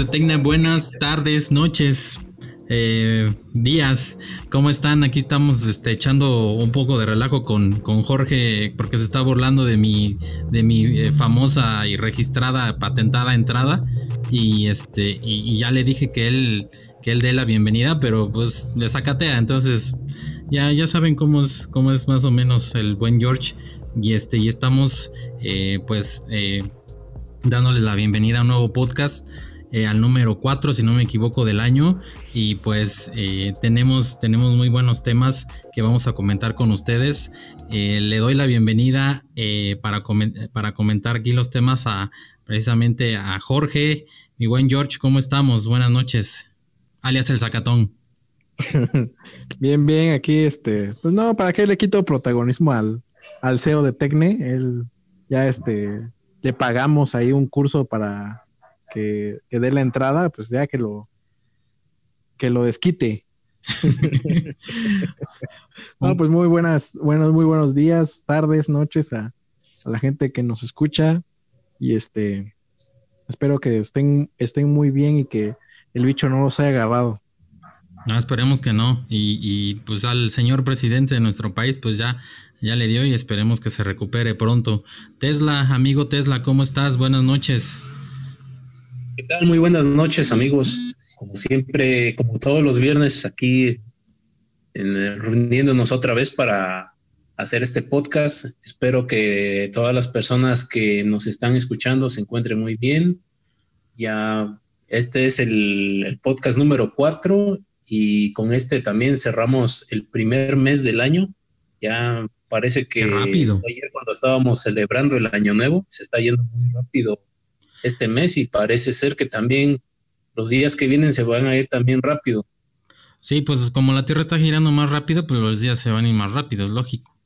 De buenas tardes, noches, eh, días. ¿Cómo están? Aquí estamos este, echando un poco de relajo con, con Jorge porque se está burlando de mi, de mi eh, famosa y registrada, patentada entrada. Y, este, y, ya le dije que él, que él dé la bienvenida, pero pues le sacatea. Entonces ya, ya saben cómo es, cómo es más o menos el buen George. Y, este, y estamos eh, pues dándoles la bienvenida a un nuevo podcast. Eh, al número 4, si no me equivoco, del año. Y pues eh, tenemos, tenemos muy buenos temas que vamos a comentar con ustedes. Eh, le doy la bienvenida para, para comentar aquí los temas a precisamente a Jorge. Mi buen George, ¿cómo estamos? Buenas noches. Alias el Zacatón. bien, bien, aquí este, pues no, ¿para qué le quito protagonismo al, al CEO de Tecne? Él ya este, le pagamos ahí un curso para que, dé la entrada, pues ya que lo, que lo desquite. no, pues muy buenas, buenos, muy buenos días, tardes, noches a, la gente que nos escucha. Y este espero que estén, estén muy bien y que el bicho no los haya agarrado. No, esperemos que no. Y, y, pues al señor presidente de nuestro país, pues ya, ya le dio y esperemos que se recupere pronto. Tesla, amigo Tesla, ¿cómo estás? Buenas noches. ¿Qué tal? Muy buenas noches, amigos. Como siempre, como todos los viernes, aquí en, reuniéndonos otra vez para hacer este podcast. Espero que todas las personas que nos están escuchando se encuentren muy bien. Ya este es el, podcast número cuatro y con este también cerramos el primer mes del año. Ya parece que ayer cuando estábamos celebrando el año nuevo, se está yendo muy rápido este mes y parece ser que también los días que vienen se van a ir también rápido. Sí, pues como la Tierra está girando más rápido, pues los días se van a ir más rápido, es lógico.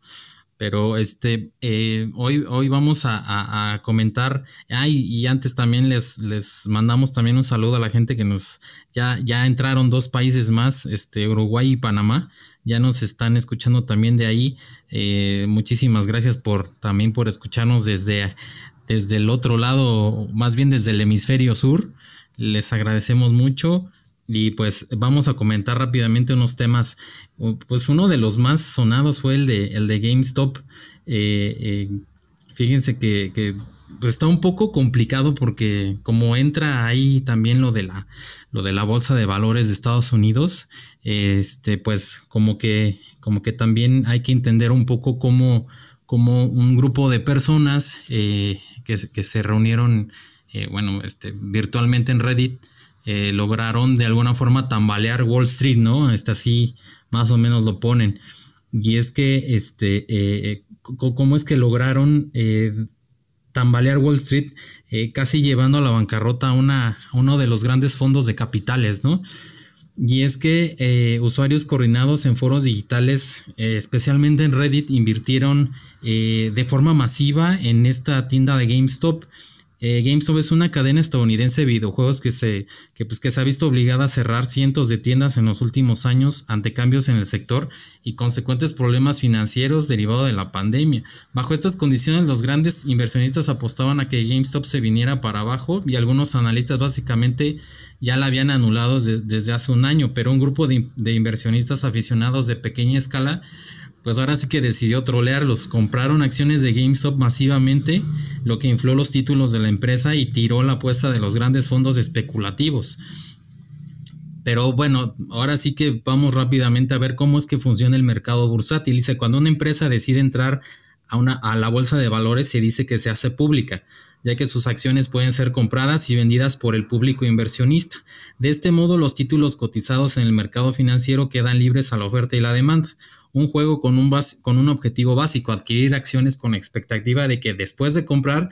Pero este, eh, hoy, hoy vamos a, comentar, ay, y antes también les, les mandamos también un saludo a la gente que nos, ya, ya entraron dos países más, este, Uruguay y Panamá, ya nos están escuchando también de ahí. Eh, muchísimas gracias por también por escucharnos desde, desde el otro lado, más bien desde el hemisferio sur. Les agradecemos mucho y pues vamos a comentar rápidamente unos temas. Pues uno de los más sonados fue el de, el de GameStop. Eh, eh, fíjense que, pues está un poco complicado porque como entra ahí también lo de la, lo de la bolsa de valores de Estados Unidos, este, pues como que, como que también hay que entender un poco cómo, cómo un grupo de personas eh, que, se reunieron, eh, bueno, este, virtualmente en Reddit, eh, lograron de alguna forma tambalear Wall Street, ¿no? Este, así más o menos lo ponen. Y es que, este, eh, ¿cómo es que lograron tambalear Wall Street, casi llevando a la bancarrota a, una, uno de los grandes fondos de capitales, ¿no? Y es que usuarios coordinados en foros digitales, especialmente en Reddit, invirtieron eh, de forma masiva en esta tienda de GameStop. Eh, GameStop es una cadena estadounidense de videojuegos que se, que, pues, que se ha visto obligada a cerrar cientos de tiendas en los últimos años ante cambios en el sector y consecuentes problemas financieros derivados de la pandemia. Bajo estas condiciones, los grandes inversionistas apostaban a que GameStop se viniera para abajo y algunos analistas básicamente ya la habían anulado desde hace un año, pero un grupo de, de inversionistas aficionados de pequeña escala pues ahora sí que decidió trolearlos. Compraron acciones de GameStop masivamente, lo que infló los títulos de la empresa y tiró la apuesta de los grandes fondos especulativos. Pero bueno, ahora sí que vamos rápidamente a ver cómo es que funciona el mercado bursátil. Dice, cuando una empresa decide entrar a, una, a la bolsa de valores, se dice que se hace pública ya que sus acciones pueden ser compradas y vendidas por el público inversionista. De este modo, los títulos cotizados en el mercado financiero quedan libres a la oferta y la demanda un juego con un, con un objetivo básico, adquirir acciones con expectativa de que después de comprar,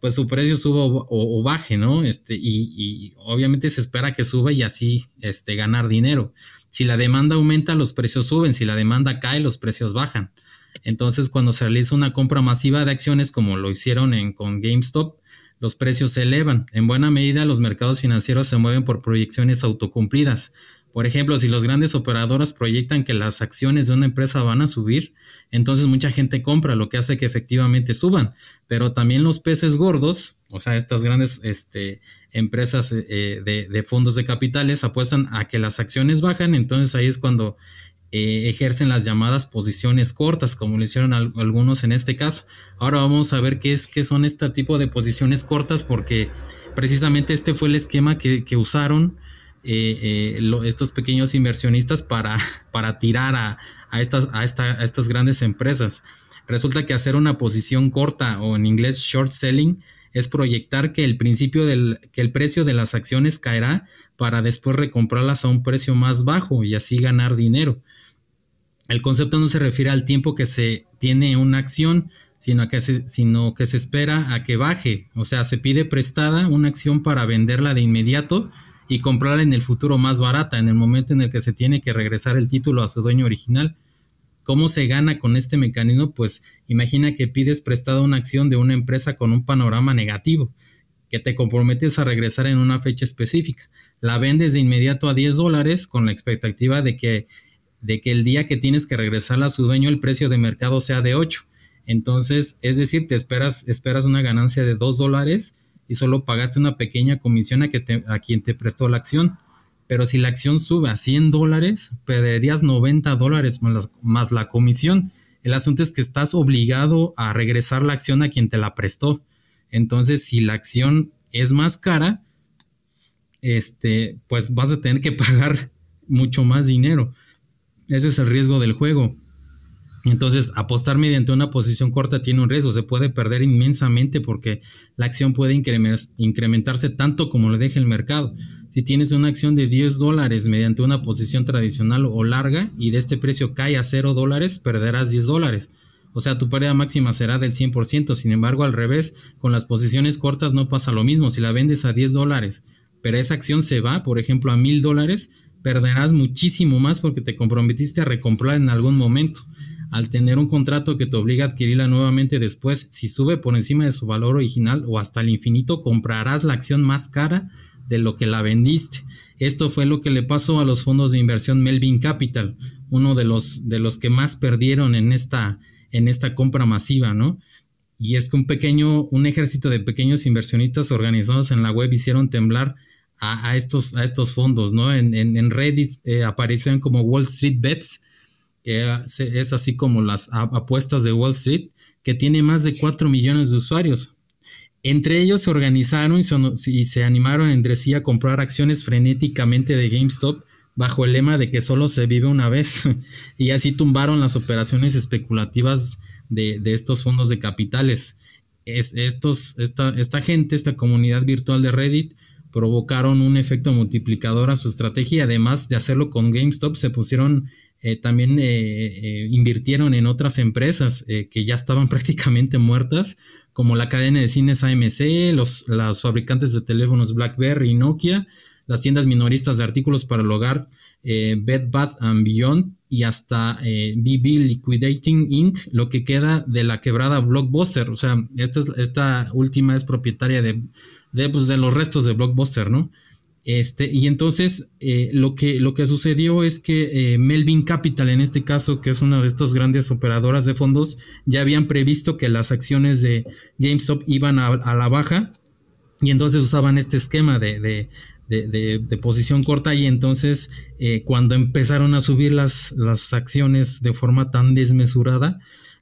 pues su precio suba o, baje, ¿no? Este, y, obviamente se espera que suba y así este, ganar dinero. Si la demanda aumenta, los precios suben, si la demanda cae, los precios bajan. Entonces, cuando se realiza una compra masiva de acciones, como lo hicieron en, con GameStop, los precios se elevan. En buena medida, los mercados financieros se mueven por proyecciones autocumplidas Por ejemplo, si los grandes operadores proyectan que las acciones de una empresa van a subir, entonces mucha gente compra, lo que hace que efectivamente suban. Pero también los peces gordos, o sea, estas grandes este, empresas eh, eh, de, fondos de capitales apuestan a que las acciones bajan, entonces ahí es cuando eh, ejercen las llamadas posiciones cortas, como lo hicieron algunos en este caso. Ahora vamos a ver qué, es, qué son este tipo de posiciones cortas, porque precisamente este fue el esquema que, que usaron eh, eh, estos pequeños inversionistas para, para tirar a, estas, a, estas grandes empresas. Resulta que hacer una posición corta o en inglés short selling es proyectar que el principio del que el precio de las acciones caerá para después recomprarlas a un precio más bajo y así ganar dinero. El concepto no se refiere al tiempo que se tiene una acción, sino que se, sino que se espera a que baje. O sea, se pide prestada una acción para venderla de inmediato y comprarla en el futuro más barata, en el momento en el que se tiene que regresar el título a su dueño original. ¿Cómo se gana con este mecanismo? Pues imagina que pides prestada una acción de una empresa con un panorama negativo, que te comprometes a regresar en una fecha específica. La vendes de inmediato a 10 dólares con la expectativa de que, de que el día que tienes que regresarla a su dueño el precio de mercado sea de 8. Entonces, es decir, te esperas, esperas una ganancia de 2 dólares y solo pagaste una pequeña comisión a, que a quien te prestó la acción. Pero si la acción sube a 100 dólares, perderías 90 dólares más, la comisión. El asunto es que estás obligado a regresar la acción a quien te la prestó. Entonces, si la acción es más cara, este, pues vas a tener que pagar mucho más dinero. Ese es el riesgo del juego. Entonces, apostar mediante una posición corta tiene un riesgo, se puede perder inmensamente porque la acción puede incrementarse tanto como le deje el mercado. Si tienes una acción de 10 dólares mediante una posición tradicional o larga y de este precio cae a 0 dólares, perderás 10 dólares. O sea, tu pérdida máxima será del 100%. Sin embargo, al revés, con las posiciones cortas no pasa lo mismo. Si la vendes a 10 dólares, pero esa acción se va, por ejemplo, a 1000 dólares, perderás muchísimo más porque te comprometiste a recomprar en algún momento al tener un contrato que te obliga a adquirirla nuevamente después, si sube por encima de su valor original o hasta el infinito, comprarás la acción más cara de lo que la vendiste. Esto fue lo que le pasó a los fondos de inversión Melvin Capital, uno de los, de los que más perdieron en esta, en esta compra masiva, ¿no? Y es que un pequeño, un ejército de pequeños inversionistas organizados en la web hicieron temblar a, estos, a estos fondos, ¿no? En, en, Reddit eh, aparecían como Wall Street Bets, que es así como las apuestas de Wall Street, que tiene más de 4 millones de usuarios. Entre ellos se organizaron y, se animaron entre sí a comprar acciones frenéticamente de GameStop bajo el lema de que solo se vive una vez y así tumbaron las operaciones especulativas de, estos fondos de capitales. Es, estos, esta, esta gente, esta comunidad virtual de Reddit, provocaron un efecto multiplicador a su estrategia. Además de hacerlo con GameStop, se pusieron eh, también eh, eh, invirtieron en otras empresas que ya estaban prácticamente muertas, como la cadena de cines AMC, los, fabricantes de teléfonos BlackBerry y Nokia, las tiendas minoristas de artículos para el hogar Bed Bath and Beyond y hasta BB Liquidating Inc., lo que queda de la quebrada Blockbuster. O sea, esta, esta última es propietaria de, de, pues, de los restos de Blockbuster, ¿no? Este, y entonces eh, lo, que, lo que sucedió es que eh, Melvin Capital, en este caso, que es una de estas grandes operadoras de fondos, ya habían previsto que las acciones de GameStop iban a, la baja y entonces usaban este esquema de, posición corta y entonces eh, cuando empezaron a subir las, las acciones de forma tan desmesurada,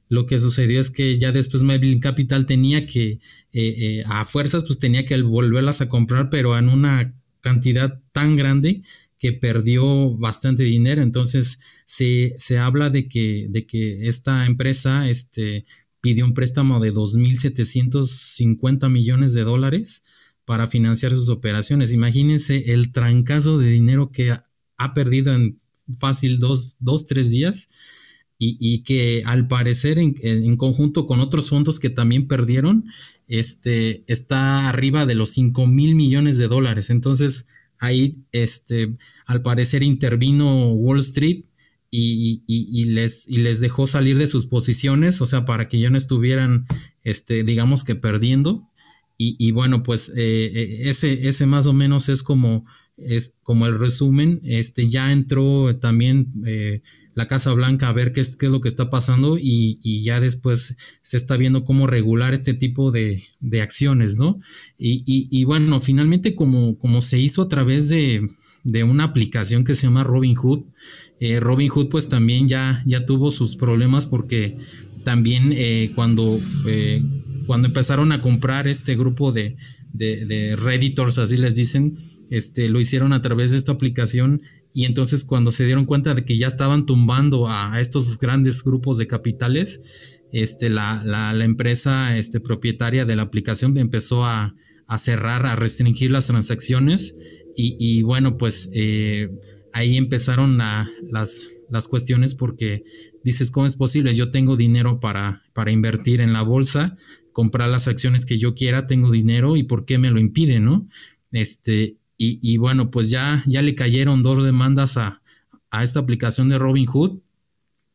lo que sucedió es que ya después Melvin Capital tenía que, a fuerzas, pues tenía que volverlas a comprar, pero en una cantidad tan grande que perdió bastante dinero. Entonces se, se habla de que, de que esta empresa este, pidió un préstamo de 2.750 millones de dólares para financiar sus operaciones. Imagínense el trancazo de dinero que ha, perdido en fácil dos, dos tres días. Y, que al parecer en, en, conjunto con otros fondos que también perdieron, este, está arriba de los 5 mil millones de dólares. Entonces, ahí, este, al parecer intervino Wall Street y, les, y les dejó salir de sus posiciones, o sea, para que ya no estuvieran, este, digamos que perdiendo. Y, bueno, pues eh, eh, ese, ese más o menos es como, es como el resumen, este ya entró también eh, la Casa Blanca a ver qué es, qué es lo que está pasando y, ya después se está viendo cómo regular este tipo de, acciones, ¿no? Y, bueno, finalmente como, como se hizo a través de, una aplicación que se llama Robinhood, eh, Robinhood pues también ya, ya tuvo sus problemas porque también eh, cuando, eh, cuando empezaron a comprar este grupo de, de, Redditors, así les dicen, este, lo hicieron a través de esta aplicación y entonces cuando se dieron cuenta de que ya estaban tumbando a, estos grandes grupos de capitales, este, la, la, empresa este, propietaria de la aplicación empezó a, cerrar, a restringir las transacciones y, bueno, pues eh, ahí empezaron las, las cuestiones porque dices, ¿cómo es posible? Yo tengo dinero para, para invertir en la bolsa, comprar las acciones que yo quiera, tengo dinero y ¿por qué me lo impide, no? Este, y, bueno, pues ya, ya le cayeron dos demandas a, esta aplicación de Robinhood.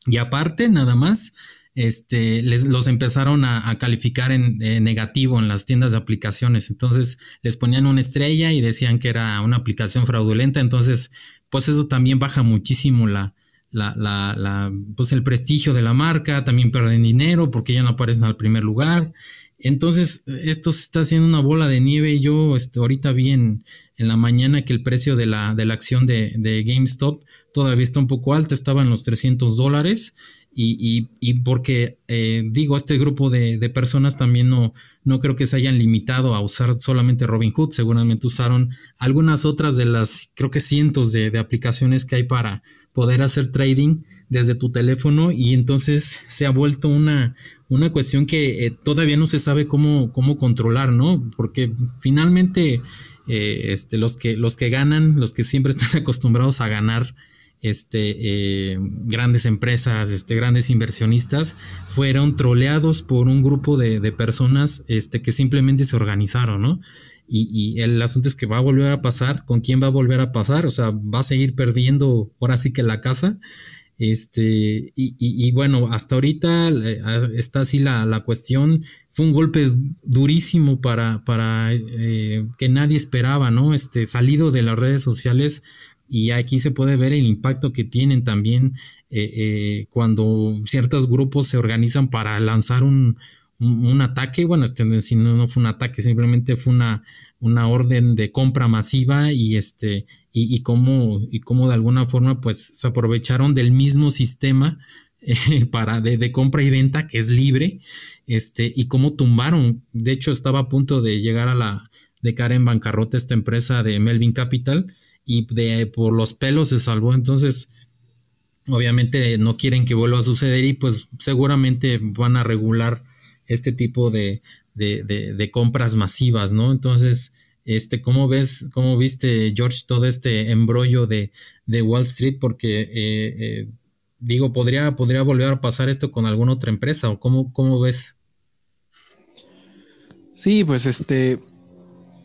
Y aparte, nada más, este, les, los empezaron a, calificar en negativo en las tiendas de aplicaciones. Entonces les ponían una estrella y decían que era una aplicación fraudulenta. Entonces, pues eso también baja muchísimo la, la, la, pues el prestigio de la marca. También pierden dinero porque ya no aparecen al primer lugar. Entonces, esto se está haciendo una bola de nieve. Yo este, ahorita vi en, la mañana que el precio de la, de la acción de, de, GameStop todavía está un poco alta, estaba en los 300 dólares. Y, y, porque, eh, digo, este grupo de, de, personas también no, no creo que se hayan limitado a usar solamente Robinhood, seguramente usaron algunas otras de las, creo que cientos de, de aplicaciones que hay para poder hacer trading desde tu teléfono y entonces se ha vuelto una, una cuestión que eh, todavía no se sabe cómo, cómo controlar, ¿no? Porque finalmente eh, este, los, que, los que ganan, los que siempre están acostumbrados a ganar, este, eh, grandes empresas, este, grandes inversionistas, fueron troleados por un grupo de, personas este, que simplemente se organizaron, ¿no? Y, y, el asunto es que va a volver a pasar, ¿con quién va a volver a pasar? O sea, va a seguir perdiendo ahora sí que la casa. Este, y, bueno, hasta ahorita eh, está así la, cuestión. Fue un golpe durísimo para, para eh, que nadie esperaba, ¿no? Este, salido de las redes sociales. Y aquí se puede ver el impacto que tienen también eh, cuando ciertos grupos se organizan para lanzar un, un, ataque. Bueno, este, si no, no fue un ataque, simplemente fue una, una orden de compra masiva y este y, cómo y cómo de alguna forma pues se aprovecharon del mismo sistema eh, para de, compra y venta que es libre este y cómo tumbaron de hecho estaba a punto de llegar a la de cara en bancarrota esta empresa de Melvin Capital y de por los pelos se salvó entonces obviamente no quieren que vuelva a suceder y pues seguramente van a regular este tipo de, de, compras masivas, ¿no? Entonces, este, ¿cómo ves, cómo viste, George, todo este embrollo de, Wall Street? Porque, eh, eh, digo, ¿podría, ¿podría volver a pasar esto con alguna otra empresa? ¿O cómo, cómo ves? Sí, pues este,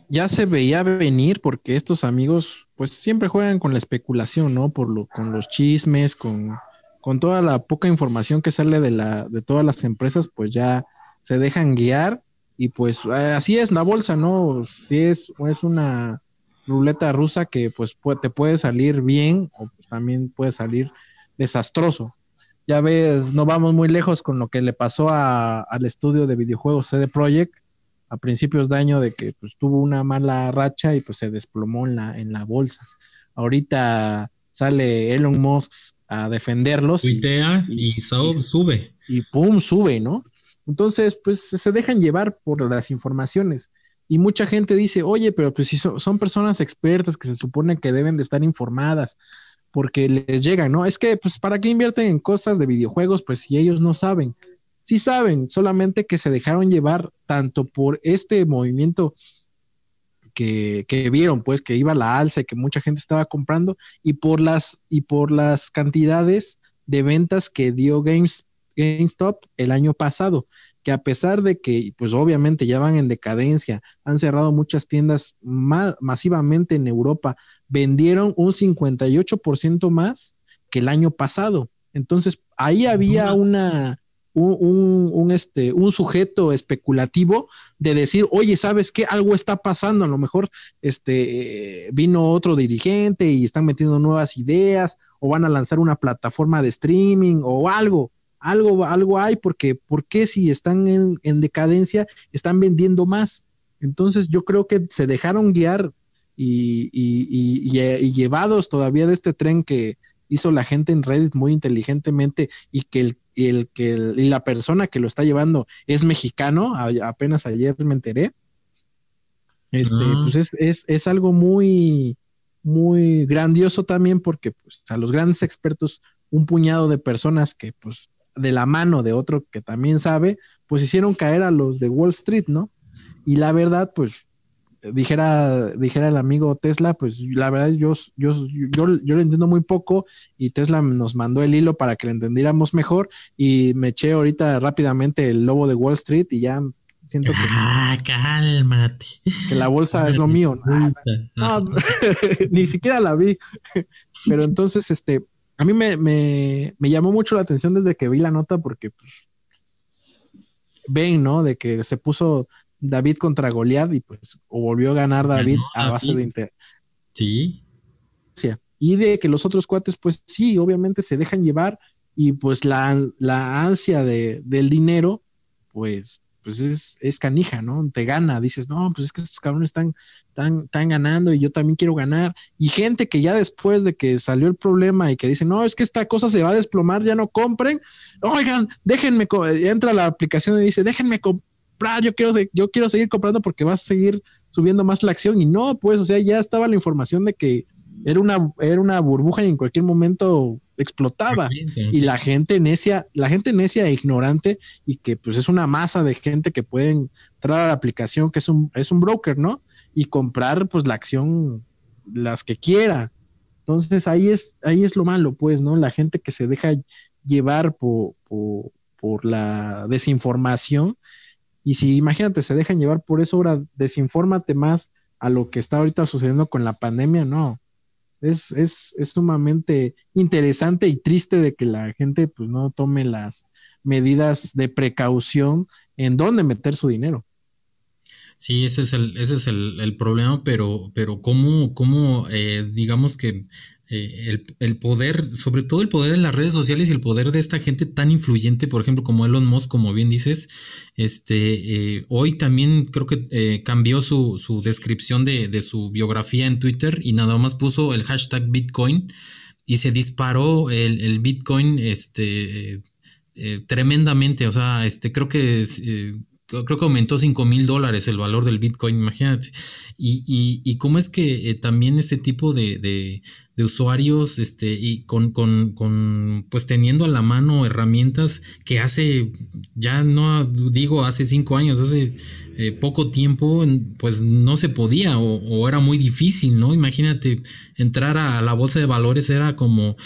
ya se veía venir porque estos amigos, pues siempre juegan con la especulación, ¿no? Por lo, con los chismes, con, con toda la poca información que sale de, la, de todas las empresas, pues ya se dejan guiar y pues eh, así es la bolsa, ¿no? Si es, es una ruleta rusa que pues te puede salir bien o pues, también puede salir desastroso. Ya ves, no vamos muy lejos con lo que le pasó al estudio de videojuegos CD Projekt a principios de año de que pues tuvo una mala racha y pues se desplomó en la, en la bolsa. Ahorita sale Elon Musk a defenderlos. y, y, sube. Y pum, sube, ¿no? Entonces, pues se dejan llevar por las informaciones. Y mucha gente dice, oye, pero pues si son, personas expertas que se supone que deben de estar informadas porque les llegan, ¿no? Es que, pues, ¿para qué invierten en cosas de videojuegos? Pues si ellos no saben. Sí saben, solamente que se dejaron llevar tanto por este movimiento que, que, vieron, pues, que iba a la alza y que mucha gente estaba comprando, y por las, y por las cantidades de ventas que dio Games, GameStop el año pasado, que a pesar de que, pues obviamente ya van en decadencia, han cerrado muchas tiendas masivamente en Europa, vendieron un 58% más que el año pasado. Entonces, ahí había una, un, este, un sujeto especulativo de decir, oye, ¿sabes qué? Algo está pasando, a lo mejor este, vino otro dirigente y están metiendo nuevas ideas o van a lanzar una plataforma de streaming o algo, algo, algo hay, porque ¿por qué si están en, en decadencia están vendiendo más? Entonces yo creo que se dejaron guiar y, y, y, llevados todavía de este tren que hizo la gente en Reddit muy inteligentemente y que el, el que la persona que lo está llevando es mexicano, apenas ayer me enteré. Este, ah. pues es, es, es, algo muy, muy grandioso también porque pues, a los grandes expertos, un puñado de personas que pues de la mano de otro que también sabe, pues hicieron caer a los de Wall Street, ¿no? Y la verdad, pues dijera, dijera el amigo Tesla, pues la verdad yo, yo, yo, yo lo entiendo muy poco y Tesla nos mandó el hilo para que lo entendiéramos mejor y me eché ahorita rápidamente el lobo de Wall Street y ya siento que... Ah, cálmate. Que la bolsa es lo mío. ni siquiera la vi. Pero entonces, este, a mí me, me, me llamó mucho la atención desde que vi la nota porque, pues, ven, ¿no? De que se puso David contra Goliath y pues o volvió a ganar David a base de inter. Sí. Y de que los otros cuates, pues sí, obviamente se dejan llevar y pues la, la ansia de, del dinero, pues, pues es, es, canija, ¿no? Te gana, dices, no, pues es que estos cabrones están, están, están ganando y yo también quiero ganar. Y gente que ya después de que salió el problema y que dice, no, es que esta cosa se va a desplomar, ya no compren, oigan, déjenme, entra la aplicación y dice, déjenme comprar yo quiero, yo quiero seguir comprando porque vas a seguir subiendo más la acción. Y no, pues, o sea, ya estaba la información de que era una, era una burbuja y en cualquier momento explotaba. Y la gente necia, la gente necia e ignorante, y que pues es una masa de gente que puede entrar a la aplicación, que es un, es un broker, ¿no? Y comprar pues la acción, las que quiera. Entonces ahí es, ahí es lo malo, pues, ¿no? La gente que se deja llevar por, por, por la desinformación y si imagínate, se dejan llevar por eso, ahora desinfórmate más a lo que está ahorita sucediendo con la pandemia, no. Es, es, es sumamente interesante y triste de que la gente pues no tome las medidas de precaución en dónde meter su dinero. Sí, ese es el, ese es el, el problema, pero, pero cómo, cómo eh, digamos que eh, el, poder, sobre todo el poder de las redes sociales y el poder de esta gente tan influyente, por ejemplo, como Elon Musk, como bien dices, este, eh, hoy también creo que eh, cambió su, su descripción de, de, su biografía en Twitter y nada más puso el hashtag Bitcoin y se disparó el, el Bitcoin, este, tremendamente, o sea, este, creo que creo que aumentó 5 mil dólares el valor del Bitcoin, imagínate. Y, y, cómo es que también este tipo de usuarios este, y con, con, con, pues teniendo a la mano herramientas que hace, ya no digo hace cinco años, hace eh, poco tiempo, pues no se podía o, o, era muy difícil, ¿no? Imagínate, entrar a la bolsa de valores era como,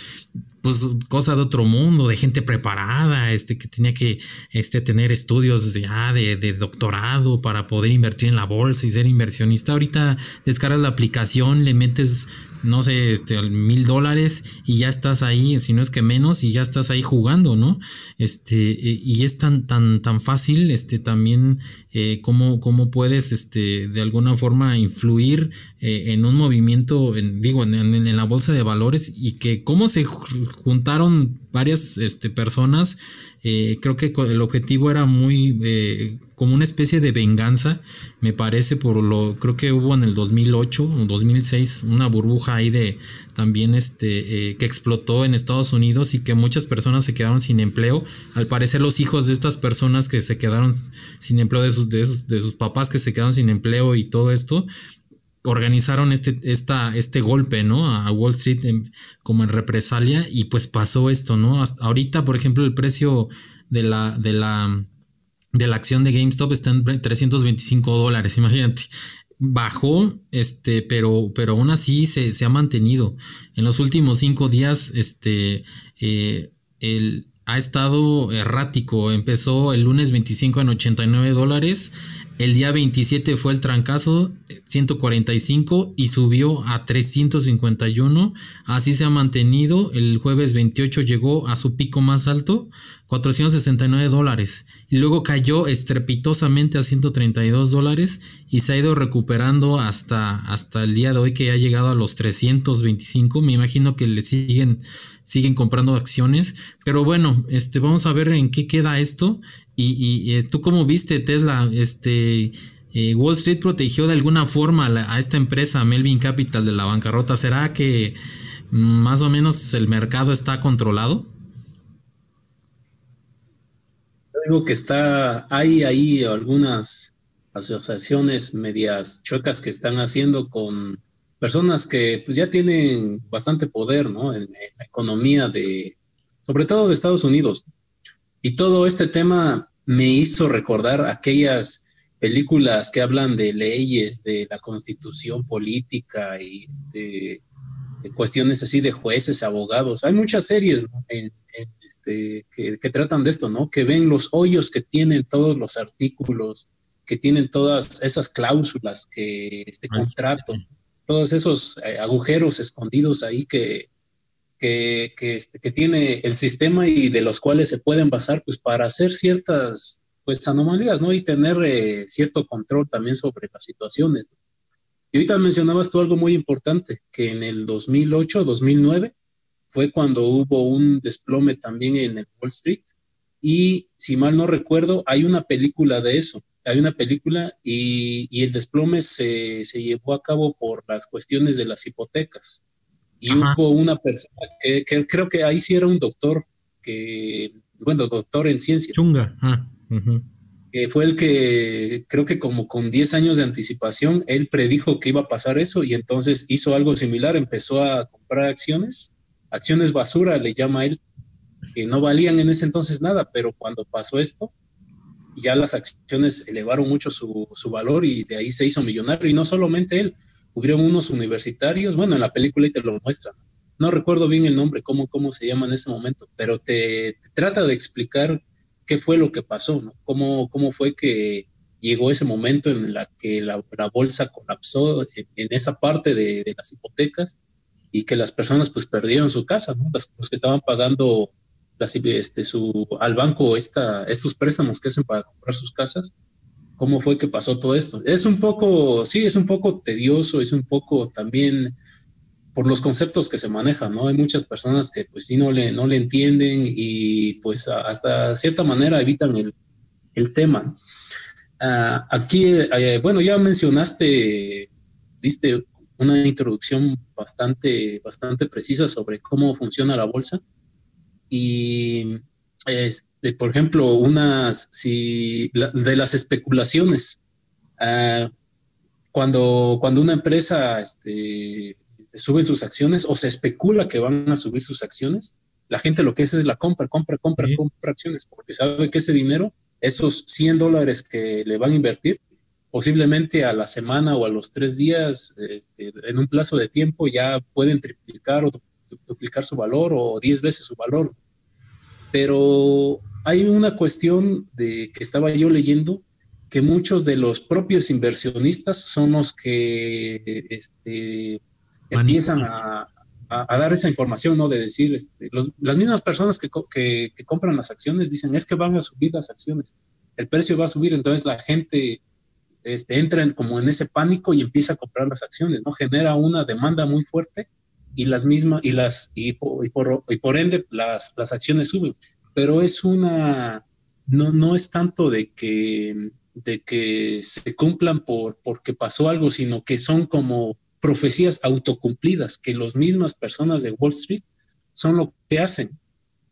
pues cosa de otro mundo, de gente preparada, este, que tenía que este, tener estudios ya de, de, doctorado para poder invertir en la bolsa y ser inversionista. Ahorita descargas la aplicación, le metes no sé, este, mil dólares y ya estás ahí, si no es que menos, y ya estás ahí jugando, ¿no? Este, eh, y es tan, tan, tan fácil, este, también, eh, cómo, cómo, puedes, este, de alguna forma influir eh, en un movimiento, en, digo, en, en, la bolsa de valores y que cómo se juntaron varias, este, personas, eh, creo que el objetivo era muy eh, como una especie de venganza, me parece, por lo creo que hubo en el 2008 o 2006 una burbuja ahí de también este eh, que explotó en Estados Unidos y que muchas personas se quedaron sin empleo. Al parecer los hijos de estas personas que se quedaron sin empleo de sus, de sus papás que se quedaron sin empleo y todo esto, organizaron este, esta, este golpe, ¿no? A Wall Street como en represalia y pues pasó esto, ¿no? ahorita, por ejemplo, el precio de la, de la, de la acción de GameStop está en 325 dólares, imagínate. Bajó, este, pero, pero aún así se, se ha mantenido. En los últimos cinco días, este, eh, el, ha estado errático. Empezó el lunes 25 en 89 dólares. El día 27 fue el trancazo, 145 y subió a 351. Así se ha mantenido. El jueves 28 llegó a su pico más alto, 469 dólares y luego cayó estrepitosamente a 132 dólares y se ha ido recuperando hasta, hasta el día de hoy que ha llegado a los 325. Me imagino que le siguen, siguen comprando acciones, pero bueno, este, vamos a ver en qué queda esto y, y eh, tú cómo viste Tesla, este... Eh, Wall Street protegió de alguna forma a, esta empresa, Melvin Capital, de la bancarrota. ¿Será que más o menos el mercado está controlado? digo que está, hay ahí algunas asociaciones medias chuecas que están haciendo con personas que pues, ya tienen bastante poder, ¿no? En, la economía de, sobre todo de Estados Unidos. Y todo este tema me hizo recordar aquellas películas que hablan de leyes, de la constitución política y este, cuestiones así de jueces, abogados. Hay muchas series este, que, tratan de esto, ¿no? Que ven los hoyos que tienen todos los artículos, que tienen todas esas cláusulas, que este contrato, todos esos eh, agujeros escondidos ahí que, que, este, que, tiene el sistema y de los cuales se pueden basar pues para hacer ciertas pues anomalías, ¿no? Y tener eh, cierto control también sobre las situaciones. Y ahorita mencionabas tú algo muy importante, que en el 2008, 2009, fue cuando hubo un desplome también en el Wall Street. Y si mal no recuerdo, hay una película de eso. Hay una película y, el desplome se, llevó a cabo por las cuestiones de las hipotecas. Y hubo una persona que, creo que ahí sí era un doctor, que, bueno, doctor en ciencias. Chunga. Ah, que fue el que creo que como con 10 años de anticipación, él predijo que iba a pasar eso y entonces hizo algo similar, empezó a comprar acciones, acciones basura le llama él, que no valían en ese entonces nada, pero cuando pasó esto, ya las acciones elevaron mucho su, su valor y de ahí se hizo millonario y no solamente él, hubieron unos universitarios, bueno, en la película y te lo muestran. No recuerdo bien el nombre, cómo, cómo se llama en ese momento, pero te, trata de explicar qué fue lo que pasó. ¿Cómo, cómo fue que llegó ese momento en la que la, bolsa colapsó en, esa parte de, las hipotecas y que las personas pues perdieron su casa, ¿no? los que estaban pagando este, su, al banco estos préstamos que hacen para comprar sus casas, ¿cómo fue que pasó todo esto? Es un poco, sí, es un poco tedioso, es un poco también por los conceptos que se manejan, ¿no? Hay muchas personas que pues sí no le, no le entienden y pues hasta cierta manera evitan el, el tema. Ah, aquí, eh, bueno, ya mencionaste, diste una introducción bastante, bastante precisa sobre cómo funciona la bolsa. Y, este, por ejemplo, unas, si, de las especulaciones, ah, cuando, cuando una empresa este, este, suben sus acciones o se especula que van a subir sus acciones, la gente lo que hace es la compra, compra, compra, compra acciones, porque sabe que ese dinero, esos 100 dólares que le van a invertir, posiblemente a la semana o a los tres días, este, en un plazo de tiempo, ya pueden triplicar o duplicar su valor o 10 veces su valor. Pero hay una cuestión de que estaba yo leyendo que muchos de los propios inversionistas son los que este, empiezan a, dar esa información, ¿no? De decir, este, las mismas personas que, compran las acciones dicen, es que van a subir las acciones, el precio va a subir, entonces la gente este, entra en, como en ese pánico y empieza a comprar las acciones, ¿no? Genera una demanda muy fuerte y las mismas, y las, y por, y por, ende las, las acciones suben. Pero es una, no, no es tanto de que, de que se cumplan por, porque pasó algo, sino que son como profecías autocumplidas que las mismas personas de Wall Street son lo que hacen.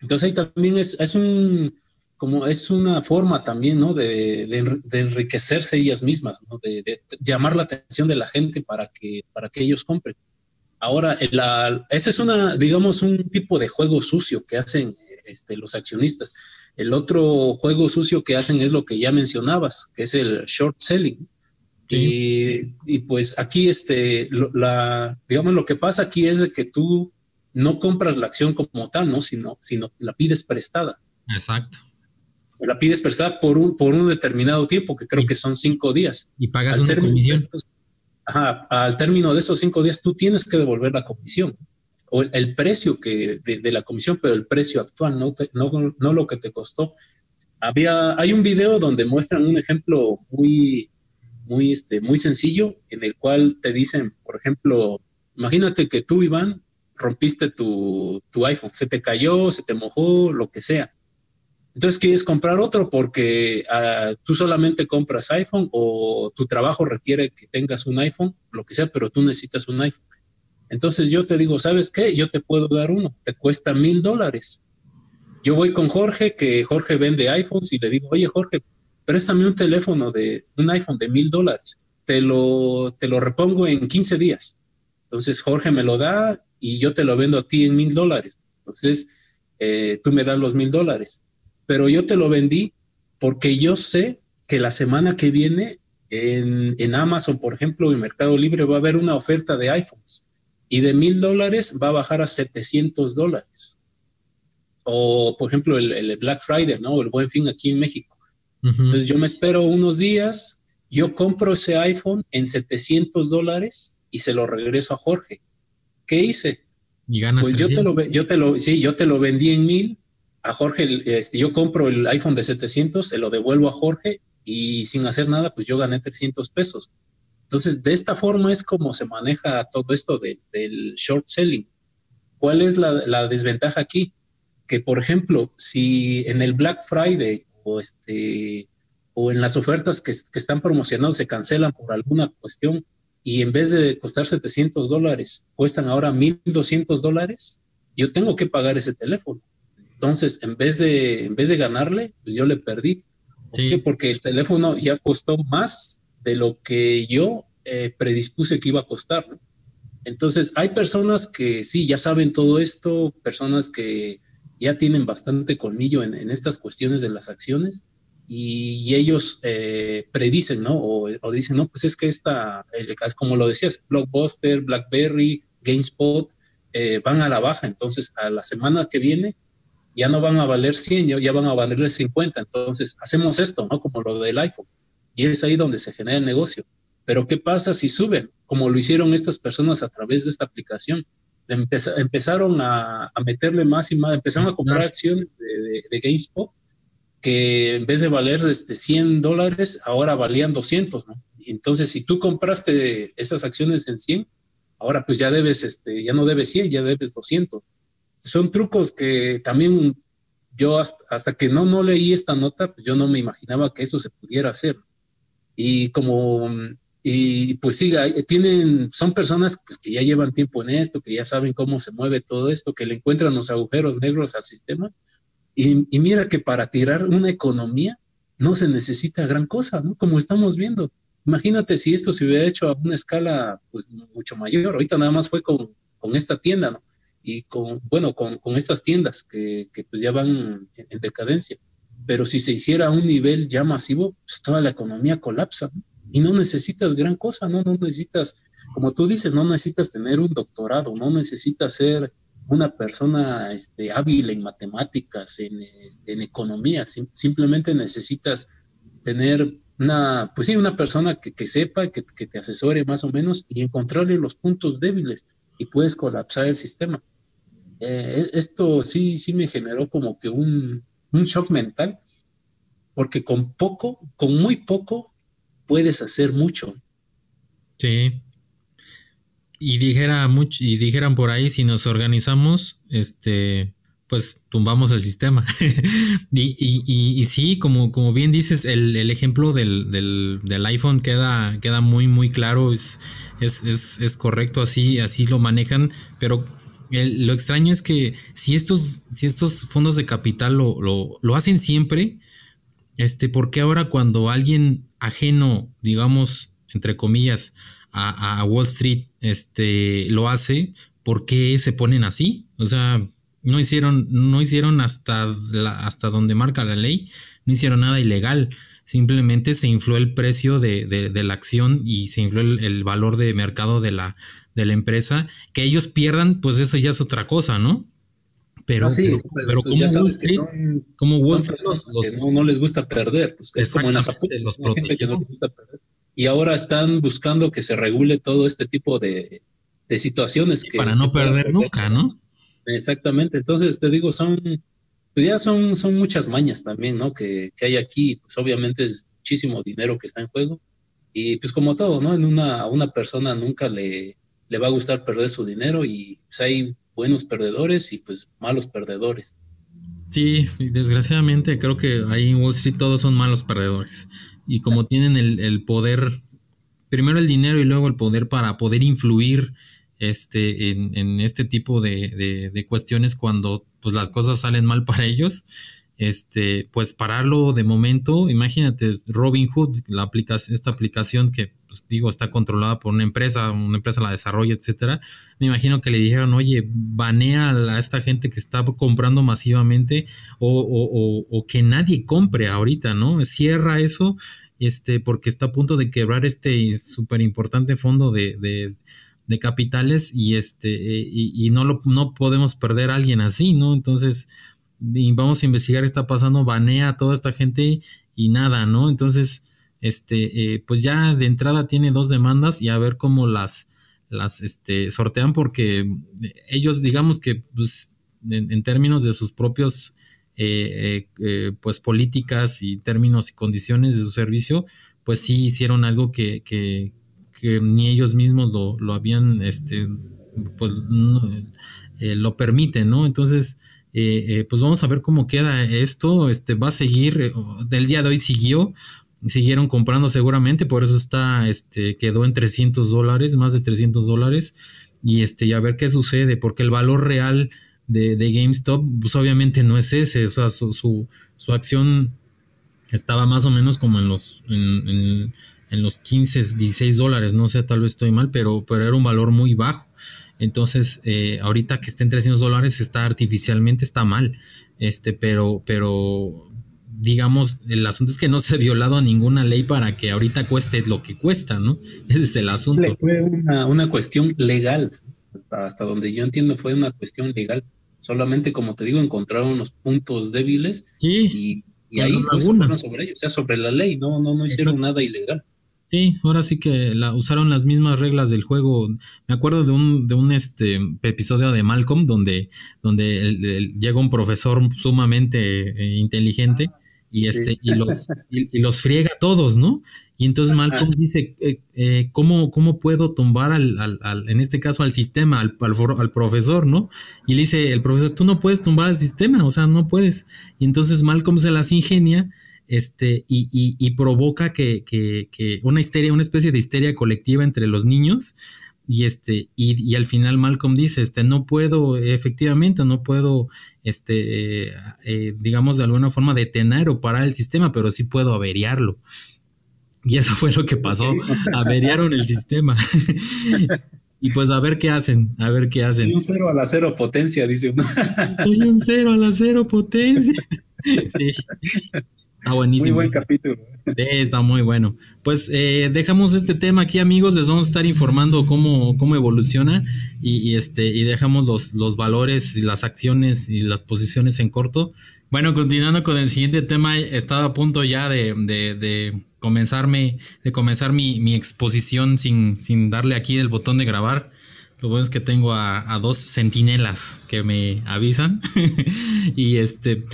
Entonces ahí también es, es un, como es una forma también, ¿no? De, de, enriquecerse ellas mismas, ¿no? De, llamar la atención de la gente para que, para que ellos compren. Ahora, la, ese es una, digamos, un tipo de juego sucio que hacen este, los accionistas. El otro juego sucio que hacen es lo que ya mencionabas, que es el short selling. Y, pues aquí, este, la, digamos, lo que pasa aquí es de que tú no compras la acción como tal, ¿no? Sino, sino la pides prestada. Exacto. La pides prestada por un, por un determinado tiempo, que creo que son cinco días. Y pagas una comisión. Ajá, al término de esos cinco días, tú tienes que devolver la comisión. o el, precio que de, la comisión, pero el precio actual, no, no, no lo que te costó. Había, hay un video donde muestran un ejemplo muy, muy, este, muy sencillo en el cual te dicen, por ejemplo, imagínate que tú, Iván, rompiste tu, tu iPhone, se te cayó, se te mojó, lo que sea. Entonces quieres comprar otro porque ah, tú solamente compras iPhone o tu trabajo requiere que tengas un iPhone, lo que sea, pero tú necesitas un iPhone. Entonces yo te digo, ¿sabes qué? Yo te puedo dar uno, te cuesta mil dólares. Yo voy con Jorge, que Jorge vende iPhones, y le digo, oye Jorge, préstame un teléfono de un iPhone de mil dólares, te lo, te lo repongo en 15 días. Entonces Jorge me lo da y yo te lo vendo a ti en mil dólares. Entonces eh, tú me das los mil dólares pero yo te lo vendí porque yo sé que la semana que viene en, Amazon, por ejemplo, en Mercado Libre va a haber una oferta de iPhones y de mil dólares va a bajar a 700 dólares. O, por ejemplo, el, Black Friday, ¿no? El buen fin aquí en México. Entonces yo me espero unos días, yo compro ese iPhone en 700 dólares y se lo regreso a Jorge. ¿Qué hice? Y ganas pues yo te, lo, yo te lo, sí, yo te lo vendí en mil a Jorge, yo compro el iPhone de 700, se lo devuelvo a Jorge y sin hacer nada, pues yo gané 300 pesos. Entonces, de esta forma es como se maneja todo esto del short selling. ¿Cuál es la, desventaja aquí? Que, por ejemplo, si en el Black Friday o, este, o en las ofertas que, que están promocionando se cancelan por alguna cuestión y en vez de costar 700 dólares, cuestan ahora 1.200 dólares, yo tengo que pagar ese teléfono. Entonces, en vez de, en vez de ganarle, pues yo le perdí. Porque el teléfono ya costó más de lo que yo eh, predispuse que iba a costar. Entonces, hay personas que sí, ya saben todo esto, personas que ya tienen bastante colmillo en, estas cuestiones de las acciones y, ellos eh, predicen, ¿no? O, dicen, no, pues es que esta, es como lo decías, Blockbuster, BlackBerry, GameSpot, eh, van a la baja. Entonces, a la semana que viene ya no van a valer 100, ya van a valer 50. Entonces, hacemos esto, ¿no? Como lo del iPhone. Y es ahí donde se genera el negocio. Pero ¿qué pasa si suben? Como lo hicieron estas personas a través de esta aplicación. empezaron a, meterle más y más, empezaron a comprar acciones de, GameSpot que en vez de valer este 100 dólares, ahora valían 200, ¿no? Entonces, si tú compraste esas acciones en 100, ahora pues ya debes, este, ya no debes 100, ya debes 200 son trucos que también yo hasta, que no, no leí esta nota, pues yo no me imaginaba que eso se pudiera hacer. Y como, y pues sí, tienen, son personas pues, que ya llevan tiempo en esto, que ya saben cómo se mueve todo esto, que le encuentran los agujeros negros al sistema. Y, y mira que para tirar una economía no se necesita gran cosa, ¿no? Como estamos viendo. Imagínate si esto se hubiera hecho a una escala pues mucho mayor. Ahorita nada más fue con, con esta tienda, ¿no? Y con, bueno, con, con estas tiendas que, que, pues ya van en, decadencia. Pero si se hiciera a un nivel ya masivo, pues toda la economía colapsa. Y no necesitas gran cosa, ¿no? No necesitas, como tú dices, no necesitas tener un doctorado, no necesitas ser una persona este, hábil en matemáticas, en, este, en economía, simplemente necesitas tener una, pues sí, una persona que, que sepa, que, que, te asesore más o menos y encontrarle los puntos débiles y puedes colapsar el sistema. Eh, esto sí, sí me generó como que un, shock mental, porque con poco, con muy poco, puedes hacer mucho. Sí. Y dijera mucho, y dijeran por ahí, si nos organizamos, este, pues tumbamos el sistema. y, y, y, sí, como, como bien dices, el, ejemplo del, del, iPhone queda, queda muy, muy claro, es, es, es, es correcto, así, así lo manejan, pero lo extraño es que si estos, si estos fondos de capital lo, lo, hacen siempre, este, ¿por qué ahora cuando alguien ajeno, digamos, entre comillas, a, Wall Street, este, lo hace, ¿por qué se ponen así? O sea, no hicieron, no hicieron hasta, hasta donde marca la ley, no hicieron nada ilegal. Simplemente se infló el precio de, de, la acción y se infló el valor de mercado de la, de la empresa, que ellos pierdan, pues eso ya es otra cosa, ¿no? Pero, pero, pues como Wall Street, como Wall Street no, les gusta perder, pues es como en los Y ahora están buscando que se regule todo este tipo de, situaciones que... Para no perder nunca, ¿no? Exactamente, entonces te digo, son, pues ya son, son muchas mañas también, ¿no? Que, que hay aquí, pues obviamente es muchísimo dinero que está en juego. Y pues como todo, ¿no? En una, a una persona nunca le, le va a gustar perder su dinero y pues hay buenos perdedores y pues malos perdedores. Sí, desgraciadamente creo que ahí en Wall Street todos son malos perdedores. Y como tienen el, poder, primero el dinero y luego el poder para poder influir este, en, este tipo de, de, cuestiones cuando pues, las cosas salen mal para ellos, este, pues pararlo de momento, imagínate, Robin Hood, la aplicación, esta aplicación que pues, digo está controlada por una empresa, una empresa la desarrolla, etcétera. Me imagino que le dijeron, oye, banea a esta gente que está comprando masivamente o, que nadie compre ahorita, ¿no? Cierra eso, este, porque está a punto de quebrar este súper importante fondo de, de, capitales y este, y, no lo, no podemos perder a alguien así, ¿no? Entonces, vamos a investigar qué está pasando, banea a toda esta gente y nada, ¿no? Entonces, este, eh, pues ya de entrada tiene dos demandas y a ver cómo las, las este, sortean porque ellos, digamos que, pues, en, términos de sus propios, eh, eh, pues, políticas y términos y condiciones de su servicio, pues sí hicieron algo que, que, que ni ellos mismos lo, lo habían, este, pues, lo permiten, ¿no? Entonces, eh, eh, pues vamos a ver cómo queda esto. Este va a seguir, eh, del día de hoy siguió, siguieron comprando seguramente, por eso está, este, quedó en 300 dólares, más de 300 dólares. Y este, y a ver qué sucede, porque el valor real de, GameStop, pues obviamente no es ese, o sea, su, su, acción estaba más o menos como en los, en, en, los 15, 16 dólares, no sé, tal vez estoy mal, pero, pero era un valor muy bajo. Entonces, eh, ahorita que esté en 300 dólares está artificialmente, está mal. Este, pero, pero, digamos, el asunto es que no se ha violado a ninguna ley para que ahorita cueste lo que cuesta, ¿no? Ese es el asunto. Fue una, cuestión legal. Hasta, hasta donde yo entiendo fue una cuestión legal. Solamente, como te digo, encontraron unos puntos débiles y, ahí pues, fueron sobre ellos, o sea, sobre la ley, no, no, no hicieron nada ilegal. Sí, ahora sí que la, usaron las mismas reglas del juego. Me acuerdo de un, de un este, episodio de Malcolm donde, donde llega un profesor sumamente eh, inteligente y, este, y, los, y, los friega a todos, ¿no? Y entonces Malcolm dice, eh, eh, ¿cómo, ¿cómo puedo tumbar al, al, al, en este caso al sistema, al, al, profesor, ¿no? Y le dice el profesor, tú no puedes tumbar al sistema, o sea, no puedes. Y entonces Malcolm se las ingenia este, y, y, provoca que, que, que, una histeria, una especie de histeria colectiva entre los niños. Y este, y, y, al final Malcolm dice, este, no puedo, efectivamente, no puedo, este, eh, digamos, de alguna forma detener o parar el sistema, pero sí puedo averiarlo. Y eso fue lo que pasó. Averiaron el sistema. y pues a ver qué hacen, a ver qué hacen. un cero a la cero potencia, dice uno. Soy un cero a la cero potencia. Sí. Está buenísimo. Muy buen capítulo. Está muy bueno. Pues eh, dejamos este tema aquí, amigos. Les vamos a estar informando cómo, cómo evoluciona y, este, y dejamos los, los valores y las acciones y las posiciones en corto. Bueno, continuando con el siguiente tema, estaba a punto ya de, de, comenzarme, de comenzar mi, exposición sin, sin darle aquí el botón de grabar. Lo bueno es que tengo a, a dos centinelas que me avisan. y este,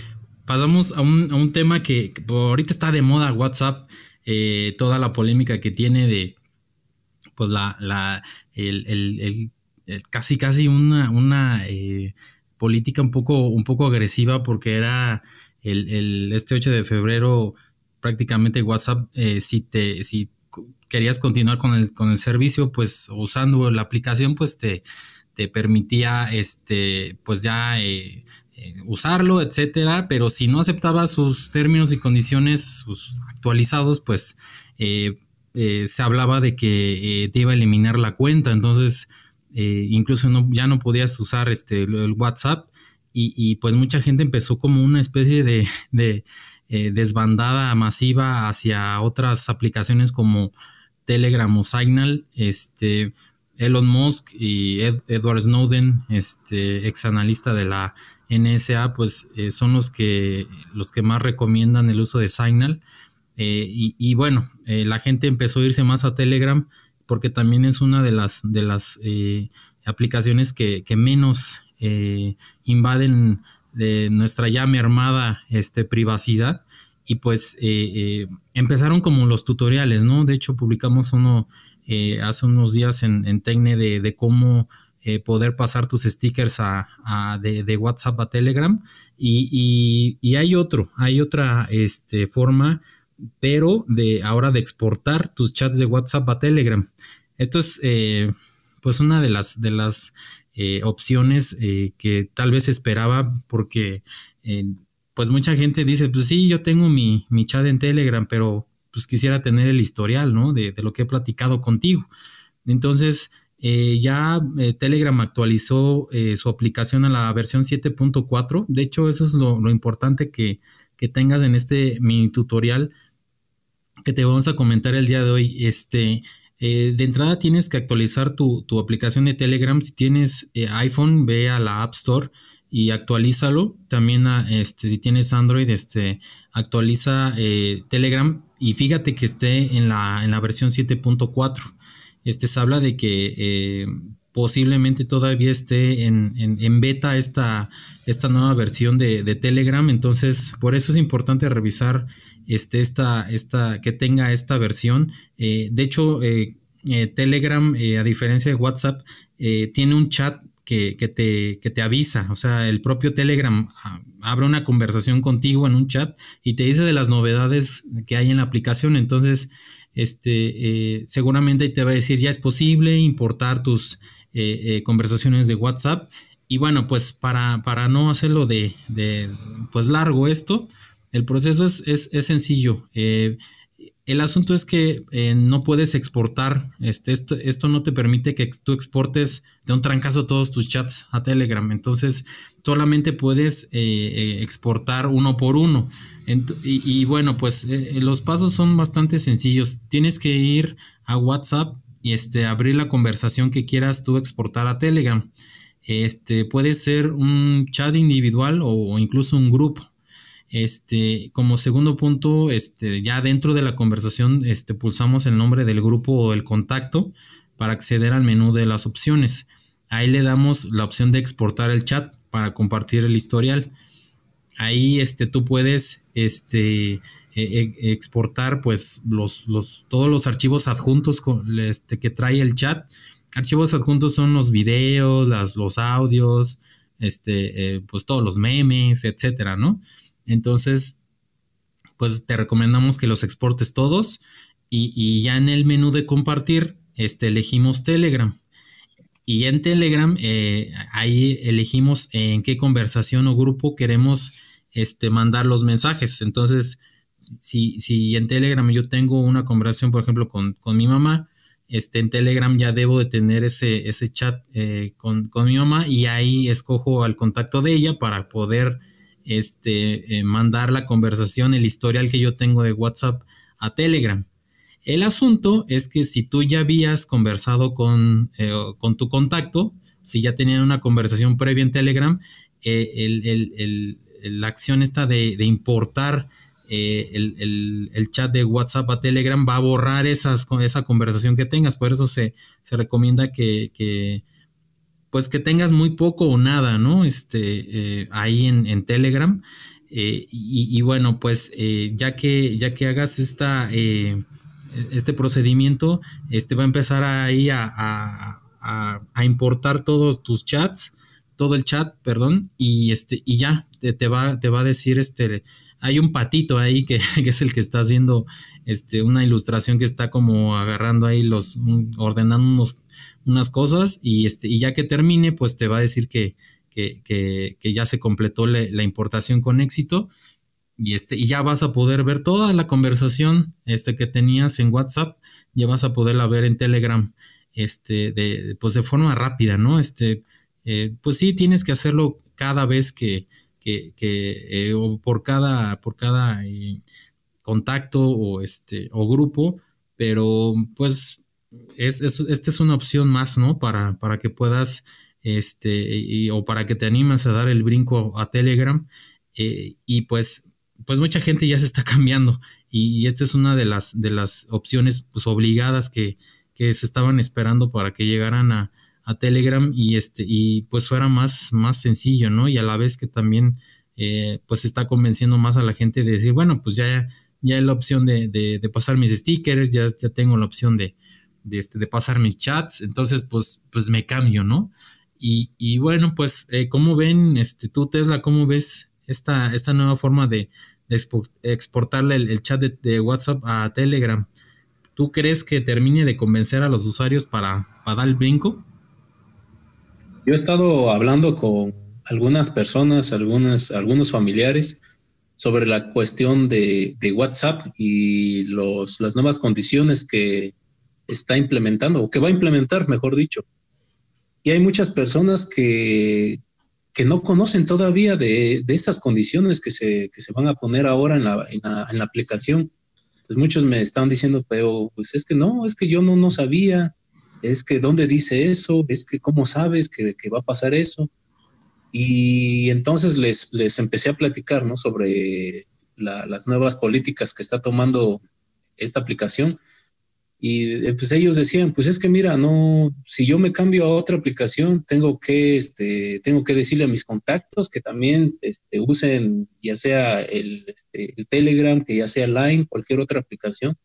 pasamos a un, tema que, ahorita está de moda WhatsApp, eh, toda la polémica que tiene de, pues la, la, el, casi, casi una, una eh, política un poco, un poco agresiva porque era el, este 8 de febrero prácticamente WhatsApp, eh, si te, si querías continuar con el, con el servicio, pues usando la aplicación, pues te, te permitía, este, pues ya eh, usarlo, etcétera, pero si no aceptaba sus términos y condiciones actualizados, pues eh, eh, se hablaba de que te iba a eliminar la cuenta, entonces incluso ya no podías usar este, el WhatsApp y, pues mucha gente empezó como una especie de, desbandada masiva hacia otras aplicaciones como Telegram o Signal, este, Elon Musk y Edward Snowden, este ex analista de la NSA pues eh, son los que, los que más recomiendan el uso de Signal. Eh, y, bueno, eh, la gente empezó a irse más a Telegram porque también es una de las, de las aplicaciones que, menos eh, invaden de nuestra ya mermada este, privacidad. Y pues empezaron como los tutoriales, ¿no? De hecho, publicamos uno hace unos días en, en Tecne de, cómo poder pasar tus stickers a, de, WhatsApp a Telegram. Y, hay otro, hay otra este, forma pero de ahora de exportar tus chats de WhatsApp a Telegram. Esto es eh, pues una de las, de las eh, opciones eh, que tal vez esperaba porque pues mucha gente dice, pues sí, yo tengo mi, mi, chat en Telegram, pero pues quisiera tener el historial, ¿no? De, lo que he platicado contigo. Entonces, ya Telegram actualizó su aplicación a la versión 7.4. De hecho, eso es lo, importante que, que tengas en este mini tutorial que te vamos a comentar el día de hoy. Este, eh, de entrada tienes que actualizar tu, aplicación de Telegram. Si tienes eh, iPhone, ve a la App Store y actualízalo. También este, si tienes Android, este, actualiza eh, Telegram y fíjate que esté en la, en la versión 7.4. Este se habla de que posiblemente todavía esté en, beta esta, esta, nueva versión de, Telegram. Entonces, por eso es importante revisar este, esta, esta, que tenga esta versión. Eh, de hecho, eh, eh, Telegram, a diferencia de WhatsApp, tiene un chat que, te, que, te, avisa. O sea, el propio Telegram ah, abre una conversación contigo en un chat y te dice de las novedades que hay en la aplicación. Entonces, este, seguramente te va a decir, ya es posible importar tus eh, eh, conversaciones de WhatsApp. Y bueno, pues para, para no hacerlo de, pues largo esto, el proceso es, es, sencillo. Eh, el asunto es que no puedes exportar, este, esto, esto no te permite que tú exportes de un trancazo todos tus chats a Telegram. Entonces, solamente puedes exportar uno por uno. Y, bueno, pues los pasos son bastante sencillos. Tienes que ir a WhatsApp y este, abrir la conversación que quieras tú exportar a Telegram. Este, puede ser un chat individual o, incluso un grupo. Este, como segundo punto, este, ya dentro de la conversación, este, pulsamos el nombre del grupo o del contacto para acceder al menú de las opciones. Ahí le damos la opción de exportar el chat para compartir el historial. Ahí, este, tú puedes, este, eh, eh, exportar pues los, los, todos los archivos adjuntos este, que trae el chat. Archivos adjuntos son los videos, las, los audios, este, eh, pues todos los memes, etcétera, ¿no? Entonces, pues te recomendamos que los exportes todos y, ya en el menú de compartir, este, elegimos Telegram. Y en Telegram, ahí elegimos en qué conversación o grupo queremos este, mandar los mensajes. Entonces, si, si en Telegram yo tengo una conversación, por ejemplo, con, mi mamá, este, en Telegram ya debo de tener ese, ese chat eh, con, mi mamá y ahí escojo al contacto de ella para poder este, eh, mandar la conversación, el historial que yo tengo de WhatsApp a Telegram. El asunto es que si tú ya habías conversado con, eh, con tu contacto, si ya tenían una conversación previa en Telegram, la acción está de, importar eh, el, chat de WhatsApp a Telegram va a borrar esas, esa conversación que tengas. Por eso se, recomienda que, pues que tengas muy poco o nada, ¿no? Este, eh, ahí en, Telegram. Eh, y, bueno, pues ya, que, ya que hagas esta, este procedimiento, este va a empezar ahí a, a, importar todos tus chats, todo el chat, perdón, y este, y ya te, va, te va a decir este hay un patito ahí que, es el que está haciendo este, una ilustración que está como agarrando ahí los, ordenando unas cosas y, este, y ya que termine, pues te va a decir que, que, ya se completó la, importación con éxito y, este, y ya vas a poder ver toda la conversación este, que tenías en WhatsApp, ya vas a poderla ver en Telegram, este, de, pues de forma rápida, ¿no? Este, eh, pues sí, tienes que hacerlo cada vez que, que, eh, por cada, por cada eh, contacto o, este, o grupo, pero pues es, esta es una opción más, ¿no? Para, para que puedas, este, o para que te animes a dar el brinco a Telegram. Y pues, pues mucha gente ya se está cambiando y, esta es una de las, de las opciones pues, obligadas que, que se estaban esperando para que llegaran a, a Telegram y este y pues fuera más, más sencillo, ¿no? Y a la vez que también eh, pues está convenciendo más a la gente de decir, bueno, pues ya, ya hay la opción de, de, pasar mis stickers, ya, ya tengo la opción de, de, este, de pasar mis chats, entonces pues, pues me cambio, ¿no? Y, y bueno, pues, eh, ¿cómo ven, este, tú Tesla, cómo ves esta, esta nueva forma de, exportarle el, chat de, WhatsApp a Telegram? ¿Tú crees que termine de convencer a los usuarios para, dar el brinco? Yo he estado hablando con algunas personas, algunas, algunos familiares sobre la cuestión de, de WhatsApp y los, las nuevas condiciones que está implementando o que va a implementar, mejor dicho. Y hay muchas personas que, que no conocen todavía de, estas condiciones que se, que se, van a poner ahora en la, en la, aplicación. Entonces muchos me están diciendo, pero pues es que no, es que yo no, no sabía, es que dónde dice eso, es que cómo sabes que, que va a pasar eso. Y entonces les, les empecé a platicar ¿no? sobre las nuevas políticas que está tomando esta aplicación y eh, pues ellos decían, pues es que mira, no, si yo me cambio a otra aplicación, tengo que, este, tengo que decirle a mis contactos que también este, usen ya sea el, este, el Telegram, que ya sea Line, cualquier otra aplicación.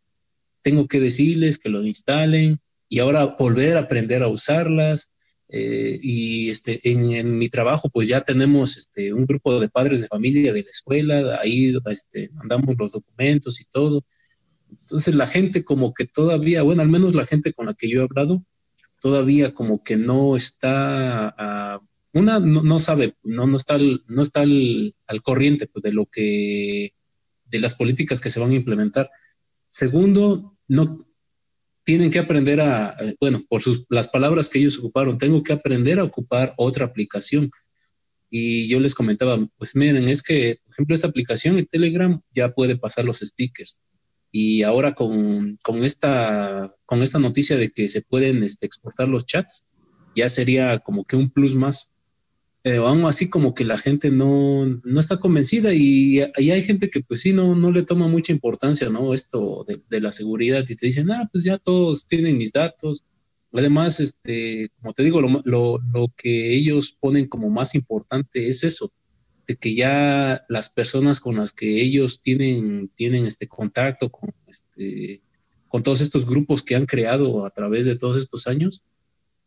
Tengo que decirles que lo instalen y ahora volver a aprender a usarlas. Eh, y este, en, en, mi trabajo, pues ya tenemos este, un grupo de padres de familia de la escuela, ahí este, mandamos los documentos y todo. Entonces la gente como que todavía, bueno, al menos la gente con la que yo he hablado, todavía como que no está, una no, sabe, no, no está, no está al, corriente pues, de lo que, de las políticas que se van a implementar. Segundo, no tienen que aprender a, bueno, por sus, las palabras que ellos ocuparon, tengo que aprender a ocupar otra aplicación. Y yo les comentaba, pues miren, es que, por ejemplo, esta aplicación, el Telegram, ya puede pasar los stickers y ahora con, con, esta, con esta noticia de que se pueden este, exportar los chats, ya sería como que un plus más. Pero aún así como que la gente no, no está convencida y, hay gente que pues sí, no, no le toma mucha importancia, ¿no? Esto de, de, la seguridad y te dicen, ah, pues ya todos tienen mis datos. Además, este, como te digo, lo, lo, lo que ellos ponen como más importante es eso, de que ya las personas con las que ellos tienen, tienen este contacto con, este, con todos estos grupos que han creado a través de todos estos años,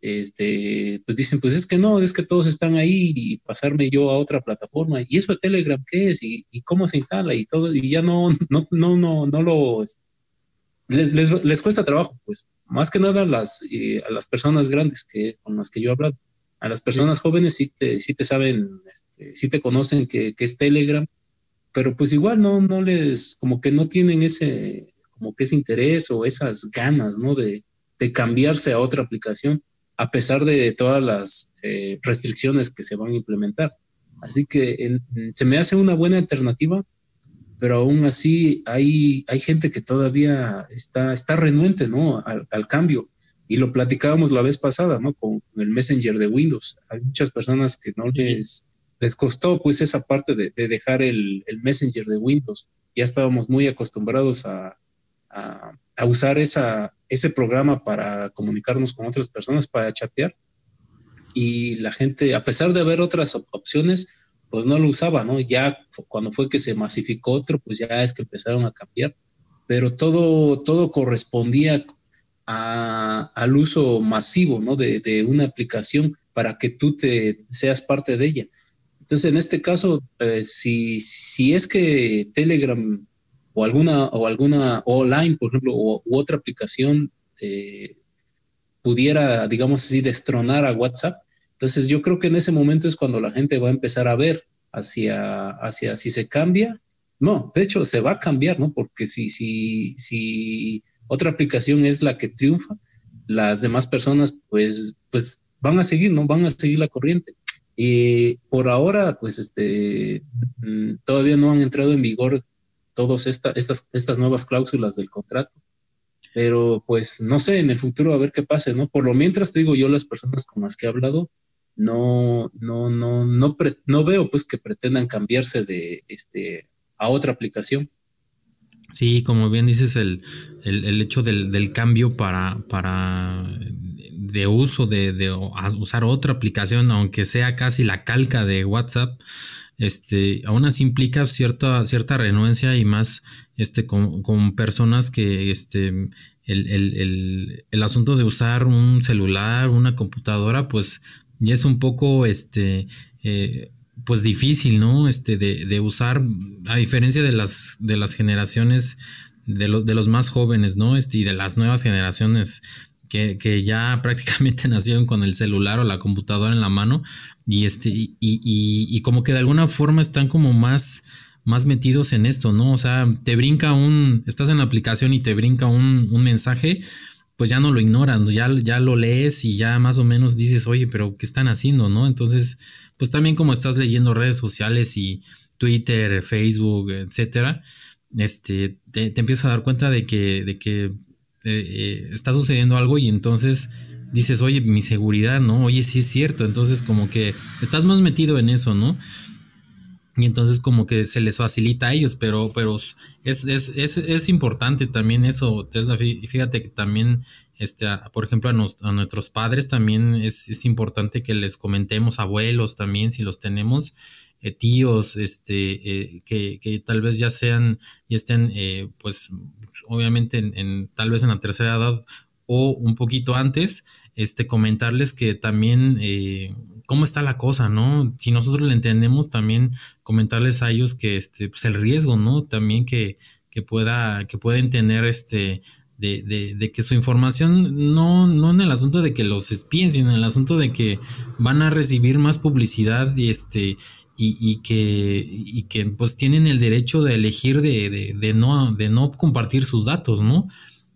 este, pues dicen, pues es que no, es que todos están ahí y pasarme yo a otra plataforma. ¿Y eso de Telegram qué es? ¿Y, cómo se instala? Y todo, y ya no, no, no, no, no lo... Les, les, les cuesta trabajo, pues más que nada las, eh, a las personas grandes que, con las que yo he hablado a las personas jóvenes sí te, sí te saben, este, sí te conocen que, que, es Telegram, pero pues igual no, no les, como que no tienen ese, como que ese interés o esas ganas, ¿no? De, de cambiarse a otra aplicación, a pesar de todas las eh, restricciones que se van a implementar. Así que se me hace una buena alternativa, pero aún así hay, hay gente que todavía está, está renuente, ¿no? Al, al cambio y lo platicábamos la vez pasada, ¿no? Con el Messenger de Windows. Hay muchas personas que no les, les costó pues esa parte de, dejar el, Messenger de Windows. Ya estábamos muy acostumbrados a, a, usar esa, ese programa para comunicarnos con otras personas, para chatear. Y la gente, a pesar de haber otras opciones, pues no lo usaba, ¿no? Ya cuando fue que se masificó otro, pues ya es que empezaron a cambiar. Pero todo, todo correspondía al uso masivo ¿no? de, una aplicación para que tú te seas parte de ella. Entonces, en este caso, eh, si, si es que Telegram o alguna, o alguna online, por ejemplo, o, u otra aplicación eh, pudiera, digamos así, destronar a WhatsApp, entonces yo creo que en ese momento es cuando la gente va a empezar a ver hacia, hacia si se cambia. No, de hecho se va a cambiar, ¿no? Porque si, si, si otra aplicación es la que triunfa, las demás personas pues, pues van a seguir, ¿no? Van a seguir la corriente. Y por ahora, pues este, mm, todavía no han entrado en vigor todas esta, estas, estas nuevas cláusulas del contrato. Pero pues no sé, en el futuro a ver qué pase, ¿no? Por lo mientras te digo yo, las personas con las que he hablado, no, no, no, no, no veo pues que pretendan cambiarse de este a otra aplicación. Sí, como bien dices, el, el, hecho del, cambio para, para de uso de, de, usar otra aplicación, aunque sea casi la calca de WhatsApp, este, aún así implica cierta, cierta renuencia y más este, con, con personas que este, el, el, el, asunto de usar un celular, una computadora, pues ya es un poco este, eh, pues difícil, ¿no? Este, de, de, usar, a diferencia de las, de las generaciones, de, de los más jóvenes, ¿no? Este, y de las nuevas generaciones que, ya prácticamente nacieron con el celular o la computadora en la mano y este y, y, como que de alguna forma están como más más metidos en esto, ¿no? O sea, te brinca un, estás en la aplicación y te brinca un, un mensaje, pues ya no lo ignoran, ya, ya lo lees y ya más o menos dices, oye, pero ¿qué están haciendo, no? Entonces, pues también como estás leyendo redes sociales y Twitter, Facebook, etcétera, este, te, empiezas a dar cuenta de que, de que eh, eh, está sucediendo algo y entonces dices, oye, mi seguridad, ¿no? Oye, sí es cierto. Entonces como que estás más metido en eso, ¿no? Y entonces como que se les facilita a ellos, pero, pero es, es, es, es importante también eso, Tesla. Fíjate que también, este, por ejemplo, a, a nuestros padres también es, es, importante que les comentemos, abuelos también, si los tenemos, eh, tíos, este, que, que, tal vez ya sean, y estén, pues, obviamente en, tal vez en la tercera edad o un poquito antes, este, comentarles que también eh, cómo está la cosa, ¿no? Si nosotros le entendemos, también comentarles a ellos que este, pues el riesgo, ¿no? También que, que pueda, que pueden tener este, de, de, de, que su información no, no en el asunto de que los espíen, sino en el asunto de que van a recibir más publicidad y este y, que, y que pues tienen el derecho de elegir de, de, no, de no compartir sus datos, ¿no?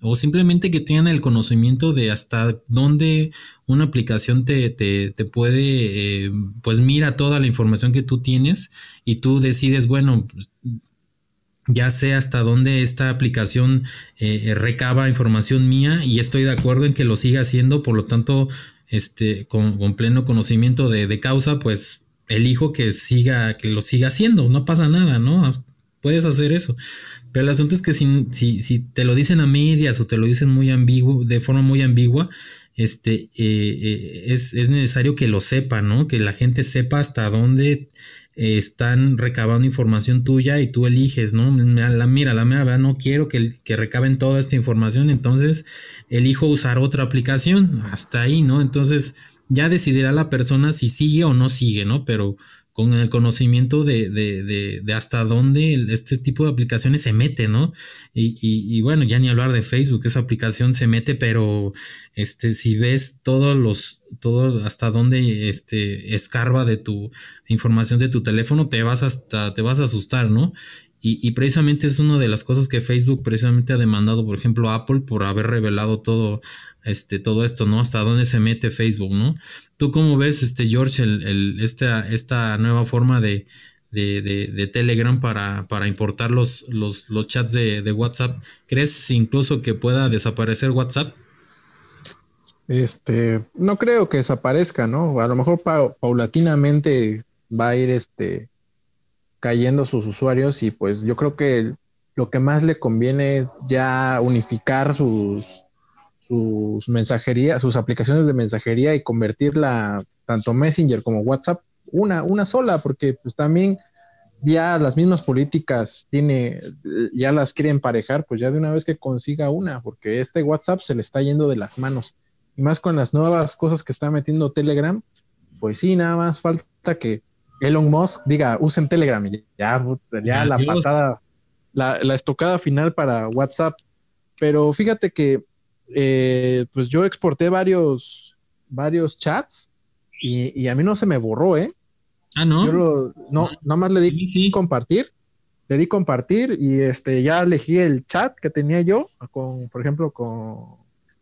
O simplemente que tengan el conocimiento de hasta dónde una aplicación te, te, te puede, eh, pues mira toda la información que tú tienes y tú decides, bueno, ya sé hasta dónde esta aplicación eh, recaba información mía y estoy de acuerdo en que lo siga haciendo, por lo tanto, este, con, pleno conocimiento de, de, causa, pues elijo que siga, que lo siga haciendo, no pasa nada, ¿no? Puedes hacer eso. Pero el asunto es que si, si, si te lo dicen a medias o te lo dicen muy ambiguo, de forma muy ambigua, este, eh, eh, es, es, necesario que lo sepa, ¿no? Que la gente sepa hasta dónde eh, están recabando información tuya y tú eliges, ¿no? Mira, la mira, no quiero que, que, recaben toda esta información, entonces elijo usar otra aplicación, hasta ahí, ¿no? Entonces, ya decidirá la persona si sigue o no sigue, ¿no? Pero con el conocimiento de, de, de, hasta dónde este tipo de aplicaciones se mete, ¿no? Y, y, bueno, ya ni hablar de Facebook, esa aplicación se mete, pero este, si ves todos los, todo hasta dónde este, escarba de tu información de tu teléfono, te vas hasta, te vas a asustar, ¿no? Y, y, precisamente es una de las cosas que Facebook precisamente ha demandado, por ejemplo, Apple por haber revelado todo este, todo esto, ¿no? Hasta dónde se mete Facebook, ¿no? ¿Tú cómo ves, este, George, el, esta, esta nueva forma de, de, Telegram para, para importar los, los, los chats de, WhatsApp? ¿Crees incluso que pueda desaparecer WhatsApp? Este, no creo que desaparezca, ¿no? A lo mejor paulatinamente va a ir este cayendo sus usuarios y pues yo creo que lo que más le conviene es ya unificar sus sus mensajerías, sus aplicaciones de mensajería y convertirla tanto Messenger como WhatsApp una, una sola, porque pues también ya las mismas políticas tiene, ya las quiere emparejar, pues ya de una vez que consiga una, porque este WhatsApp se le está yendo de las manos. Y más con las nuevas cosas que está metiendo Telegram, pues sí, nada más falta que Elon Musk diga, usen Telegram y ya, ya la patada, la, la estocada final para WhatsApp. Pero fíjate que eh, pues yo exporté varios, varios chats y, a mí no se me borró, ¿eh? Ah, no. Yo no, nada más le di compartir, le di compartir y este ya elegí el chat que tenía yo con, por ejemplo, con,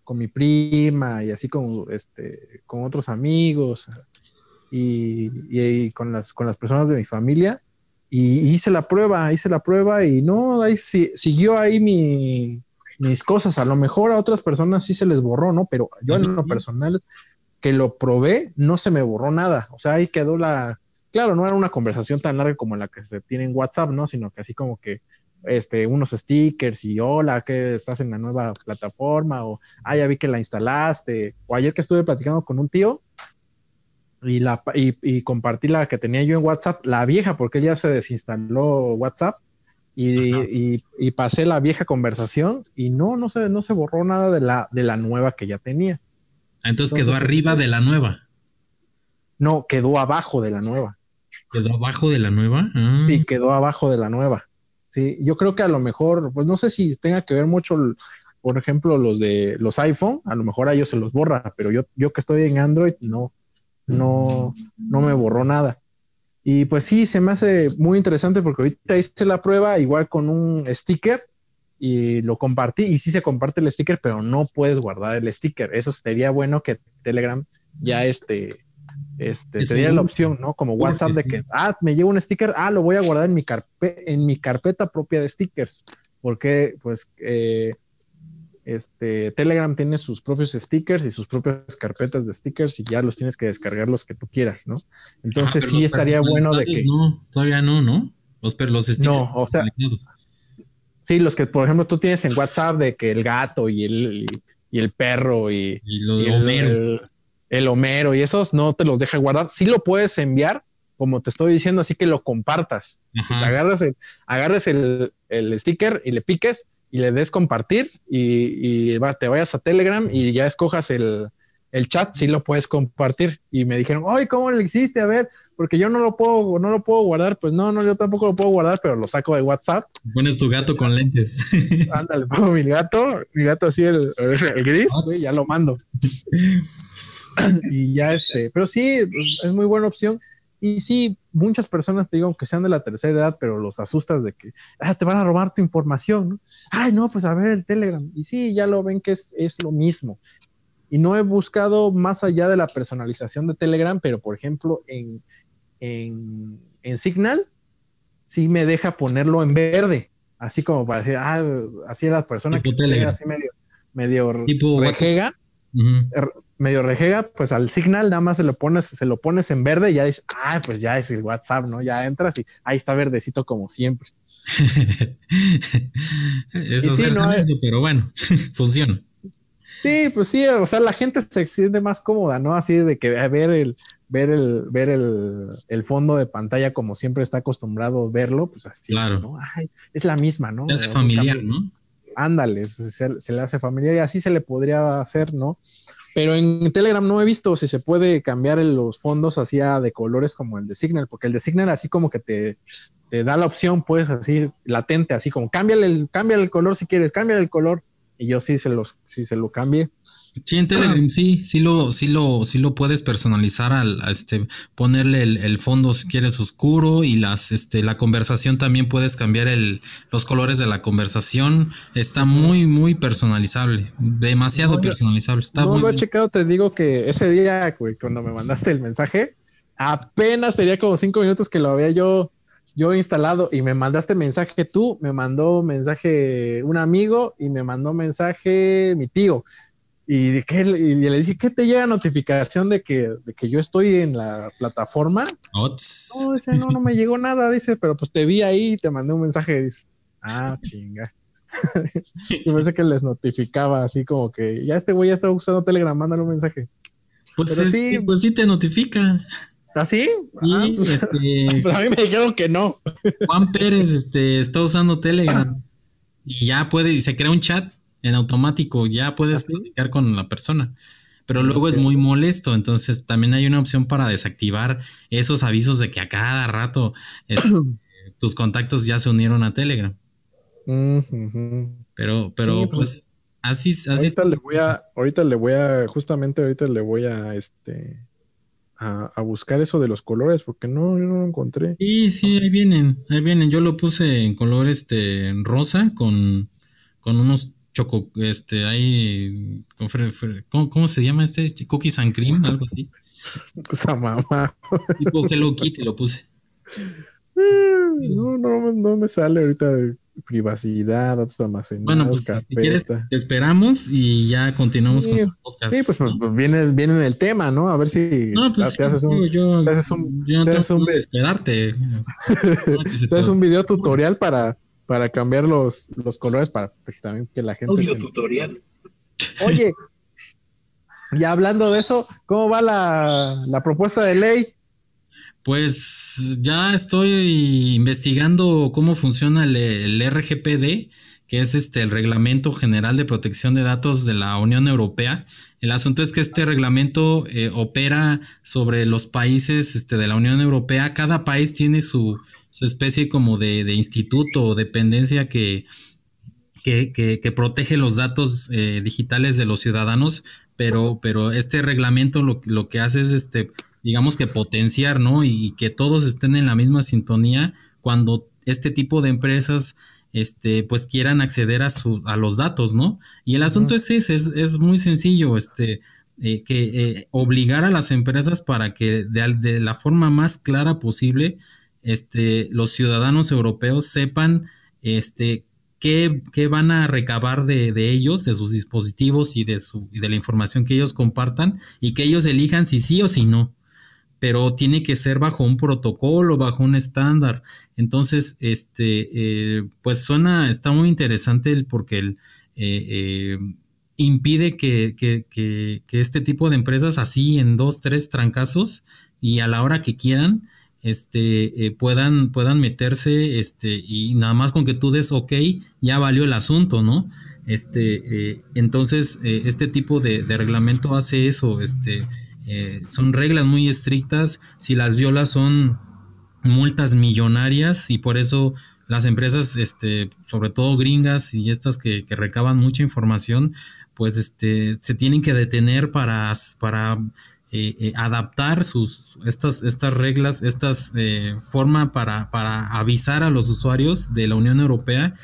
con mi prima y así con este, con otros amigos y, y, con las con las personas de mi familia y hice la prueba, hice la prueba y no, ahí siguió ahí mi, mis cosas. A lo mejor a otras personas sí se les borró, ¿no? Pero yo en lo personal que lo probé, no se me borró nada. O sea, ahí quedó la... Claro, no era una conversación tan larga como la que se tiene en WhatsApp, ¿no? Sino que así como que este, unos stickers y hola, que estás en la nueva plataforma o ah, ya vi que la instalaste o ayer que estuve platicando con un tío y, la, y, compartí la que tenía yo en WhatsApp, la vieja, porque ya se desinstaló WhatsApp y, y, pasé la vieja conversación y no, no se, no se borró nada de la, de la nueva que ya tenía. Entonces, quedó arriba de la nueva. No, quedó abajo de la nueva. ¿Quedó abajo de la nueva? Ah. Sí, quedó abajo de la nueva. Sí, yo creo que a lo mejor, pues no sé si tenga que ver mucho, por ejemplo, los de los iPhone, a lo mejor a ellos se los borra, pero yo, yo que estoy en Android, no, no, no me borró nada. Y pues sí, se me hace muy interesante porque ahorita hice la prueba igual con un sticker y lo compartí y sí se comparte el sticker, pero no puedes guardar el sticker. Eso sería bueno que Telegram ya este, este sería la opción, ¿no? Como WhatsApp de que, ah, me llevo un sticker, ah, lo voy a guardar en mi, en mi carpeta propia de stickers, porque pues eh, este, Telegram tiene sus propios stickers y sus propias carpetas de stickers y ya los tienes que descargar los que tú quieras, ¿no? Entonces sí estaría bueno de que... No, todavía no, ¿no? Los, los stickers. No, o sea... Sí, los que, por ejemplo, tú tienes en WhatsApp de que el gato y el, y, el perro y, el, Homero. El, Homero y esos no te los deja guardar. Sí lo puedes enviar, como te estoy diciendo, así que lo compartas. agarras, el, agarres el, el sticker y le piques y le des compartir y, te vayas a Telegram y ya escojas el, chat, si lo puedes compartir. Y me dijeron, ay, ¿cómo lo hiciste? A ver, porque yo no lo puedo, no lo puedo guardar. Pues no, no, yo tampoco lo puedo guardar, pero lo saco de WhatsApp. Pones tu gato con lentes. Ándale, pongo mi gato, mi gato así, el, gris, ya lo mando. y ya este, pero sí, pues, es muy buena opción. Y sí, muchas personas te digo que sean de la tercera edad, pero los asustas de que ah, te van a robar tu información. ¿no? Ay, no, pues a ver el Telegram. Y sí, ya lo ven que es, es lo mismo. Y no he buscado más allá de la personalización de Telegram, pero por ejemplo, en, en, en Signal, sí me deja ponerlo en verde. Así como para decir, ah, así es la persona que así medio, medio tipo rejega medio rejega, pues al Signal nada más se lo pones, se lo pones en verde y ya dices, ah, pues ya es el WhatsApp, ¿no? Ya entras y ahí está verdecito como siempre. Eso sí, no, pero bueno, funciona. Sí, pues sí, o sea, la gente se siente más cómoda, ¿no? Así de que ver el, ver el, ver el, fondo de pantalla como siempre está acostumbrado a verlo, pues así, claro. ¿no? es la misma, ¿no? Se hace familiar, ¿no? Ándale, se, le hace familiar y así se le podría hacer, ¿no? Pero en Telegram no he visto si se puede cambiar los fondos así de colores como el de Signal, porque el de Signal así como que te, te da la opción, pues así latente, así como cámbiale el, el color si quieres, cámbiale el color. Y yo sí se los, sí se lo cambie. Sí, en Telegram sí, sí lo, sí lo, sí lo puedes personalizar al, este, ponerle el, fondo si quieres oscuro y las, este, la conversación también puedes cambiar el, los colores de la conversación. Está muy, muy personalizable, demasiado personalizable. Está no lo he checado, te digo que ese día, cuando me mandaste el mensaje, apenas tenía como cinco minutos que lo había yo, yo instalado y me mandaste mensaje tú, me mandó mensaje un amigo y me mandó mensaje mi tío. Y, que, y le dije, ¿qué te llega notificación de que, de que yo estoy en la plataforma? No, dice, no, no me llegó nada, dice, pero pues te vi ahí y te mandé un mensaje, dice, ah, chinga. y pensé que les notificaba así como que, ya este güey ya está usando Telegram, mándale un mensaje. Pues, sí, pues sí te notifica. ¿Ah, sí? Ah, pues, este, pues a mí me dijeron que no. Juan Pérez este, está usando Telegram y ya puede, y se crea un chat en automático, ya puedes platicar con la persona. Pero luego es muy molesto, entonces también hay una opción para desactivar esos avisos de que a cada rato este, tus contactos ya se unieron a Telegram. Pero, pero pues, pues, así, así ahorita le voy a, ahorita le voy a, justamente ahorita le voy a este a, buscar eso de los colores, porque no, yo no lo encontré. Sí, sí, ahí vienen, ahí vienen. Yo lo puse en color este rosa con, con unos choco, este, hay, ¿cómo, ¿cómo, se llama este? Cookies and cream, algo así. Esa mamá. Tipo Hello Kitty lo puse. No, no, no me sale ahorita privacidad, datos almacenados. Bueno, pues si quieres, te esperamos y ya continuamos con el podcast. Sí, pues, pues, pues, viene, viene en el tema, ¿no? A ver si no, pues, te haces un, yo, te haces un, yo no tengo un, esperarte. te haces un video tutorial para para cambiar los, los colores para que también que la gente. Audio tutorial. Oye, y hablando de eso, ¿cómo va la, la propuesta de ley? Pues ya estoy investigando cómo funciona el, RGPD, que es este el Reglamento General de Protección de Datos de la Unión Europea. El asunto es que este reglamento eh, opera sobre los países este, de la Unión Europea. Cada país tiene su, especie como de, instituto o dependencia que, que, protege los datos eh, digitales de los ciudadanos, pero, pero este reglamento lo, lo que hace es este digamos que potenciar, ¿no? Y, que todos estén en la misma sintonía cuando este tipo de empresas este, pues quieran acceder a, su, a los datos, ¿no? Y el asunto es ese, es, muy sencillo, este, eh, que eh, obligar a las empresas para que de, de, la forma más clara posible, este, los ciudadanos europeos sepan, este, qué, qué van a recabar de, de, ellos, de sus dispositivos y de, su, y de la información que ellos compartan, y que ellos elijan si sí o si no pero tiene que ser bajo un protocolo, bajo un estándar. Entonces, este, eh, pues suena, está muy interesante el, porque el, eh, eh, impide que, que, que, este tipo de empresas así en dos, tres trancazos y a la hora que quieran, este, puedan, puedan meterse, este, y nada más con que tú des ok, ya valió el asunto, ¿no? Este, entonces, este tipo de, de reglamento hace eso, este, eh, son reglas muy estrictas, si las violas son multas millonarias y por eso las empresas, este, sobre todo gringas y estas que, recaban mucha información, pues este, se tienen que detener para, para eh, eh, adaptar sus, estas, estas reglas, estas forma para, para avisar a los usuarios de la Unión Europea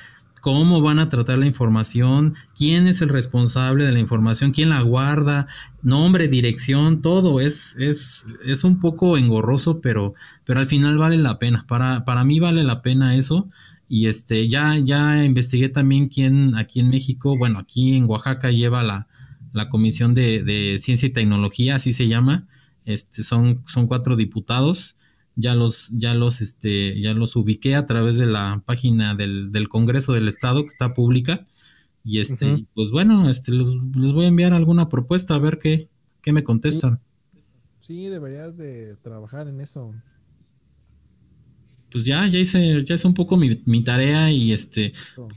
cómo van a tratar la información, quién es el responsable de la información, quién la guarda, nombre, dirección, todo es, es, es un poco engorroso, pero, pero al final vale la pena. Para, para mí vale la pena eso. Y este, ya, ya investigué también quién aquí en México, bueno, aquí en Oaxaca lleva la, la Comisión de, de, Ciencia y Tecnología, así se llama. Este, son, son cuatro diputados ya los, ya los, este, ya los ubiqué a través de la página del, del Congreso del Estado, que está pública. Y este, pues bueno, este, les, voy a enviar alguna propuesta a ver qué, qué me contestan. Sí, deberías de trabajar en eso. Pues ya, ya hice, ya hice un poco mi, mi tarea y este,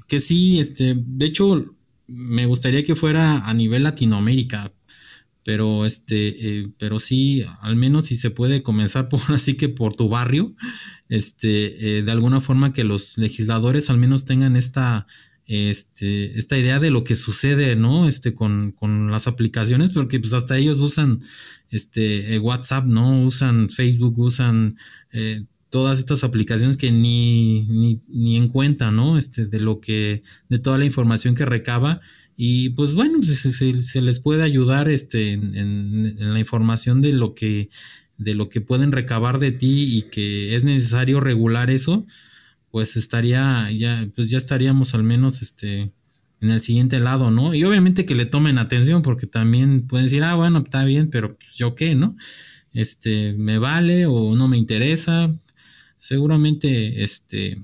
que sí, este, de hecho, me gustaría que fuera a nivel Latinoamérica, pero este, eh, pero sí, al menos si se puede comenzar por así que por tu barrio, este, eh, de alguna forma que los legisladores al menos tengan esta, este, esta idea de lo que sucede, ¿no? Este, con, con las aplicaciones, porque pues hasta ellos usan, este, eh, WhatsApp, ¿no? Usan Facebook, usan todas estas aplicaciones que ni, ni, ni en cuenta, ¿no? Este, de lo que, de toda la información que recaba y pues bueno, pues, se, les puede ayudar este, en, la información de lo, que, de lo que pueden recabar de ti y que es necesario regular eso, pues estaría, ya, pues ya estaríamos al menos este, en el siguiente lado, ¿no? Y obviamente que le tomen atención porque también pueden decir, ah, bueno, está bien, pero pues, yo qué, ¿no? Este, me vale o no me interesa. Seguramente, este,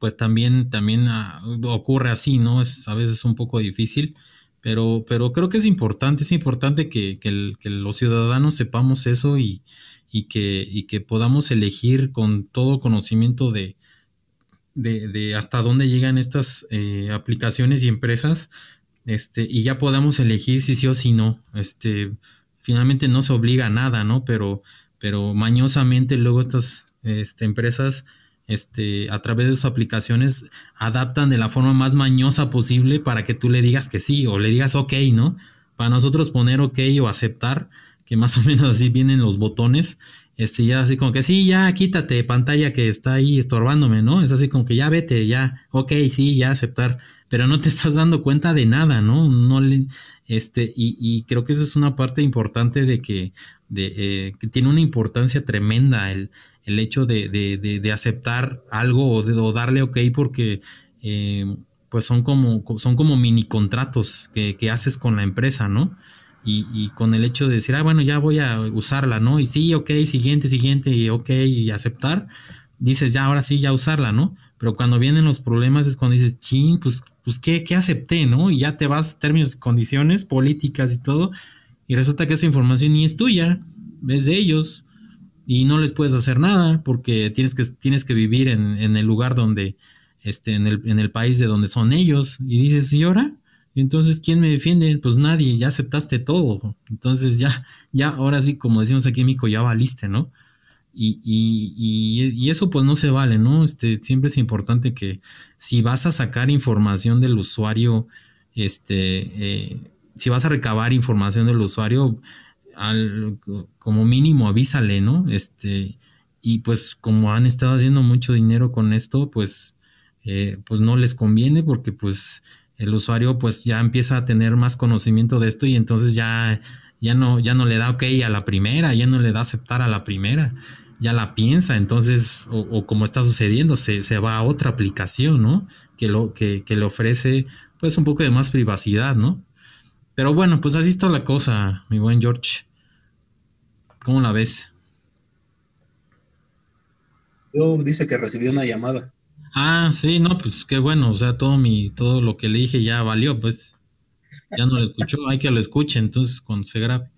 pues también, también ah, ocurre así, ¿no? Es a veces un poco difícil, pero, pero creo que es importante, es importante que, los ciudadanos sepamos eso y, que, que podamos elegir con todo conocimiento de, de, hasta dónde llegan estas eh, aplicaciones y empresas, este, y ya podamos elegir si sí o si no. Este, finalmente no se obliga a nada, ¿no? Pero, pero mañosamente luego estas este, empresas este, a través de sus aplicaciones adaptan de la forma más mañosa posible para que tú le digas que sí o le digas ok, ¿no? Para nosotros poner ok o aceptar, que más o menos así vienen los botones, este, ya así como que sí, ya quítate pantalla que está ahí estorbándome, ¿no? Es así como que ya vete, ya, ok, sí, ya aceptar, pero no te estás dando cuenta de nada, ¿no? No le, este, y, y creo que esa es una parte importante de que, de, eh, que tiene una importancia tremenda el, el hecho de, de, de, aceptar algo o, de, darle ok porque eh, pues son como, son como mini contratos que, que haces con la empresa, ¿no? Y, y, con el hecho de decir, ah, bueno, ya voy a usarla, ¿no? Y sí, ok, siguiente, siguiente, y ok, y aceptar, dices, ya, ahora sí, ya usarla, ¿no? pero cuando vienen los problemas es cuando dices, ching, pues, pues ¿qué, ¿qué acepté, no? Y ya te vas términos condiciones políticas y todo, y resulta que esa información ni es tuya, es de ellos, y no les puedes hacer nada porque tienes que, tienes que vivir en, en el lugar donde, este, en el, en el país de donde son ellos, y dices, ¿y ahora? Entonces, ¿quién me defiende? Pues nadie, ya aceptaste todo. Entonces, ya, ya, ahora sí, como decimos aquí en ya valiste, ¿no? Y, y, y, eso pues no se vale, ¿no? Este, siempre es importante que si vas a sacar información del usuario, este, eh, si vas a recabar información del usuario, al, como mínimo avísale, ¿no? Este, y pues como han estado haciendo mucho dinero con esto, pues, eh, pues no les conviene porque pues el usuario pues ya empieza a tener más conocimiento de esto y entonces ya, ya, no, ya no le da ok a la primera, ya no le da aceptar a la primera, ya la piensa, entonces, o, como está sucediendo, se, se, va a otra aplicación, ¿no? Que, lo, que, que le ofrece pues un poco de más privacidad, ¿no? Pero bueno, pues así está la cosa, mi buen George. ¿Cómo la ves? Yo dice que recibió una llamada. Ah, sí, no, pues qué bueno, o sea, todo mi, todo lo que le dije ya valió, pues ya no lo escuchó, hay que lo escuche entonces cuando se grabe.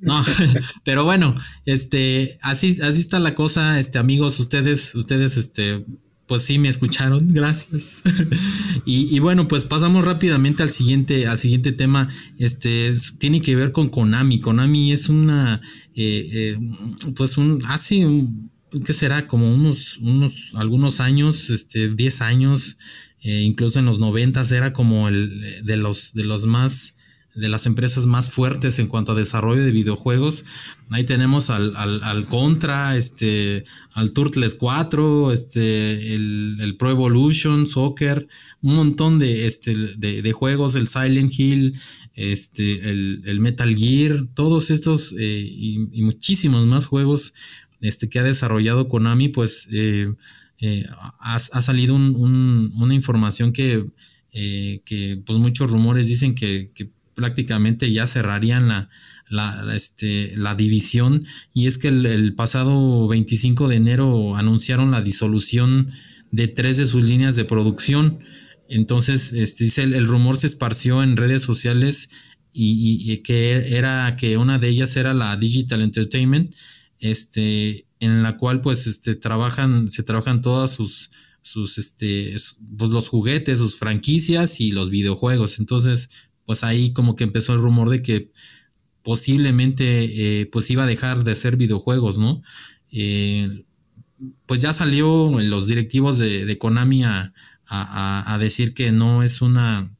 No, pero bueno, este, así, así está la cosa, este, amigos, ustedes, ustedes, este, pues sí me escucharon, gracias. y, bueno, pues pasamos rápidamente al siguiente, al siguiente tema. Este tiene que ver con Konami. Konami es una, eh, eh, pues un, hace un, ¿qué será? Como unos, unos, algunos años, este, 10 años, eh, incluso en los 90 era como el de los, de los más, de las empresas más fuertes en cuanto a desarrollo de videojuegos. Ahí tenemos al, al, Contra, este, al Turtles 4, este, el, el, Pro Evolution, Soccer, un montón de, este, de, juegos, el Silent Hill, este, el, Metal Gear, todos estos eh, y, muchísimos más juegos este, que ha desarrollado Konami, pues eh, eh, ha, salido una información que, que, pues muchos rumores dicen que, prácticamente ya cerrarían la, la, este, la división y es que el, pasado 25 de enero anunciaron la disolución de tres de sus líneas de producción. Entonces, este, dice, el, rumor se esparció en redes sociales y, y, que era que una de ellas era la Digital Entertainment este, en la cual pues este, trabajan, se trabajan todas sus, sus, este, pues los juguetes, sus franquicias y los videojuegos. Entonces, pues ahí como que empezó el rumor de que posiblemente eh, pues iba a dejar de ser videojuegos, ¿no? Eh, pues ya salió los directivos de, Konami a, a, decir que no es una,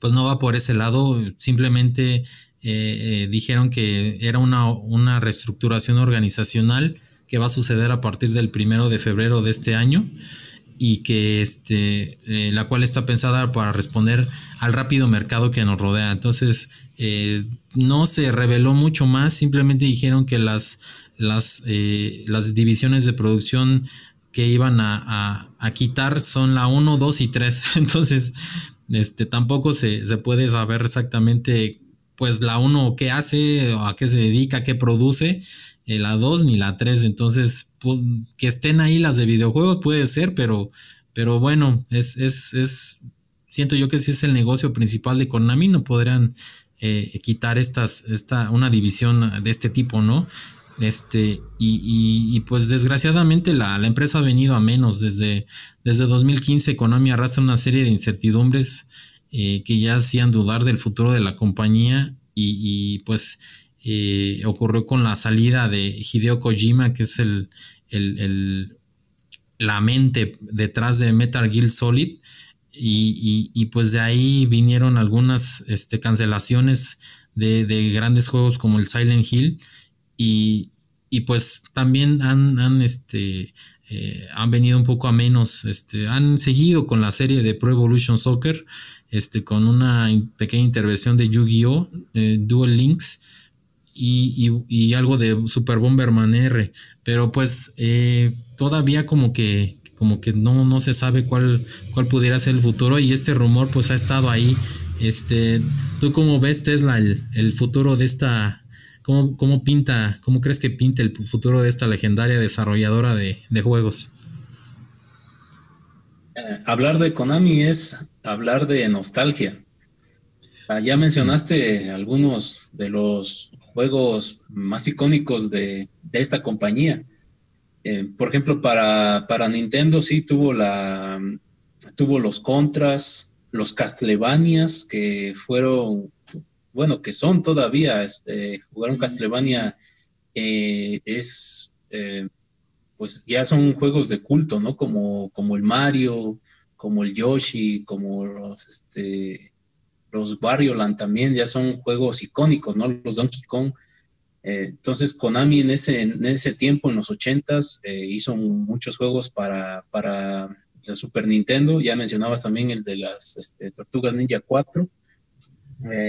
pues no va por ese lado, simplemente eh, dijeron que era una, una, reestructuración organizacional que va a suceder a partir del primero de febrero de este año y que este, eh, la cual está pensada para responder al rápido mercado que nos rodea. Entonces, no se reveló mucho más, simplemente dijeron que las, las, las divisiones de producción que iban a, a, quitar son la 1, 2 y 3. Entonces, este, tampoco se, se puede saber exactamente pues la uno qué hace, a qué se dedica, qué produce, eh, la dos ni la tres. Entonces, que estén ahí las de videojuegos puede ser, pero, pero bueno, es, es, es, siento yo que si es el negocio principal de Konami, no podrían eh, quitar estas, esta, una división de este tipo, ¿no? Este, y, y, pues desgraciadamente la, la, empresa ha venido a menos. Desde, desde 2015 Konami arrastra una serie de incertidumbres eh, que ya hacían dudar del futuro de la compañía y, pues ocurrió con la salida de Hideo Kojima, que es el, la mente detrás de Metal Gear Solid. Y, pues de ahí vinieron algunas este, cancelaciones de, grandes juegos como el Silent Hill. Y, pues también han, han este, eh, han venido un poco a menos, este, han seguido con la serie de Pro Evolution Soccer, este, con una pequeña intervención de Yu-Gi-Oh! Eh, Duel Links y, algo de Super Bomberman R, pero pues eh, todavía como que, como que no, no se sabe cuál, cuál pudiera ser el futuro y este rumor pues ha estado ahí. Este, ¿Tú cómo ves Tesla el, el futuro de esta ¿Cómo, pinta, cómo crees que pinta el futuro de esta legendaria desarrolladora de, juegos? Eh, hablar de Konami es hablar de nostalgia. Ah, ya mencionaste algunos de los juegos más icónicos de, esta compañía. Eh, por ejemplo, para, para, Nintendo sí tuvo la tuvo los Contras, los Castlevanias, que fueron, bueno, que son todavía, este, jugar un Castlevania eh, es, eh, pues ya son juegos de culto, ¿no? Como, como el Mario, como el Yoshi, como los, este, los Wario Land también, ya son juegos icónicos, ¿no? Los Donkey Kong. Eh, entonces, Konami en ese, en ese tiempo, en los ochentas, hizo muchos juegos para, para la Super Nintendo. Ya mencionabas también el de las este, Tortugas Ninja 4,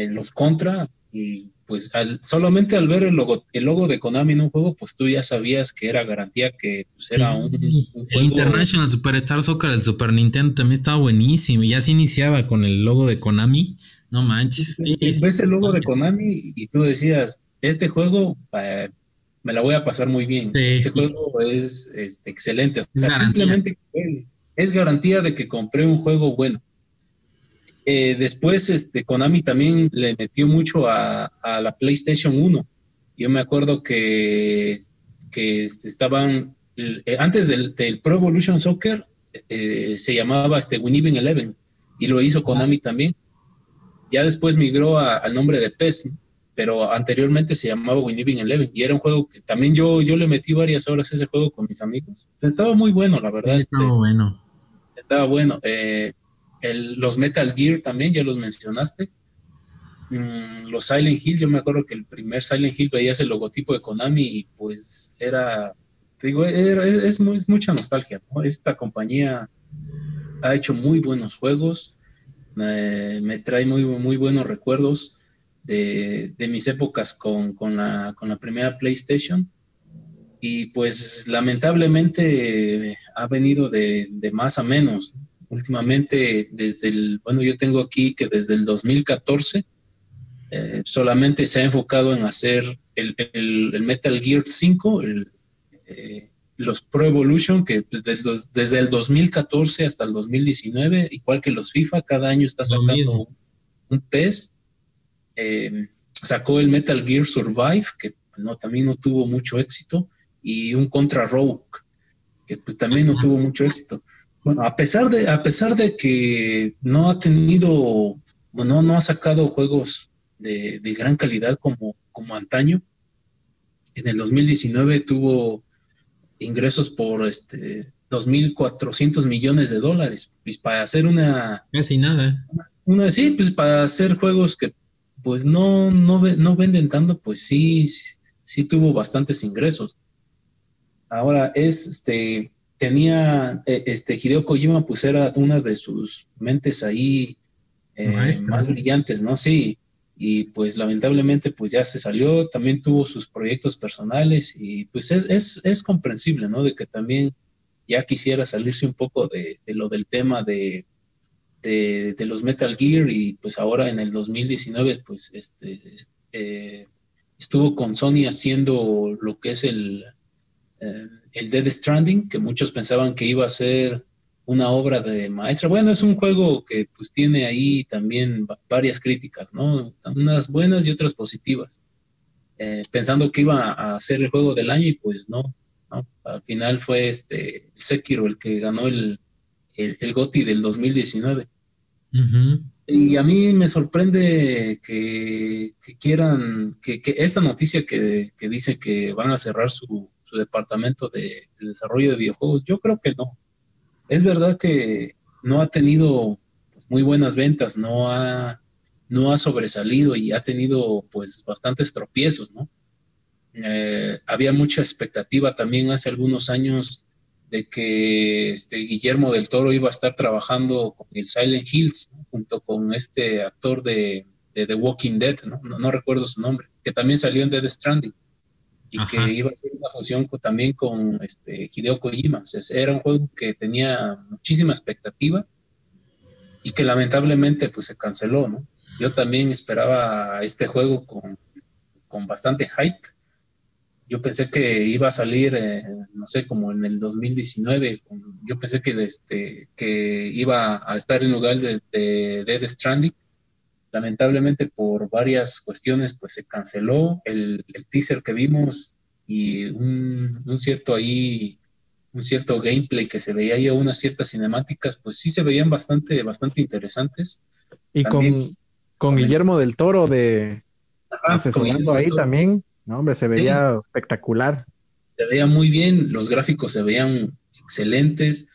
los Contra, y pues solamente al ver el logo, el logo de Konami en un juego, pues tú ya sabías que era garantía que pues, era un, juego. El International Superstar Soccer del Super Nintendo también estaba buenísimo. Ya se iniciaba con el logo de Konami. No manches. ves el logo de Konami y tú decías, este juego eh, me la voy a pasar muy bien. Este juego es este, excelente. O sea, simplemente es garantía de que compré un juego bueno. Eh, después, este, Konami también le metió mucho a, la PlayStation 1. Yo me acuerdo que, que este, estaban, eh, antes del, Pro Evolution Soccer, eh, se llamaba este, Winning Eleven y lo hizo Konami también. Ya después migró al nombre de PES, pero anteriormente se llamaba Winning Eleven y era un juego que también yo, yo le metí varias horas a ese juego con mis amigos. Estaba muy bueno, la verdad. Estaba este, bueno. Estaba bueno. Eh, los Metal Gear también, ya los mencionaste. Mm, los Silent Hill, yo me acuerdo que el primer Silent Hill veías el logotipo de Konami y pues era, te digo, es, mucha nostalgia. Esta compañía ha hecho muy buenos juegos, me trae muy, buenos recuerdos de, mis épocas con, la, primera PlayStation y pues lamentablemente ha venido de más a menos últimamente desde el, bueno, yo tengo aquí que desde el 2014 eh, solamente se ha enfocado en hacer el, el, Metal Gear 5, eh, los Pro Evolution, que desde, desde, el 2014 hasta el 2019, igual que los FIFA, cada año está sacando un, PES. Eh, sacó el Metal Gear Survive, que no, también no tuvo mucho éxito, y un Contra Rogue, que pues también no tuvo mucho éxito. Bueno, a pesar de, a pesar de que no ha tenido, bueno, no ha sacado juegos de, gran calidad como, como antaño, en el 2019 tuvo ingresos por este 2.400 millones de dólares. Pues para hacer una... Casi nada. Una, sí, pues para hacer juegos que pues no, no, no venden tanto, pues sí, sí, tuvo bastantes ingresos. Ahora es este tenía, eh, este, Hideo Kojima, pues era una de sus mentes ahí eh, más brillantes, ¿no? Sí, y pues lamentablemente pues ya se salió, también tuvo sus proyectos personales y pues es, es, comprensible, ¿no? De que también ya quisiera salirse un poco de, lo del tema de, de, los Metal Gear y pues ahora en el 2019 pues este, eh, estuvo con Sony haciendo lo que es el el Dead Stranding, que muchos pensaban que iba a ser una obra de maestra. Bueno, es un juego que pues tiene ahí también varias críticas, ¿no? Unas buenas y otras positivas. Eh, pensando que iba a ser el juego del año y pues no, Al final fue este Sekiro el que ganó el, el, GOTI del 2019. Y a mí me sorprende que, quieran, que, esta noticia que, que dice que van a cerrar su, su departamento de, desarrollo de videojuegos? Yo creo que no. Es verdad que no ha tenido pues, muy buenas ventas, no ha, no ha sobresalido y ha tenido pues bastantes tropiezos, ¿no? Eh, había mucha expectativa también hace algunos años de que este Guillermo del Toro iba a estar trabajando con el Silent Hills junto con este actor de, The Walking Dead, ¿no? ¿no? recuerdo su nombre, que también salió en Dead Stranding y que iba a ser una fusión también con este, Hideo Kojima. O sea, era un juego que tenía muchísima expectativa y que lamentablemente pues se canceló, ¿no? Yo también esperaba este juego con, con bastante hype yo pensé que iba a salir, eh, no sé, como en el 2019. Yo pensé que, este, que iba a estar en lugar de, de Dead Stranding. Lamentablemente por varias cuestiones, pues se canceló el, teaser que vimos y un, cierto ahí, un cierto gameplay que se veía ahí a unas ciertas cinemáticas, pues sí se veían bastante, bastante interesantes. Y con, con Guillermo del Toro de asesorando ahí también no, hombre, se veía espectacular. Se veía muy bien, los gráficos se veían excelentes.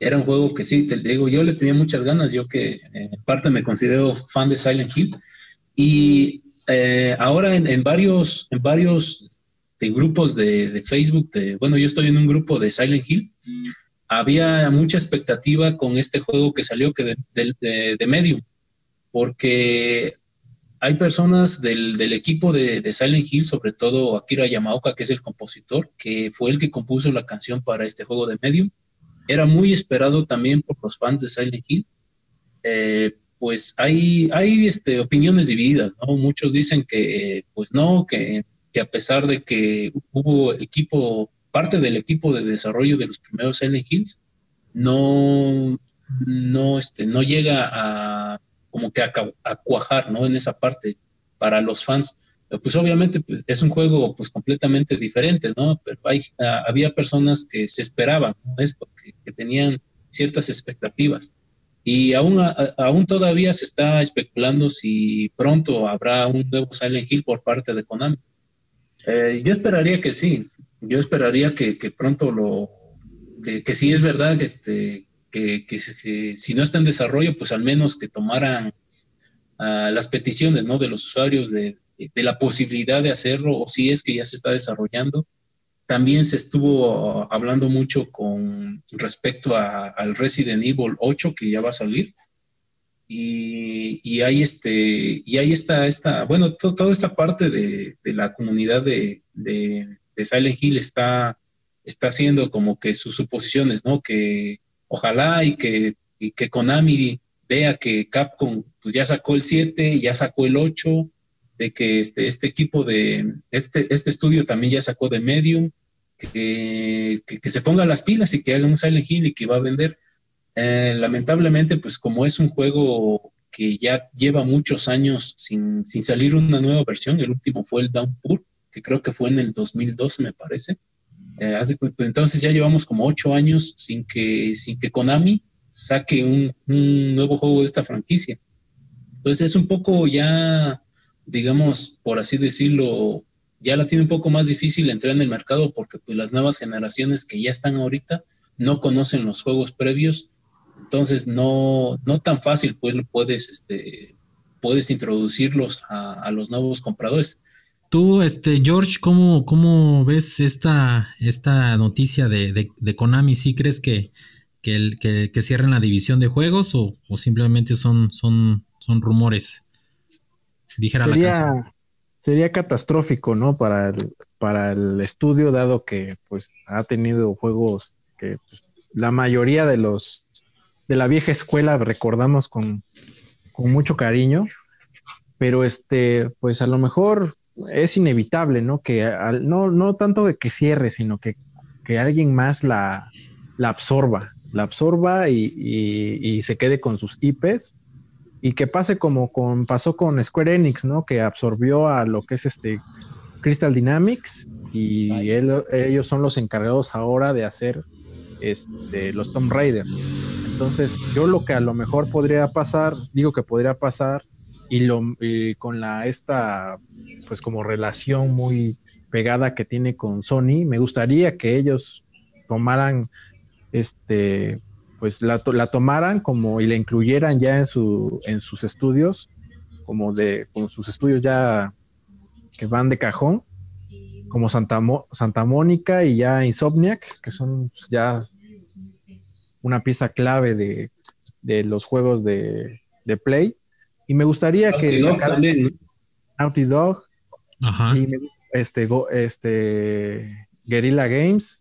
Era un juego que sí, te digo, yo le tenía muchas ganas, yo que eh, en parte me considero fan de Silent Hill. Y eh, ahora en, varios, en varios grupos de, Facebook, de, bueno, yo estoy en un grupo de Silent Hill, había mucha expectativa con este juego que salió que de, de Medium, porque hay personas del, equipo de, Silent Hill, sobre todo Akira Yamaoka, que es el compositor, que fue el que compuso la canción para este juego de Medium. Era muy esperado también por los fans de Silent Hill. Eh, pues hay, hay este, opiniones divididas, ¿no? Muchos dicen que, pues no, que, a pesar de que hubo equipo, parte del equipo de desarrollo de los primeros Silent Hills, no, no, este, no llega a como que a, cuajar, ¿no? En esa parte para los fans. Pues obviamente pues, es un juego pues completamente diferente, ¿no? Pero hay, ah, había personas que se esperaban esto, que, tenían ciertas expectativas. Y aún, aún todavía se está especulando si pronto habrá un nuevo Silent Hill por parte de Konami. Eh, yo esperaría que sí, yo esperaría que, pronto lo, que, que sí es verdad que, este, que, si no está en desarrollo, pues al menos que tomaran ah, las peticiones ¿no? de los usuarios de, la posibilidad de hacerlo o si es que ya se está desarrollando. También se estuvo hablando mucho con respecto al Resident Evil 8 que ya va a salir. Y, y hay este, y ahí está esta, bueno, toda esta parte de, la comunidad de, de, Silent Hill está, está haciendo como que sus suposiciones, ¿no? Que, ojalá y que, y que Konami vea que Capcom pues ya sacó el 7, ya sacó el 8, de que este, este equipo de, este, este estudio también ya sacó de Medium, que, que, se ponga las pilas y que haga un Silent Hill y que va a vender. Eh, lamentablemente, pues como es un juego que ya lleva muchos años sin, sin salir una nueva versión, el último fue el Downpour, que creo que fue en el 2012, me parece. Eh, pues, entonces ya llevamos como ocho años sin que, sin que Konami saque un, nuevo juego de esta franquicia. Entonces es un poco ya, digamos, por así decirlo, ya la tiene un poco más difícil entrar en el mercado porque pues, las nuevas generaciones que ya están ahorita no conocen los juegos previos. Entonces no, no tan fácil pues puedes, este, puedes introducirlos a, los nuevos compradores. Tú, este, George, ¿cómo, cómo ves esta, esta noticia de, de, Konami? ¿Sí crees que, que, que, cierren la división de juegos o, simplemente son, son, son rumores? Dijera sería, la sería catastrófico, ¿no? Para el, para el estudio, dado que pues ha tenido juegos que pues, la mayoría de los de la vieja escuela recordamos con, con mucho cariño. Pero este, pues a lo mejor es inevitable, ¿no? Que no, no tanto de que cierre, sino que, alguien más la, la absorba, la absorba y, se quede con sus IPs y que pase como con, pasó con Square Enix, ¿no? Que absorbió a lo que es este Crystal Dynamics y ellos son los encargados ahora de hacer este, los Tomb Raider. Entonces, yo lo que a lo mejor podría pasar, digo que podría pasar, y, lo, con la esta pues como relación muy pegada que tiene con Sony, me gustaría que ellos tomaran este pues la, la tomaran como y la incluyeran ya en su en sus estudios como de como sus estudios ya que van de cajón como Santa, Santa Mónica y ya Insomniac que son ya una pieza clave de, de los juegos de, de Play y me gustaría que Dog también, Naughty Dog Ajá. y este este Guerrilla Games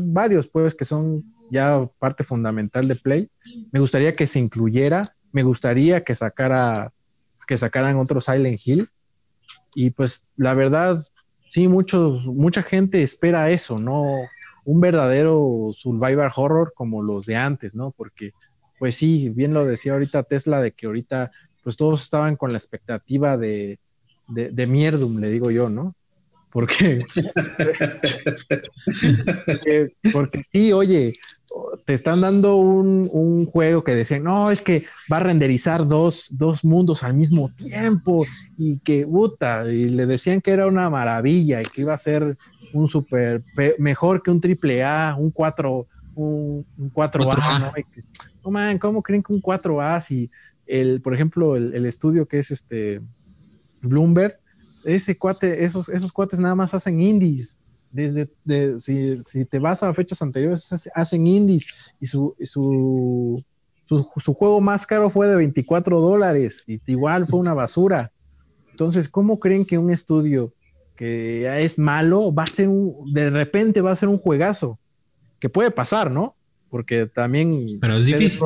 varios pues que son ya parte fundamental de Play me gustaría que se incluyera me gustaría que sacara que sacaran otro Silent Hill y pues la verdad sí, muchos, mucha gente espera eso, ¿no? Un verdadero survivor horror como los de antes, ¿no? Porque, pues sí, bien lo decía ahorita Tesla, de que ahorita, pues todos estaban con la expectativa de, de, de mierdum, le digo yo, ¿no? Porque, porque, porque sí, oye, te están dando un, un, juego que decían, no, es que va a renderizar dos, dos, mundos al mismo tiempo y que, puta, y le decían que era una maravilla y que iba a ser un super, mejor que un triple A, un 4, un, un 4A, ¿no? no, man, ¿cómo creen que un 4A si el, por ejemplo, el, el estudio que es este Bloomberg, ese cuate, esos, esos cuates nada más hacen indies, desde si, si, te vas a fechas anteriores, hacen indies y su, su, su, juego más caro fue de 24 dólares y igual fue una basura. Entonces, ¿cómo creen que un estudio que es malo va a ser un, de repente va a ser un juegazo? Que puede pasar, ¿no? Porque también Pero es difícil.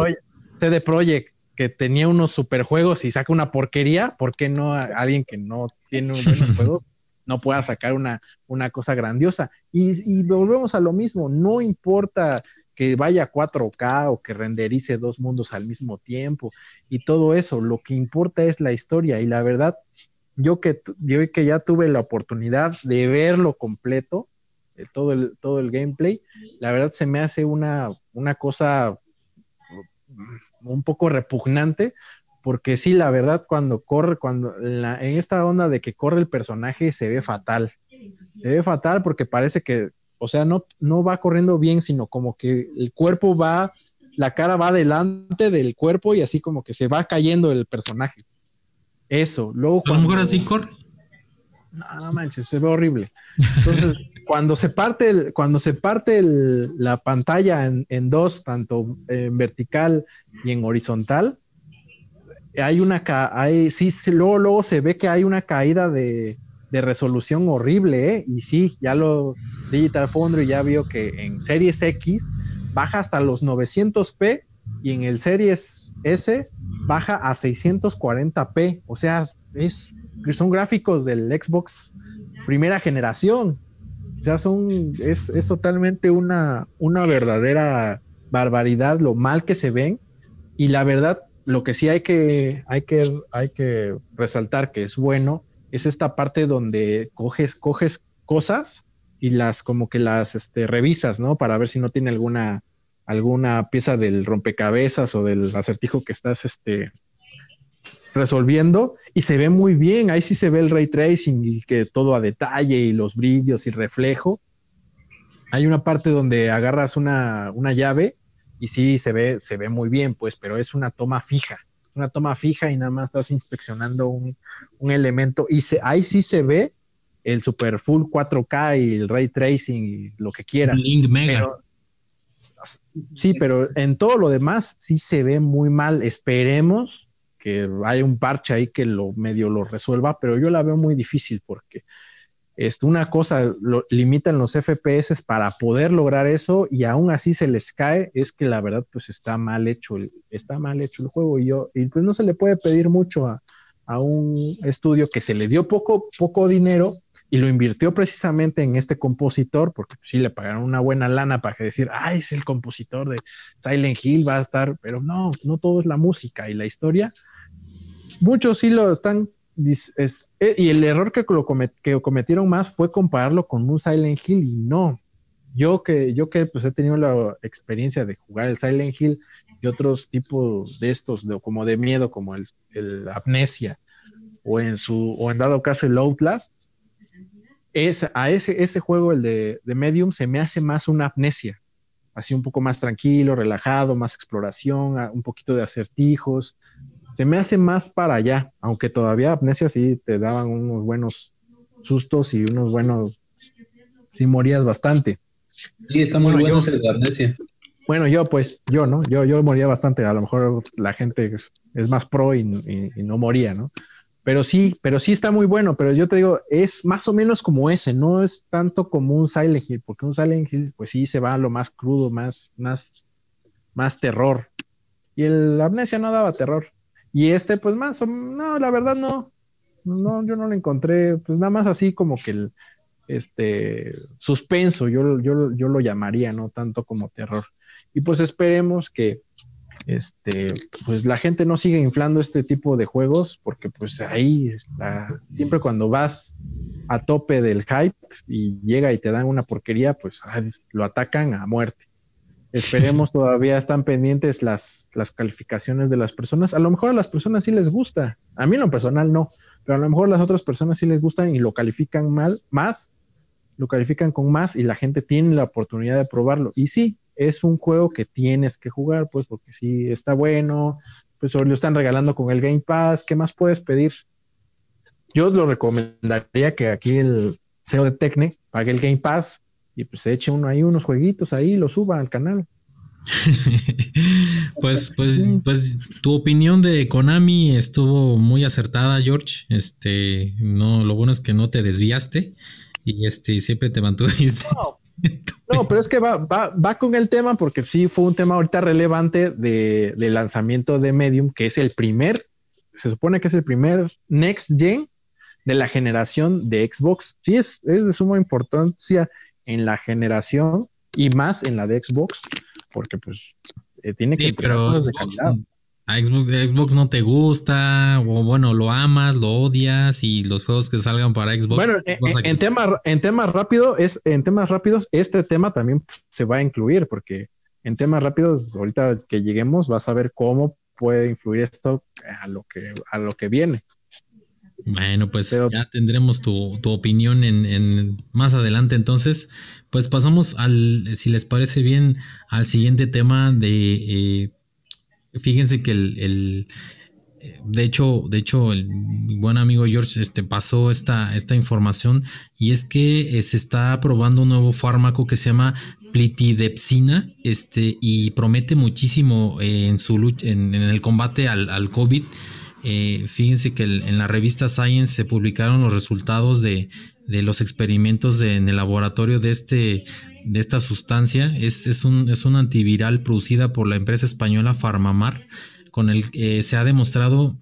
CD Projekt que tenía unos superjuegos y saca una porquería, ¿por qué no alguien que no tiene buenos juegos no pueda sacar una, una cosa grandiosa. Y, volvemos a lo mismo, no importa que vaya a 4K o que renderice dos mundos al mismo tiempo y todo eso, lo que importa es la historia y la verdad, yo que, yo que ya tuve la oportunidad de verlo completo, eh, todo, el, todo el gameplay, la verdad se me hace una, una cosa un poco repugnante porque sí, la verdad, cuando corre, cuando en, esta onda de que corre el personaje se ve fatal. Se ve fatal porque parece que, o sea, no, no va corriendo bien, sino como que el cuerpo va, la cara va delante del cuerpo y así como que se va cayendo el personaje. Eso. Luego ¿A lo mejor así corre? No, no manches, se ve horrible. Entonces, cuando se parte, el, cuando se parte el, la pantalla en, en, dos, tanto en vertical y en horizontal, hay una, hay, sí, luego, luego se ve que hay una caída de, de resolución horrible, ¿eh? Y sí, ya lo, Digital Foundry ya vio que en Series X baja hasta los 900p y en el Series S baja a 640p, o sea, es, son gráficos del Xbox primera generación, o sea, son, es, es totalmente una, una verdadera barbaridad lo mal que se ven. Y la verdad lo que sí hay que, hay que, hay que resaltar que es bueno es esta parte donde coges, coges cosas y las como que las este, revisas, ¿no? Para ver si no tiene alguna, alguna pieza del rompecabezas o del acertijo que estás este, resolviendo y se ve muy bien. Ahí sí se ve el ray tracing y que todo a detalle y los brillos y reflejo. Hay una parte donde agarras una, una llave y sí se ve, se ve muy bien, pues, pero es una toma fija, una toma fija y nada más estás inspeccionando un, elemento y se, ahí sí se ve el super full 4K y el ray tracing y lo que quieras. Link Mega. sí, pero en todo lo demás sí se ve muy mal. Esperemos que haya un parche ahí que lo medio lo resuelva, pero yo la veo muy difícil porque este, una cosa lo, limitan los FPS para poder lograr eso y aún así se les cae, es que la verdad pues está mal hecho el, está mal hecho el juego y yo, y pues no se le puede pedir mucho a, un estudio que se le dio poco, poco dinero y lo invirtió precisamente en este compositor, porque sí le pagaron una buena lana para decir, ah, es el compositor de Silent Hill, va a estar, pero no, no todo es la música y la historia. Muchos sí lo están es, eh, y el error que, lo que cometieron más fue compararlo con un Silent Hill y no. Yo que, yo que pues he tenido la experiencia de jugar el Silent Hill y otros tipos de estos, como de miedo, como el, el Amnesia, o en su, o en dado caso el Outlast, es, a ese, ese juego, el de, de Medium, se me hace más una amnesia. Así un poco más tranquilo, relajado, más exploración, un poquito de acertijos, se me hace más para allá, aunque todavía Amnesia sí te daban unos buenos sustos y unos buenos, sí morías bastante. Sí, está muy bueno, ese de Amnesia. Bueno, yo pues, yo, ¿no? Yo, yo moría bastante, a lo mejor la gente es, más pro y, no moría, ¿no? Pero sí, pero sí está muy bueno, pero yo te digo, es más o menos como ese, no es tanto como un Silent Hill, porque un Silent Hill, pues sí se va a lo más crudo, más, más, más terror. Y el Amnesia no daba terror. Y este, pues más, no, la verdad no. No, yo no lo encontré, pues nada más así como que este suspenso, yo, yo, yo lo llamaría, no tanto como terror. Y pues esperemos que este, pues la gente no siga inflando este tipo de juegos, porque pues ahí siempre cuando vas a tope del hype y llega y te dan una porquería, pues lo atacan a muerte. Esperemos todavía están pendientes las, las calificaciones de las personas. A lo mejor a las personas sí les gusta. A mí en lo personal no, pero a lo mejor a las otras personas sí les gustan y lo califican mal, más, lo califican con más y la gente tiene la oportunidad de probarlo. Y sí, es un juego que tienes que jugar, pues, porque si está bueno, pues lo están regalando con el Game Pass, ¿qué más puedes pedir? Yo os lo recomendaría que aquí el CEO de Tecne pague el Game Pass y pues eche uno ahí unos jueguitos ahí, lo suba al canal. pues, pues, pues tu opinión de Konami estuvo muy acertada, George. Este, no, lo bueno es que no te desviaste y este siempre te mantuviste. No, pero es que va, va, va, con el tema porque sí fue un tema ahorita relevante de, lanzamiento de Medium, que es el primer, se supone que es el primer Next Gen de la generación de Xbox. Sí, es, es de suma importancia en la generación y más en la de Xbox, porque pues eh, tiene que... pero a Xbox, no te gusta, o bueno, lo amas, lo odias, y los juegos que salgan para Xbox. Bueno, en, tema, en temas rápidos, es, en temas rápidos, este tema también se va a incluir, porque en temas rápidos, ahorita que lleguemos, vas a ver cómo puede influir esto a lo que, a lo que viene. Bueno, pues ya tendremos tu, opinión en, más adelante. Entonces, pues pasamos al, si les parece bien, al siguiente tema de eh, Fíjense que el, de hecho, de hecho, el buen amigo George este, pasó esta, esta información y es que eh, se está probando un nuevo fármaco que se llama plitidepsina este, y promete muchísimo eh, en, su lucha, en, el combate al, COVID. Eh, fíjense que en la revista Science se publicaron los resultados de, de los experimentos en el laboratorio de este de esta sustancia es, es, un, es un antiviral producida por la empresa española Farmamar, con el que se ha demostrado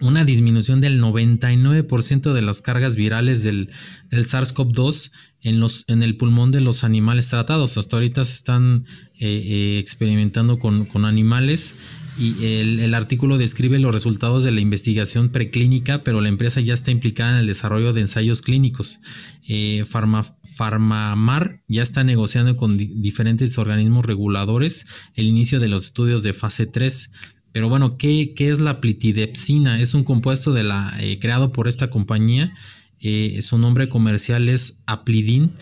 una disminución del 99% de las cargas virales del, SARS-CoV-2 en, los, en el pulmón de los animales tratados. Hasta ahorita se están eh, eh, experimentando con, con animales y el, artículo describe los resultados de la investigación preclínica, pero la empresa ya está implicada en el desarrollo de ensayos clínicos. Eh, Farmamar ya está negociando con diferentes organismos reguladores el inicio de los estudios de fase 3. Pero bueno, ¿qué, es la plitidepsina? Es un compuesto de la, eh, creado por esta compañía. Eh, su nombre comercial es Aplidin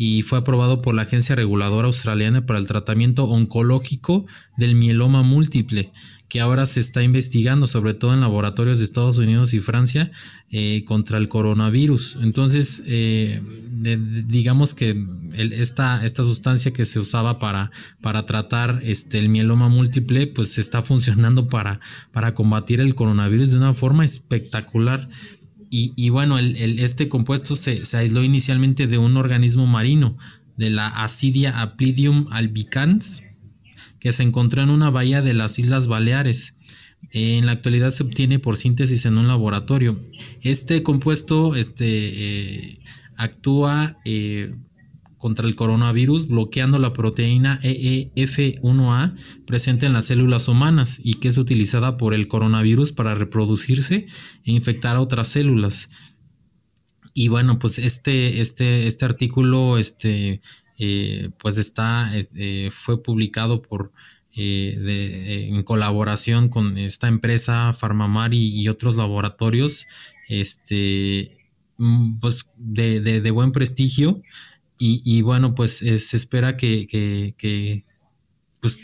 y fue aprobado por la Agencia Reguladora Australiana para el Tratamiento Oncológico del Mieloma Múltiple, que ahora se está investigando, sobre todo en laboratorios de Estados Unidos y Francia, eh, contra el coronavirus. Entonces, eh, digamos que esta, esta sustancia que se usaba para, para tratar este, el mieloma múltiple, pues está funcionando para, para combatir el coronavirus de una forma espectacular. Y, bueno, el, este compuesto se, aisló inicialmente de un organismo marino, de la Acidia aplidium albicans, que se encontró en una bahía de las Islas Baleares. En la actualidad se obtiene por síntesis en un laboratorio. Este compuesto este, eh, actúa eh, contra el coronavirus bloqueando la proteína EEF1A presente en las células humanas y que es utilizada por el coronavirus para reproducirse e infectar a otras células. Y bueno, pues este, este, este artículo este, eh, pues está, eh, fue publicado por, eh, en colaboración con esta empresa Farmamar y, otros laboratorios este, mm, pues de, de buen prestigio y, bueno, pues se espera que, que, que, pues,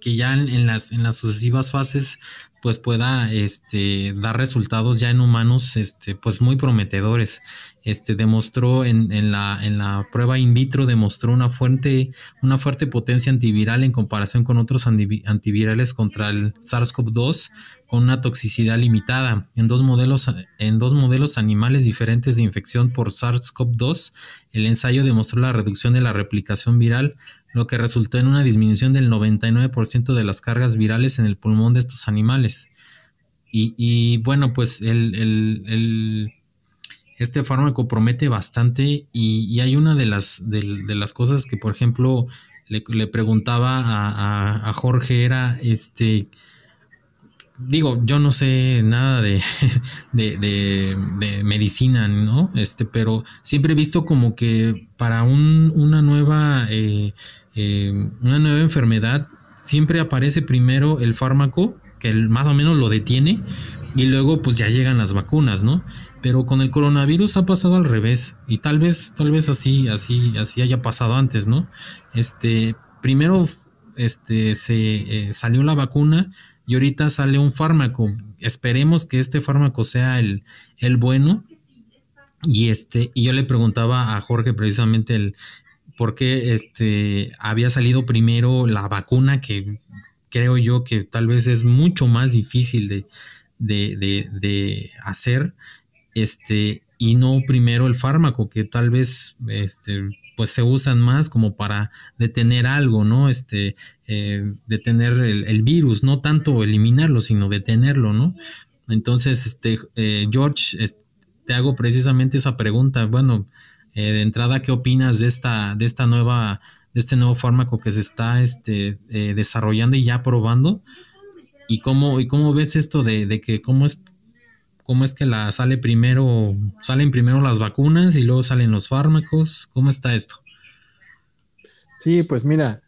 que ya en, las, en las sucesivas fases pues pueda este, dar resultados ya en humanos este, pues muy prometedores. Este, demostró en, en, la, en la prueba in vitro, demostró una fuerte, una fuerte potencia antiviral en comparación con otros antivirales contra el SARS-CoV-2 con una toxicidad limitada. En dos, modelos, en dos modelos animales diferentes de infección por SARS-CoV-2, el ensayo demostró la reducción de la replicación viral lo que resultó en una disminución del 99% de las cargas virales en el pulmón de estos animales. Y, bueno, pues el, este fármaco promete bastante y, hay una de las, de, las cosas que, por ejemplo, le, preguntaba a, a, Jorge era, este, digo, yo no sé nada de, de, medicina, ¿no? Este, pero siempre he visto como que para un, una nueva, eh, eh, una nueva enfermedad siempre aparece primero el fármaco que más o menos lo detiene y luego pues ya llegan las vacunas, ¿no? Pero con el coronavirus ha pasado al revés y tal vez, tal vez así, así, así haya pasado antes, ¿no? Este, primero, este, se eh, salió la vacuna y ahorita sale un fármaco. Esperemos que este fármaco sea el, el bueno. Y este, y yo le preguntaba a Jorge precisamente el por qué este había salido primero la vacuna que creo yo que tal vez es mucho más difícil de, de, hacer, este, y no primero el fármaco, que tal vez este, pues se usan más como para detener algo, ¿no? Este, eh, detener el, virus, no tanto eliminarlo, sino detenerlo, ¿no? Entonces, este, eh, George, te hago precisamente esa pregunta. Bueno, eh, de entrada, ¿qué opinas de esta, de esta nueva de este nuevo fármaco que se está este, eh, desarrollando y ya probando. ¿Y cómo, y cómo ves esto de, que cómo es, cómo es que la sale primero, salen primero las vacunas y luego salen los fármacos? ¿Cómo está esto? Sí, pues mira,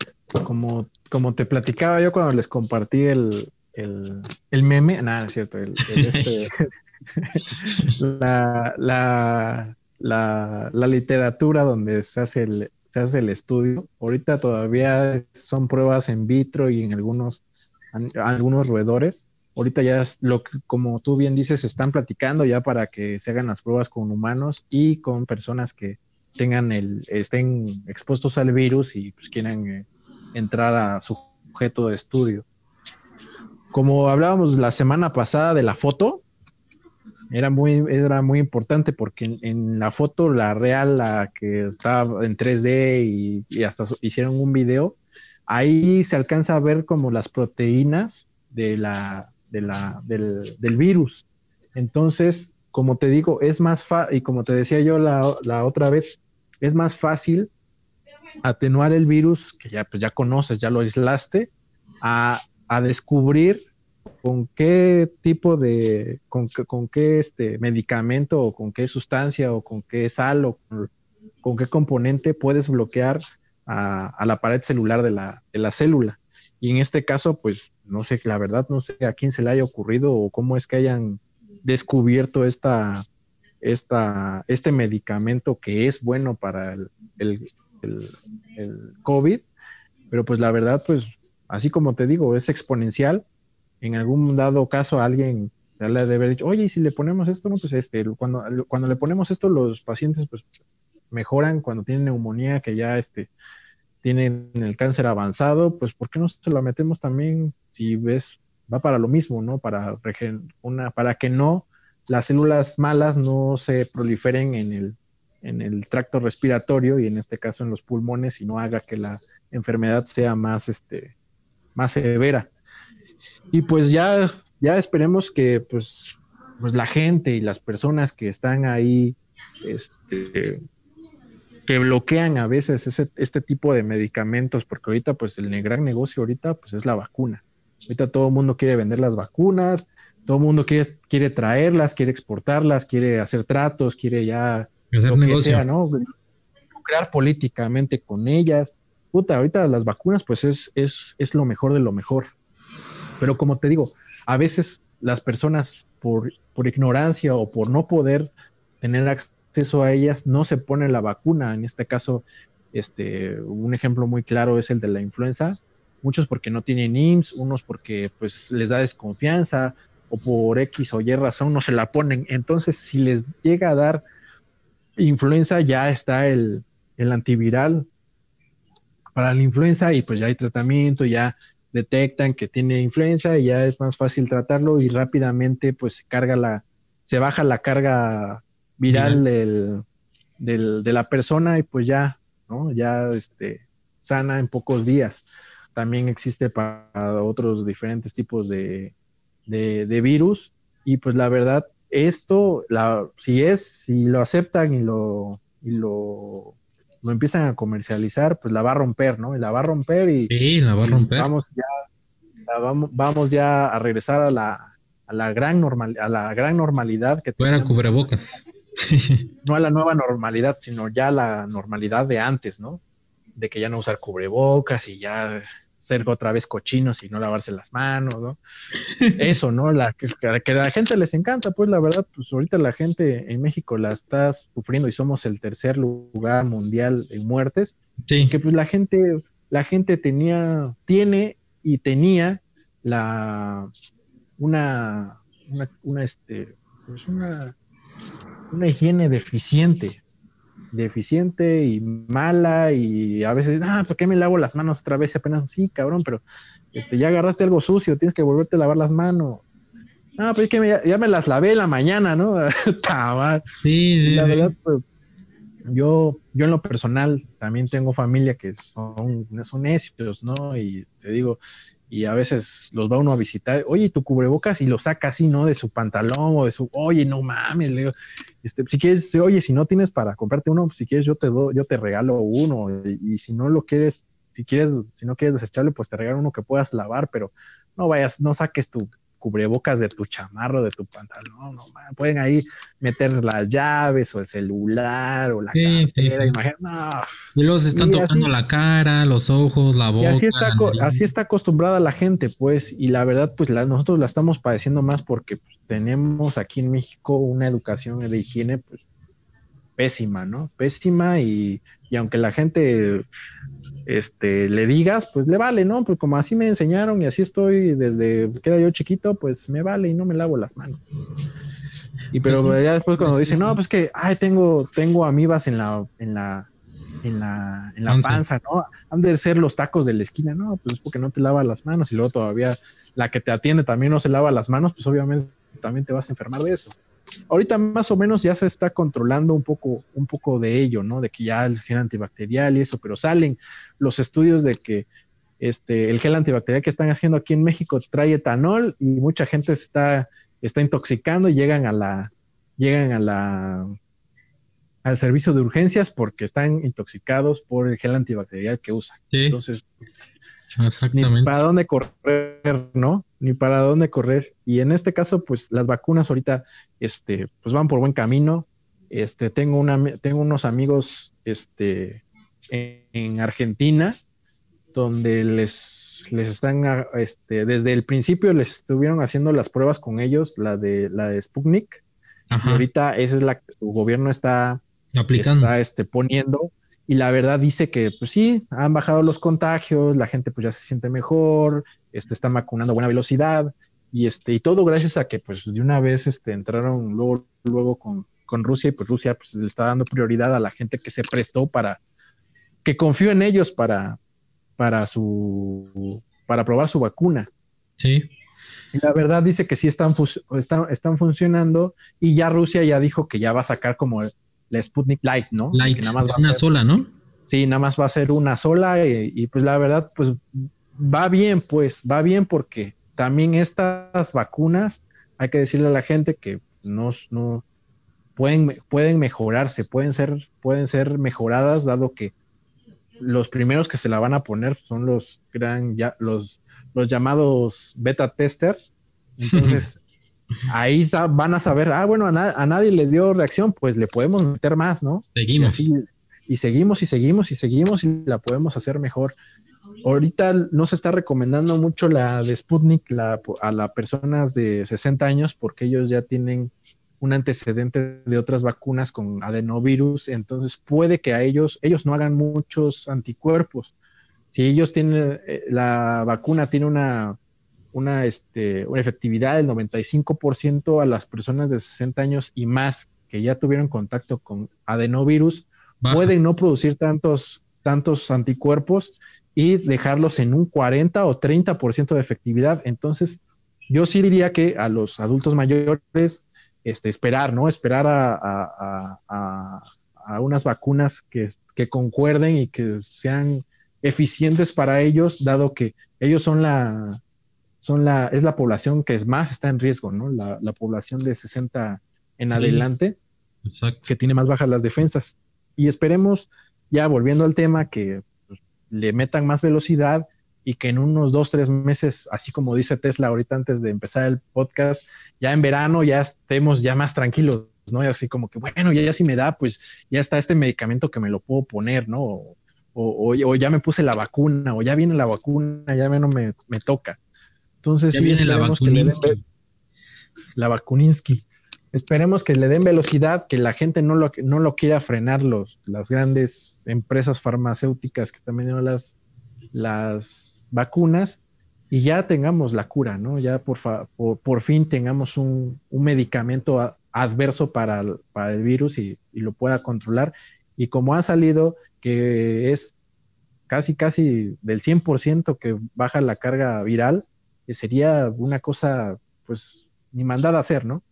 como, como te platicaba yo cuando les compartí el, meme, nada, es cierto, este, la, la, la, la, literatura donde se hace el, se hace el estudio. Ahorita todavía son pruebas en vitro y en algunos, algunos roedores. Ahorita ya lo que, como tú bien dices, están platicando ya para que se hagan las pruebas con humanos y con personas que tengan el, estén expuestos al virus y pues quieran eh, entrar a su objeto de estudio. Como hablábamos la semana pasada de la foto, era muy, era muy importante porque en, la foto, la real, la que estaba en 3D y, hasta hicieron un video, ahí se alcanza a ver como las proteínas de la, de la, del, del virus. Entonces, como te digo, es más fácil, y como te decía yo la, la, otra vez, es más fácil atenuar el virus que ya, pues ya conoces, ya lo aislaste, a, a descubrir con qué tipo de, con, con, qué este medicamento o con qué sustancia o con qué sal o con, qué componente puedes bloquear a, la pared celular de la, de la, célula. Y en este caso, pues no sé, la verdad no sé a quién se le haya ocurrido o cómo es que hayan descubierto esta, esta, este medicamento que es bueno para el, el, el COVID, pero pues la verdad, pues así como te digo, es exponencial. En algún dado caso alguien le de haber dicho, oye, y si le ponemos esto, no, pues este, cuando, cuando le ponemos esto, los pacientes pues mejoran cuando tienen neumonía, que ya este, tienen el cáncer avanzado, pues ¿por qué no se lo metemos también si ves, va para lo mismo, ¿no? Para, una, para que no, las células malas no se proliferen en el, en el tracto respiratorio y en este caso en los pulmones y no haga que la enfermedad sea más, este, más severa. Y pues ya, ya esperemos que pues, pues la gente y las personas que están ahí, este, que bloquean a veces ese, este tipo de medicamentos, porque ahorita pues el gran negocio ahorita pues es la vacuna. Ahorita todo el mundo quiere vender las vacunas, todo el mundo quiere, quiere traerlas, quiere exportarlas, quiere hacer tratos, quiere ya hacer negocio. ¿no? Crear políticamente con ellas. Puta, ahorita las vacunas pues es, es, es lo mejor de lo mejor. Pero como te digo, a veces las personas por, por ignorancia o por no poder tener acceso a ellas no se ponen la vacuna. En este caso, este, un ejemplo muy claro es el de la influenza. Muchos porque no tienen IMSS, unos porque pues les da desconfianza o por X o Y razón no se la ponen. Entonces, si les llega a dar influenza, ya está el, el antiviral para la influenza y pues ya hay tratamiento, ya detectan que tiene influenza y ya es más fácil tratarlo y rápidamente pues se carga la, se baja la carga viral del, de la persona y pues ya, ¿no? Ya este, sana en pocos días. También existe para otros diferentes tipos de, de, virus y pues la verdad, esto, la, si es, si lo aceptan y lo, y lo, lo empiezan a comercializar, pues la va a romper, ¿no? Y la va a romper y, Sí, la va a romper. vamos ya, la vamos, vamos ya a regresar a la, a la gran normal, a la gran normalidad que Fuera cubrebocas. no a la nueva normalidad, sino ya a la normalidad de antes, ¿no? De que ya no usar cubrebocas y ya ser otra vez cochinos y no lavarse las manos, ¿no? Eso, ¿no? La, que, que a la gente les encanta, pues la verdad, pues ahorita la gente en México la está sufriendo y somos el tercer lugar mundial en muertes, Sí, que pues la gente, la gente tenía, tiene y tenía la una, una, una, este, pues una, una higiene deficiente, deficiente y mala y a veces, ah, ¿por qué me lavo las manos otra vez? Apenas, sí, cabrón, pero este, ya agarraste algo sucio, tienes que volverte a lavar las manos. Ah, pero es que me- ya, ya me las lavé la mañana, ¿no? Sí, sí. la sí. verdad, pues, yo, yo en lo personal también tengo familia que son, son necios, ¿no? Y te digo, y a veces los va uno a visitar, oye, ¿y tu cubrebocas y lo saca así, ¿no? De su pantalón o de su, oye, no mames, le digo, este, si quieres, oye, si no tienes para comprarte uno, pues, si quieres yo te doy, yo te regalo uno, y, y si no lo quieres, si quieres, si no quieres desecharlo, pues te regalo uno que puedas lavar, pero no vayas, no saques tu cubrebocas de tu chamarro, de tu pantalón, no, man, pueden ahí meter las llaves o el celular o la Sí, sí, cartera, sí. imagina- no, Y luego se están Y tocando así- la cara, los ojos, la y boca. así está, así está acostumbrada la gente, pues, y la verdad, pues la, nosotros la estamos padeciendo más porque pues, tenemos aquí en México una educación de higiene, pues, pésima, ¿no? Pésima y, y aunque la gente este, le digas, pues le vale, ¿no? Pues como así me enseñaron y así estoy desde que era yo chiquito, pues me vale y no me lavo las manos. Y pero Pues ya después cuando pues dicen, no, pues que, ay, tengo, tengo amibas en la, en la, en la, en la Panza. ¿no? Han de ser los tacos de la esquina, no, pues es porque no te lavas las manos y luego todavía la que te atiende también no se lava las manos, pues obviamente también te vas a enfermar de eso. Ahorita más o menos ya se está controlando un poco, un poco de ello, ¿no? De que ya el gel antibacterial y eso, pero salen los estudios de que este, el gel antibacterial que están haciendo aquí en México trae etanol y mucha gente está, está intoxicando y llegan a la, llegan a la, al servicio de urgencias porque están intoxicados por el gel antibacterial que usan. Sí, Entonces, ni exactamente. para dónde correr, ¿no? Ni para dónde correr. Y en este caso, pues las vacunas ahorita, este, pues van por buen camino. Este, tengo una, tengo unos amigos, este, en, en Argentina, donde les, les están, este, desde el principio les estuvieron haciendo las pruebas con ellos, la de, la de Sputnik. Y Ajá, ahorita esa es la que su gobierno está aplicando. está este, poniendo y la verdad dice que pues sí, han bajado los contagios, la gente pues ya se siente mejor, este, están vacunando a buena velocidad y este y todo gracias a que pues de una vez este, entraron luego, luego con, con Rusia y pues Rusia pues le está dando prioridad a la gente que se prestó para que confió en ellos para para su para probar su vacuna. Sí, Y la verdad dice que sí están, están, están funcionando y ya Rusia ya dijo que ya va a sacar como la Sputnik Light, ¿no? light, Que nada más va a una ser- sola, ¿no? Sí, nada más va a ser una sola y, y, pues la verdad pues va bien, pues va bien porque también estas vacunas hay que decirle a la gente que no, no pueden, pueden mejorarse, pueden ser, pueden ser mejoradas dado que los primeros que se la van a poner son los gran ya, los, los llamados beta tester. Entonces ahí van a saber, ah, bueno, a, na- a nadie le dio reacción, pues le podemos meter más, ¿no? Y, Seguimos. así- y seguimos y seguimos y seguimos y la podemos hacer mejor. Ahorita no se está recomendando mucho la de Sputnik la, a las personas de 60 años porque ellos ya tienen un antecedente de otras vacunas con adenovirus, entonces puede que a ellos, ellos no hagan muchos anticuerpos. Si ellos tienen, eh, la vacuna tiene una, una, este, una efectividad del 95% a las personas de 60 años y más que ya tuvieron contacto con adenovirus, Baja. pueden no producir tantos, tantos anticuerpos y dejarlos en un 40 o 30% de efectividad. Entonces, yo sí diría que a los adultos mayores, este, esperar, ¿no? Esperar a, a- a- a- a unas vacunas que, que concuerden y que sean eficientes para ellos, dado que ellos son la, son la, es la población que es más está en riesgo, ¿no? La, población de 60 en adelante, que tiene más bajas las defensas. Y esperemos, ya volviendo al tema, que pues, le metan más velocidad y que en unos dos, tres meses, así como dice Tesla ahorita antes de empezar el podcast, ya en verano ya estemos ya más tranquilos, ¿no? Y así como que, bueno, ya, ya si me da, pues ya está este medicamento que me lo puedo poner, ¿no? O, o, ya me puse la vacuna, o ya viene la vacuna, ya no me, me toca. Entonces, ya viene la vacuninski. La vacuninski. Esperemos que le den velocidad, que la gente no lo, no lo quiera frenar los, las grandes empresas farmacéuticas que están vendiendo las, las vacunas y ya tengamos la cura, ¿no? Ya por, por, fin tengamos un, medicamento adverso para el, para el virus y, lo pueda controlar. Y como ha salido, que es casi, casi del 100% que baja la carga viral, que sería una cosa, pues, ni mandada a hacer, ¿no?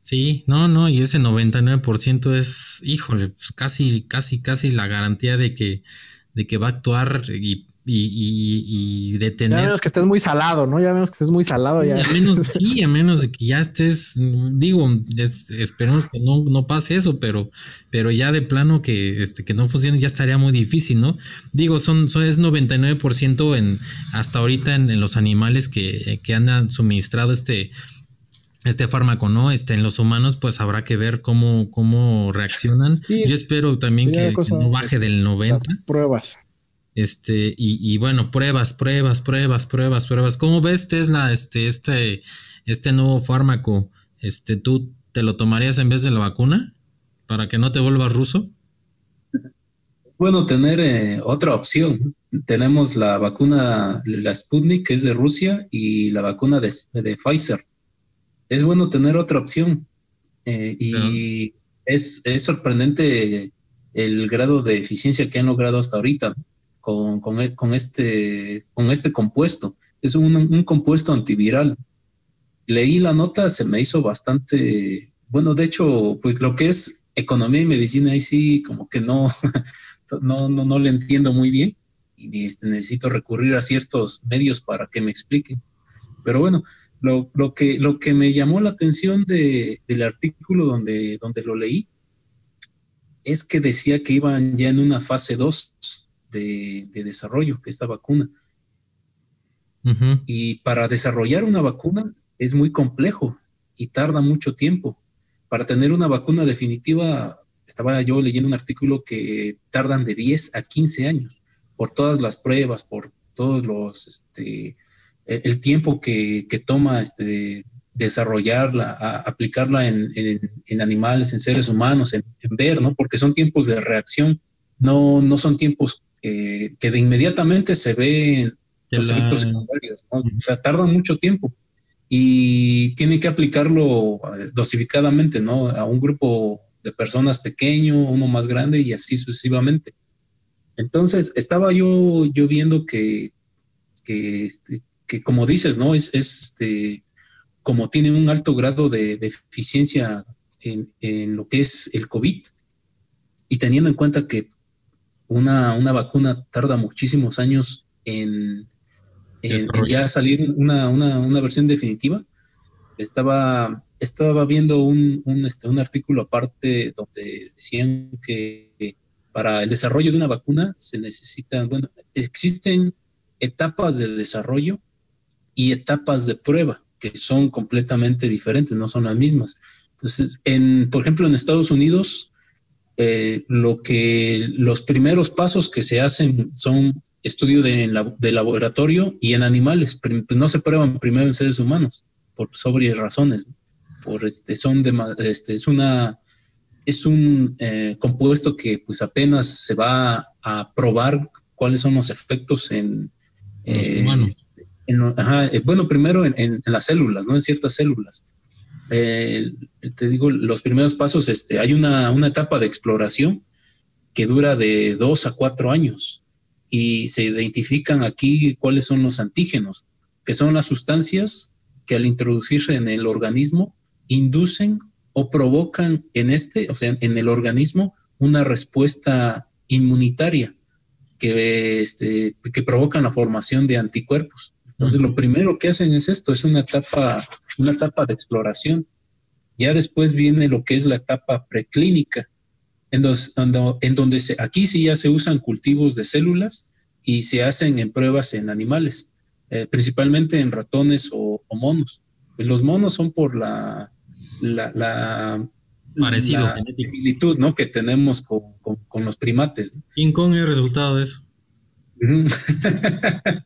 Sí, no, no, y ese 99% es, híjole, pues casi, casi, casi la garantía de que, de que va a actuar y y, y, detener. Ya menos que estés muy salado, ¿no? Ya menos que estés muy salado. Ya. A menos, sí, a menos de que ya estés, digo, esperemos que no, no pase eso, pero, pero ya de plano que, este, que no funcione ya estaría muy difícil, ¿no? Digo, son, son es 99% en, hasta ahorita en, los animales que, que han suministrado este, este fármaco, ¿no? Este, en los humanos, pues habrá que ver cómo, cómo reaccionan. Yo espero también que, no baje del 90. pruebas. Este, y, y, bueno, pruebas, pruebas, pruebas, pruebas, pruebas. ¿Cómo ves, Tesla, este, este, este nuevo fármaco? Este, ¿tú te lo tomarías en vez de la vacuna? ¿Para que no te vuelvas ruso? Bueno, tener eh, otra opción. Tenemos la vacuna, la Sputnik, que es de Rusia, y la vacuna de, de Pfizer. Es bueno tener otra opción. Eh, y es, es sorprendente el grado de eficiencia que han logrado hasta ahorita con, con, e, con, este, con este compuesto. Es un, un, compuesto antiviral. Leí la nota, se me hizo bastante, bueno, de hecho, pues lo que es economía y medicina ahí sí como que no, no, no, no le entiendo muy bien y este, necesito recurrir a ciertos medios para que me expliquen. Pero bueno, lo, lo, que, lo que me llamó la atención de, del artículo donde, donde lo leí es que decía que iban ya en una fase 2 de, desarrollo, esta vacuna. Y para desarrollar una vacuna es muy complejo y tarda mucho tiempo. Para tener una vacuna definitiva, estaba yo leyendo un artículo que tardan de 10 a 15 años por todas las pruebas, por todos los, este, el, tiempo que, toma este, desarrollarla, aplicarla en, animales, en seres humanos, en, ver, ¿no? Porque son tiempos de reacción, no, no son tiempos que de inmediatamente se ven los efectos secundarios. O sea, tarda mucho tiempo y tiene que aplicarlo eh, dosificadamente, ¿no? A un grupo de personas pequeño, uno más grande y así sucesivamente. Entonces, estaba yo, yo viendo que, que, este, que como dices, ¿no? Es, este, como tiene un alto grado de, eficiencia en, en, lo que es el COVID y teniendo en cuenta que una, una vacuna tarda muchísimos años en, ya salir una, una, versión definitiva. Estaba, estaba viendo un, un, este, un artículo aparte donde decían que para el desarrollo de una vacuna se necesitan, bueno, existen etapas de desarrollo y etapas de prueba que son completamente diferentes, no son las mismas. Entonces, en, por ejemplo, en Estados Unidos, eh, lo que los primeros pasos que se hacen son estudio de, laboratorio y en animales. Pues no se prueban primero en seres humanos por sobre razones. Por este, son de, este, es una es un eh, compuesto que pues apenas se va a probar cuáles son los efectos en, eh, humanos. bueno, primero en, en, las células, ¿no? En ciertas células. Eh, te digo, los primeros pasos, este, hay una, una etapa de exploración que dura de dos a cuatro años y se identifican aquí cuáles son los antígenos, que son las sustancias que al introducirse en el organismo inducen o provocan en este, o sea, en el organismo, una respuesta inmunitaria que, este, que provocan la formación de anticuerpos. Entonces, lo primero que hacen es esto, es una etapa, una etapa de exploración. Ya después viene lo que es la etapa preclínica, en, en donde se, aquí sí ya se usan cultivos de células y se hacen en pruebas en animales, eh, principalmente en ratones o, monos. Pues los monos son por la, la, la Parecido, similitud ¿no? que tenemos con, con, los primates. ¿Quién con el resultado de eso?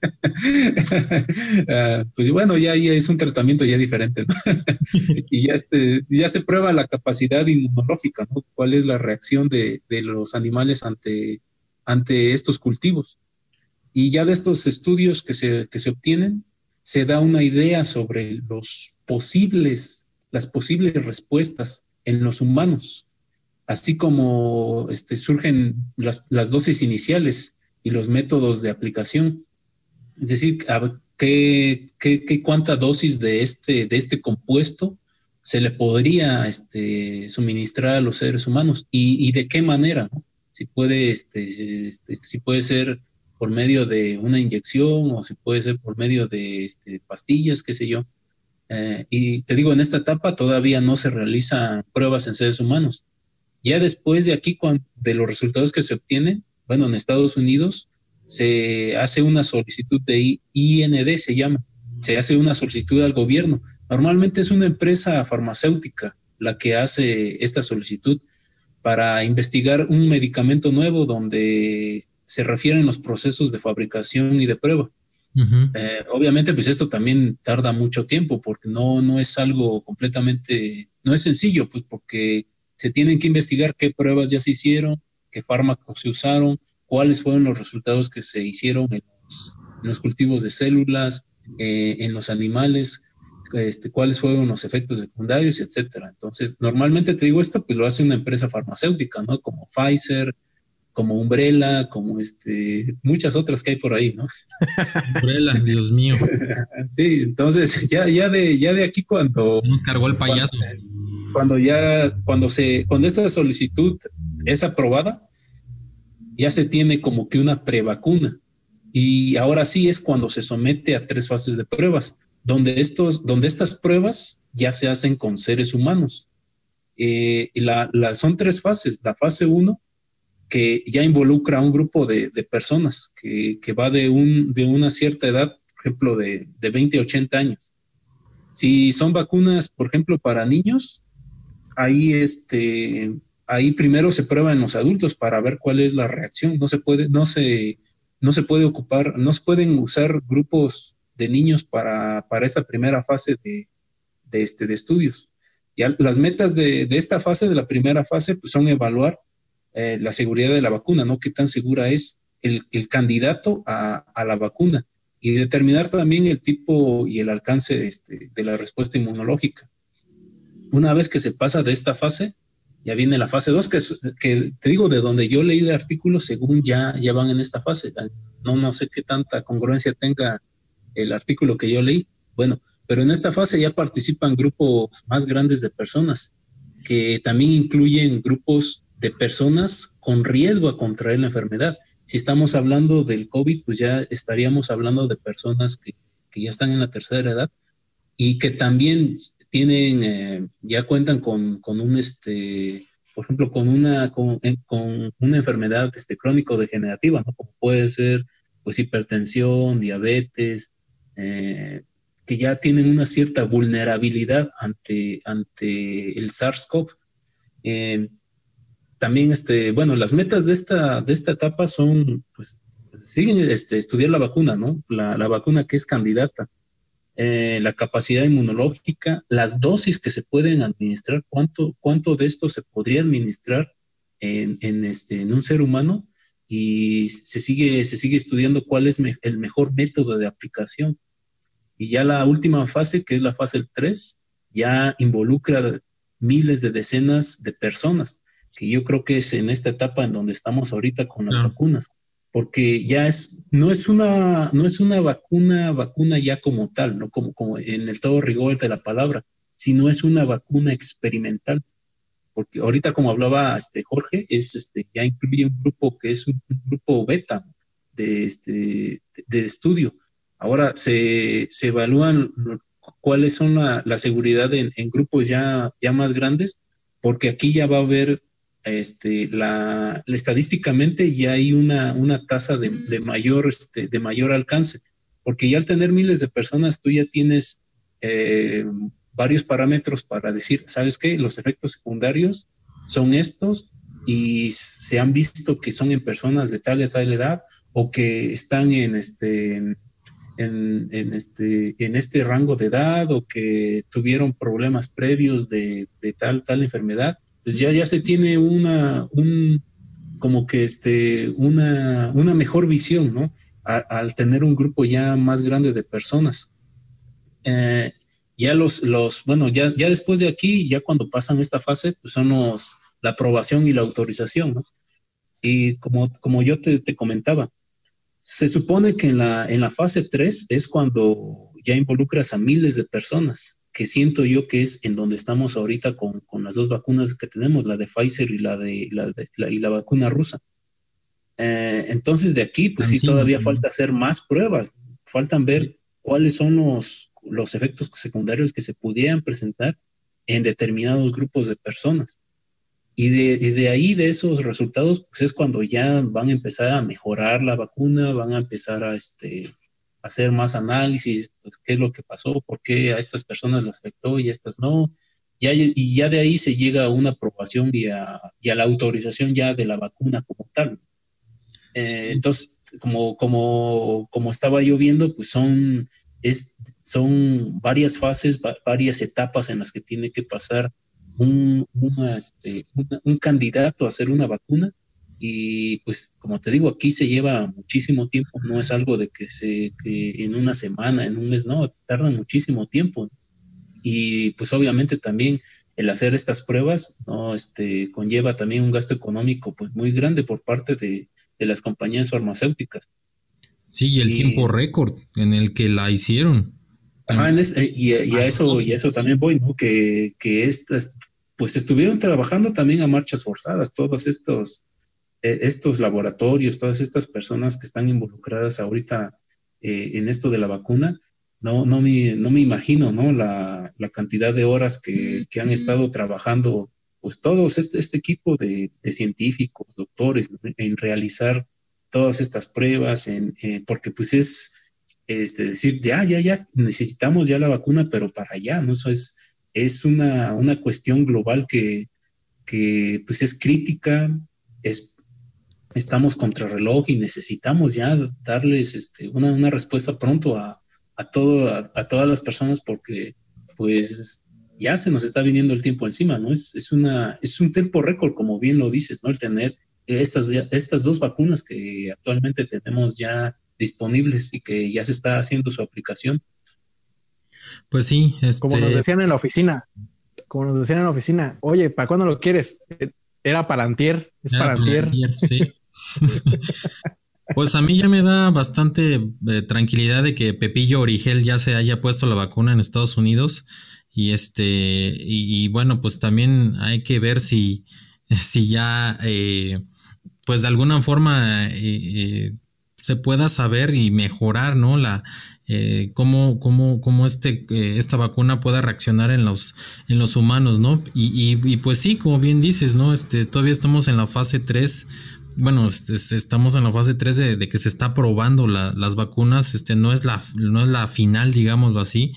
Ah, pues bueno, ya, es un tratamiento ya diferente, y ya, este, ya se prueba la capacidad inmunológica, ¿no? ¿Cuál es la reacción de, los animales ante, ante estos cultivos? Y ya de estos estudios que se, que se obtienen, se da una idea sobre los posibles, las posibles respuestas en los humanos, así como este, surgen las, las dosis iniciales y los métodos de aplicación. Es decir, ¿qué, qué, cuánta dosis de este, de este compuesto se le podría este, suministrar a los seres humanos y, de qué manera, Si puede, este, este, si puede ser por medio de una inyección o si puede ser por medio de este, pastillas, qué sé yo. Eh, y te digo, en esta etapa todavía no se realizan pruebas en seres humanos. Ya después de aquí, de los resultados que se obtienen, bueno, en Estados Unidos se hace una solicitud de IND, se llama, se hace una solicitud al gobierno. Normalmente es una empresa farmacéutica la que hace esta solicitud para investigar un medicamento nuevo donde se refieren los procesos de fabricación y de prueba. Eh, obviamente, pues esto también tarda mucho tiempo porque no, no es algo completamente, no es sencillo, pues porque se tienen que investigar qué pruebas ya se hicieron, qué fármacos se usaron, cuáles fueron los resultados que se hicieron en los, cultivos de células, eh, en los animales, este, cuáles fueron los efectos secundarios, etcétera. Entonces, normalmente te digo esto, pues lo hace una empresa farmacéutica, ¿no? Como Pfizer, como Umbrella, como este, muchas otras que hay por ahí, ¿no? Umbrella, Dios mío. Sí, entonces ya, ya de, ya de aquí cuando nos cargó el payaso. cuando ya, cuando se, cuando esta solicitud es aprobada, ya se tiene como que una prevacuna. Y ahora sí es cuando se somete a tres fases de pruebas, donde, estos, donde estas pruebas ya se hacen con seres humanos. Eh, la, son tres fases. La fase uno, que ya involucra a un grupo de, personas, que, va de, un, de una cierta edad, por ejemplo, de, de 20 a 80 años. Si son vacunas, por ejemplo, para niños, ahí este, ahí primero se prueba en los adultos para ver cuál es la reacción. No se puede, no se, no se puede ocupar, no se pueden usar grupos de niños para, para esta primera fase de, de, este, de estudios. Y las metas de, esta fase, de la primera fase, pues son evaluar eh, la seguridad de la vacuna, ¿no? Qué tan segura es el, candidato a, a, la vacuna y determinar también el tipo y el alcance este, de la respuesta inmunológica. Una vez que se pasa de esta fase, ya viene la fase 2, que, que te digo, de donde yo leí el artículo, según ya, ya van en esta fase. No, no sé qué tanta congruencia tenga el artículo que yo leí. Bueno, pero en esta fase ya participan grupos más grandes de personas, que también incluyen grupos de personas con riesgo a contraer la enfermedad. Si estamos hablando del COVID, pues ya estaríamos hablando de personas que, que ya están en la tercera edad y que también tienen, eh, ya cuentan con, con, un, este, por ejemplo, con una, con, con una enfermedad este, crónico-degenerativa, ¿no? Como puede ser, pues, hipertensión, diabetes, eh, que ya tienen una cierta vulnerabilidad ante, ante el SARS-CoV. Eh, también, este, bueno, las metas de esta, de esta etapa son, pues, siguen este, estudiar la vacuna, ¿no? La, la vacuna que es candidata. Eh, la capacidad inmunológica, las dosis que se pueden administrar, cuánto, cuánto de esto se podría administrar en, en, este, en un ser humano y se sigue, se sigue estudiando cuál es el mejor método de aplicación. Y ya la última fase, que es la fase 3, ya involucra miles de decenas de personas, que yo creo que es en esta etapa en donde estamos ahorita con las vacunas porque ya es, no es una, no es una vacuna, vacuna ya como tal, no como, como en el todo rigor de la palabra, sino es una vacuna experimental. Porque ahorita, como hablaba este Jorge, es este, ya incluye un grupo que es un, grupo beta de, este, de, estudio. Ahora se, se evalúan cuáles son la, la seguridad en, en, grupos ya, ya más grandes, porque aquí ya va a haber, este, la, estadísticamente ya hay una, una tasa de, de, mayor, este, de mayor alcance, porque ya al tener miles de personas, tú ya tienes eh, varios parámetros para decir, ¿sabes qué? Los efectos secundarios son estos y se han visto que son en personas de tal y tal edad o que están en este en, este, en este rango de edad o que tuvieron problemas previos de, tal, tal enfermedad. Entonces ya, ya se tiene una, un, como que este, una, una mejor visión, ¿no? al tener un grupo ya más grande de personas. Eh, ya los, los, bueno, ya, ya después de aquí, ya cuando pasan esta fase, pues son la aprobación y la autorización, ¿no? Y como, como yo te, te comentaba, se supone que en la, en la fase 3 es cuando ya involucras a miles de personas, que siento yo que es en donde estamos ahorita con, con las dos vacunas que tenemos, la de Pfizer y la, de, la, de, la, y la vacuna rusa. Eh, entonces de aquí, pues sí, todavía falta hacer más pruebas, faltan ver cuáles son los, los efectos secundarios que se pudieran presentar en determinados grupos de personas. Y de, ahí, de esos resultados, pues es cuando ya van a empezar a mejorar la vacuna, van a empezar a este, hacer más análisis, pues qué es lo que pasó, por qué a estas personas las afectó y a estas no. Ya, y ya de ahí se llega a una aprobación y a, la autorización ya de la vacuna como tal. Eh, entonces, como, como, como estaba yo viendo, pues son, es, son varias fases, varias etapas en las que tiene que pasar un, este, un, candidato a hacer una vacuna y pues como te digo, aquí se lleva muchísimo tiempo, no es algo de que se que en una semana, en un mes, no, tarda muchísimo tiempo. Y pues obviamente también el hacer estas pruebas no este conlleva también un gasto económico pues muy grande por parte de, de las compañías farmacéuticas. Sí, y el tiempo récord en el que la hicieron. Ajá, eh, y, a eso, y eso también voy, ¿no? Que, que estas, pues estuvieron trabajando también a marchas forzadas, todos estos, eh, estos laboratorios, todas estas personas que están involucradas ahorita eh, en esto de la vacuna, no, no, me, no me imagino, ¿no? La, la cantidad de horas que, que, han estado trabajando, pues todos este, este equipo de, de científicos, doctores, en realizar todas estas pruebas, en, porque pues es este, decir, ya, ya, ya, necesitamos ya la vacuna, pero para allá, ¿no? Eso es, es una, una cuestión global que, que, pues es crítica, es, estamos contra reloj y necesitamos ya darles este, una, una respuesta pronto a, a, todo, a, todas las personas porque pues ya se nos está viniendo el tiempo encima, ¿no? Es, es, una, es un tiempo récord, como bien lo dices, ¿no? El tener estas, estas dos vacunas que actualmente tenemos ya disponibles y que ya se está haciendo su aplicación. Pues sí, este... como nos decían en la oficina, como nos decían en la oficina, oye, ¿para cuándo lo quieres? Era para antier, es para antier. sí. pues a mí ya me da bastante eh, tranquilidad de que Pepillo Origel ya se haya puesto la vacuna en Estados Unidos y este y, bueno pues también hay que ver si si ya eh, pues de alguna forma eh, se pueda saber y mejorar, ¿no? La, cómo, cómo, cómo este, esta vacuna pueda reaccionar en los, en los humanos, ¿no? Y, y, pues sí, como bien dices, ¿no? Este, todavía estamos en la fase 3 bueno, estamos en la fase 3 de, que se está probando las vacunas, este no es la, no es la final, digámoslo así.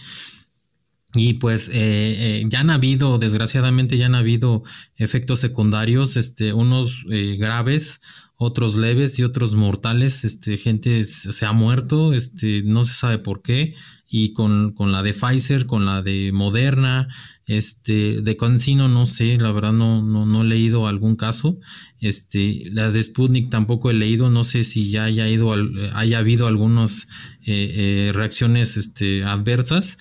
Y pues eh, ya han habido, desgraciadamente ya han habido efectos secundarios, este, unos graves, otros leves y otros mortales, este, gente se ha muerto, este, no se sabe por qué, y con, con la de Pfizer, con la de Moderna, este, de Cancino no sé, la verdad no, no, no, he leído algún caso, este, la de Sputnik tampoco he leído, no sé si ya haya, ido, haya habido algunas eh, eh, reacciones este, adversas,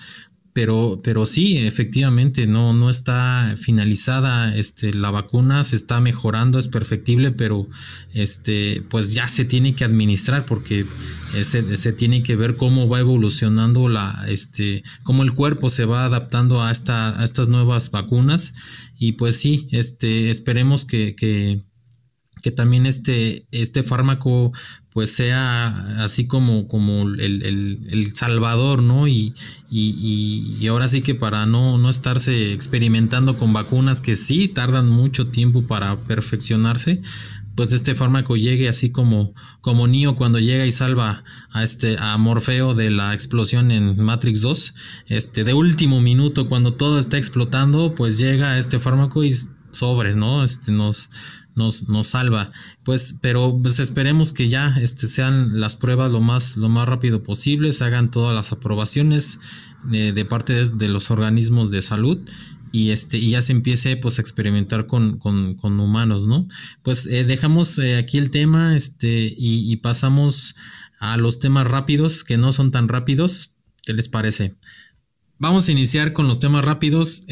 pero, pero sí, efectivamente, no, no está finalizada este, la vacuna, se está mejorando, es perfectible, pero este, pues ya se tiene que administrar porque se, se, tiene que ver cómo va evolucionando la, este, cómo el cuerpo se va adaptando a, esta, a estas nuevas vacunas. Y pues sí, este, esperemos que, que que también este, este fármaco pues sea así como, como el, salvador, ¿no? Y, y, ahora sí que para no, no estarse experimentando con vacunas que sí tardan mucho tiempo para perfeccionarse, pues este fármaco llegue así como, como Neo cuando llega y salva a este a Morfeo de la explosión en Matrix 2, este de último minuto cuando todo está explotando, pues llega este fármaco y sobres, ¿no? Este nos nos, nos salva. Pues, pero pues esperemos que ya este, sean las pruebas lo más, lo más rápido posible, se hagan todas las aprobaciones eh, de parte de, los organismos de salud y este y ya se empiece pues a experimentar con, humanos, ¿no? Pues eh, dejamos eh, aquí el tema este y, pasamos a los temas rápidos que no son tan rápidos. ¿Qué les parece? Vamos a iniciar con los temas rápidos.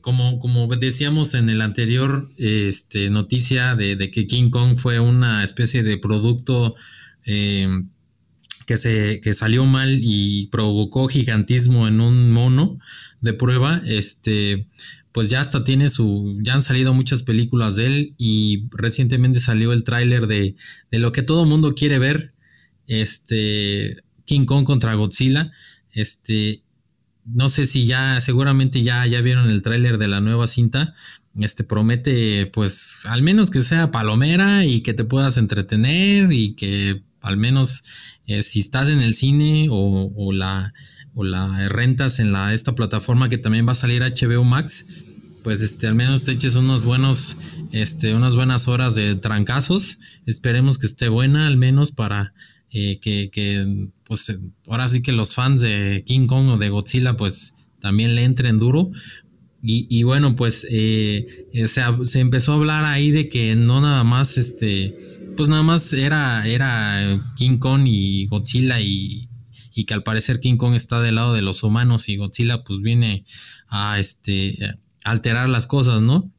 Como, como decíamos en el anterior este, noticia de, que King Kong fue una especie de producto eh, que, se, que salió mal y provocó gigantismo en un mono de prueba, este, pues ya hasta tiene su, ya han salido muchas películas de él y recientemente salió el tráiler de, de lo que todo mundo quiere ver, este, King Kong contra Godzilla, este, no sé si ya, seguramente ya, ya vieron el tráiler de la nueva cinta. Este promete, pues, al menos que sea palomera y que te puedas entretener y que al menos eh, si estás en el cine o, la, o la rentas en la, esta plataforma que también va a salir HBO Max, pues este, al menos te eches unos buenos, este, unas buenas horas de trancazos. Esperemos que esté buena, al menos para eh, que, que, pues eh, ahora sí que los fans de King Kong o de Godzilla pues también le entren duro. Y, bueno, pues eh, se, empezó a hablar ahí de que no nada más, este, pues nada más era, era King Kong y Godzilla y, y que al parecer King Kong está del lado de los humanos y Godzilla pues viene a, este, alterar las cosas, ¿no?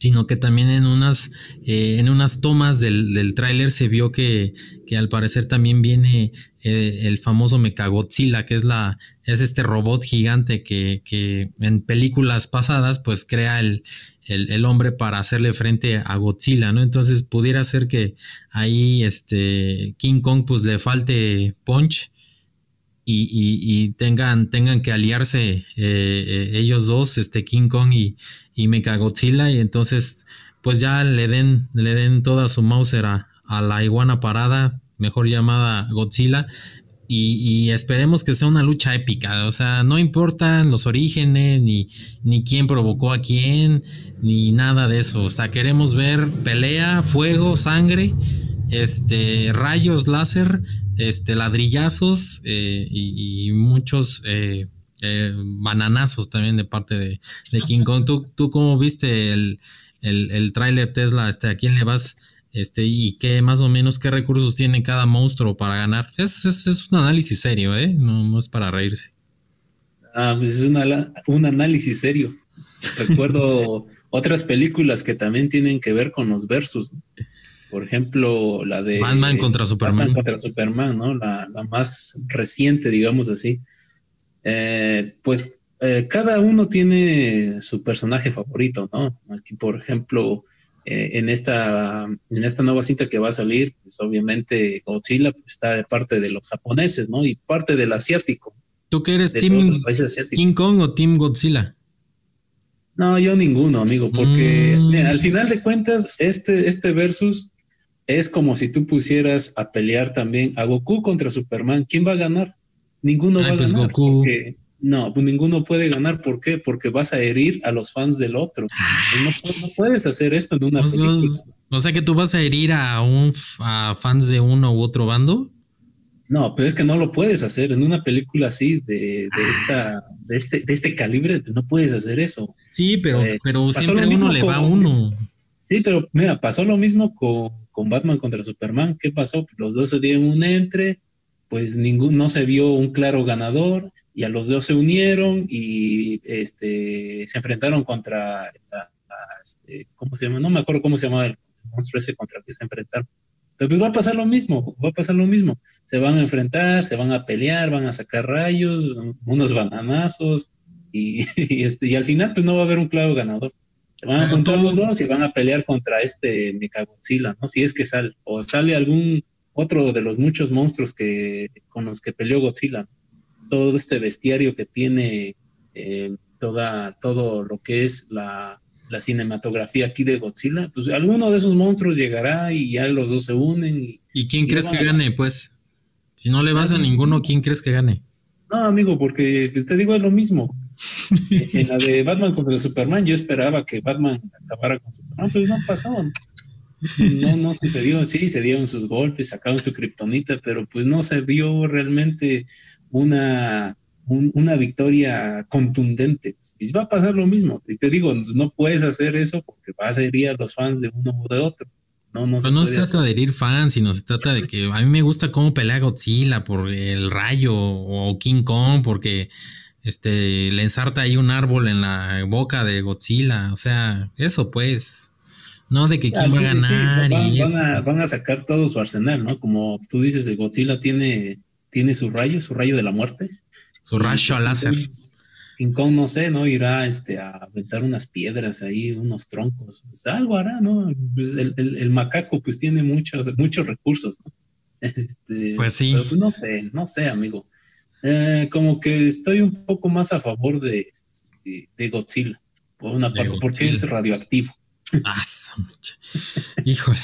Sino que también en unas, eh, en unas tomas del, del tráiler se vio que, que, al parecer también viene eh, el famoso Mechagodzilla, que es, la, es este robot gigante que, que en películas pasadas pues crea el, el, el, hombre para hacerle frente a Godzilla, ¿no? Entonces pudiera ser que ahí este King Kong pues le falte punch y, tengan, tengan que aliarse eh, eh, ellos dos, este King Kong y, y Mechagodzilla, y entonces pues ya le den, le den toda su Mauser a, la iguana parada, mejor llamada Godzilla, y, esperemos que sea una lucha épica. O sea, no importan los orígenes, ni, ni quién provocó a quién, ni nada de eso. O sea, queremos ver pelea, fuego, sangre, este, rayos láser, este, ladrillazos eh, y, muchos eh, eh, bananazos también de parte de, King Kong. ¿Tú, ¿Tú, cómo viste el, el, el tráiler Tesla? Este, ¿A quién le vas? Este, y qué más o menos qué recursos tiene cada monstruo para ganar. Es, es, un análisis serio, ¿eh? No, es para reírse. Ah, pues es un análisis serio. Recuerdo otras películas que también tienen que ver con los versus. Por ejemplo, la de Batman contra Superman. Batman contra Superman, ¿no? La, más reciente, digamos así. Eh, pues eh, cada uno tiene su personaje favorito, ¿no? Aquí, por ejemplo, eh, en, esta, en esta nueva cinta que va a salir, pues obviamente Godzilla pues, está de parte de los japoneses, ¿no? Y parte del asiático. ¿Tú qué eres, Team King Kong o Team Godzilla? No, yo ninguno, amigo, porque mm. al final de cuentas, este, este versus es como si tú pusieras a pelear también a Goku contra Superman. ¿Quién va a ganar? Ninguno va a pues ganar. no, pues ninguno puede ganar. ¿Por qué? Porque vas a herir a los fans del otro. No, puedes hacer esto en una película. O sea que tú vas a herir a un a fans de uno u otro bando. No, pero es que no lo puedes hacer en una película así de, ah, esta, de este, de este calibre, pues no puedes hacer eso. Sí, pero, eh, pero siempre uno le va a uno. Sí, pero mira, pasó lo mismo con, con Batman contra Superman. ¿Qué pasó? Los dos se dieron un entre, pues ningún, no se vio un claro ganador y a los dos se unieron y este, se enfrentaron contra, este, ¿cómo se llama? No me acuerdo cómo se llama el monstruo ese contra el que se enfrentaron. Pero pues va a pasar lo mismo, va a pasar lo mismo. Se van a enfrentar, se van a pelear, van a sacar rayos, unos bananazos y, este, y al final pues no va a haber un claro ganador. Van a juntar los dos y van a pelear contra este Mechagodzilla, ¿no? Si es que sale, o sale algún otro de los muchos monstruos que, con los que peleó Godzilla. Todo este bestiario que tiene eh, toda, todo lo que es la, la, cinematografía aquí de Godzilla, pues alguno de esos monstruos llegará y ya los dos se unen. ¿Y, quién crees que gane? Pues, si no le vas a ninguno, ¿quién crees que gane? No, amigo, porque te digo es lo mismo. en la de Batman contra Superman, yo esperaba que Batman acabara con Superman, pero no pasó. No, no sucedió así, se dieron sus golpes, sacaron su kriptonita, pero pues no se vio realmente una, una victoria contundente. Y va a pasar lo mismo. Y te digo, no puedes hacer eso porque vas a herir a los fans de uno o de otro. No, no, se, no se trata de herir fans, sino se trata de que a mí me gusta cómo pelea Godzilla por el rayo o King Kong, porque este le ensarta ahí un árbol en la boca de Godzilla. O sea, eso pues. No de que quién va a ganar. van, a, sacar todo su arsenal, ¿no? Como tú dices, el Godzilla tiene, tiene su rayo, su rayo de la muerte. Su rayo al láser. King Kong, no sé, ¿no? Irá este, a aventar unas piedras ahí, unos troncos. Pues algo hará, ¿no? Pues el, macaco, pues tiene muchos, muchos recursos, ¿no? Este, pues sí. pues no sé, no sé, amigo. Eh, como que estoy un poco más a favor de, de, Godzilla, por una parte, porque es radioactivo. Ah, híjole,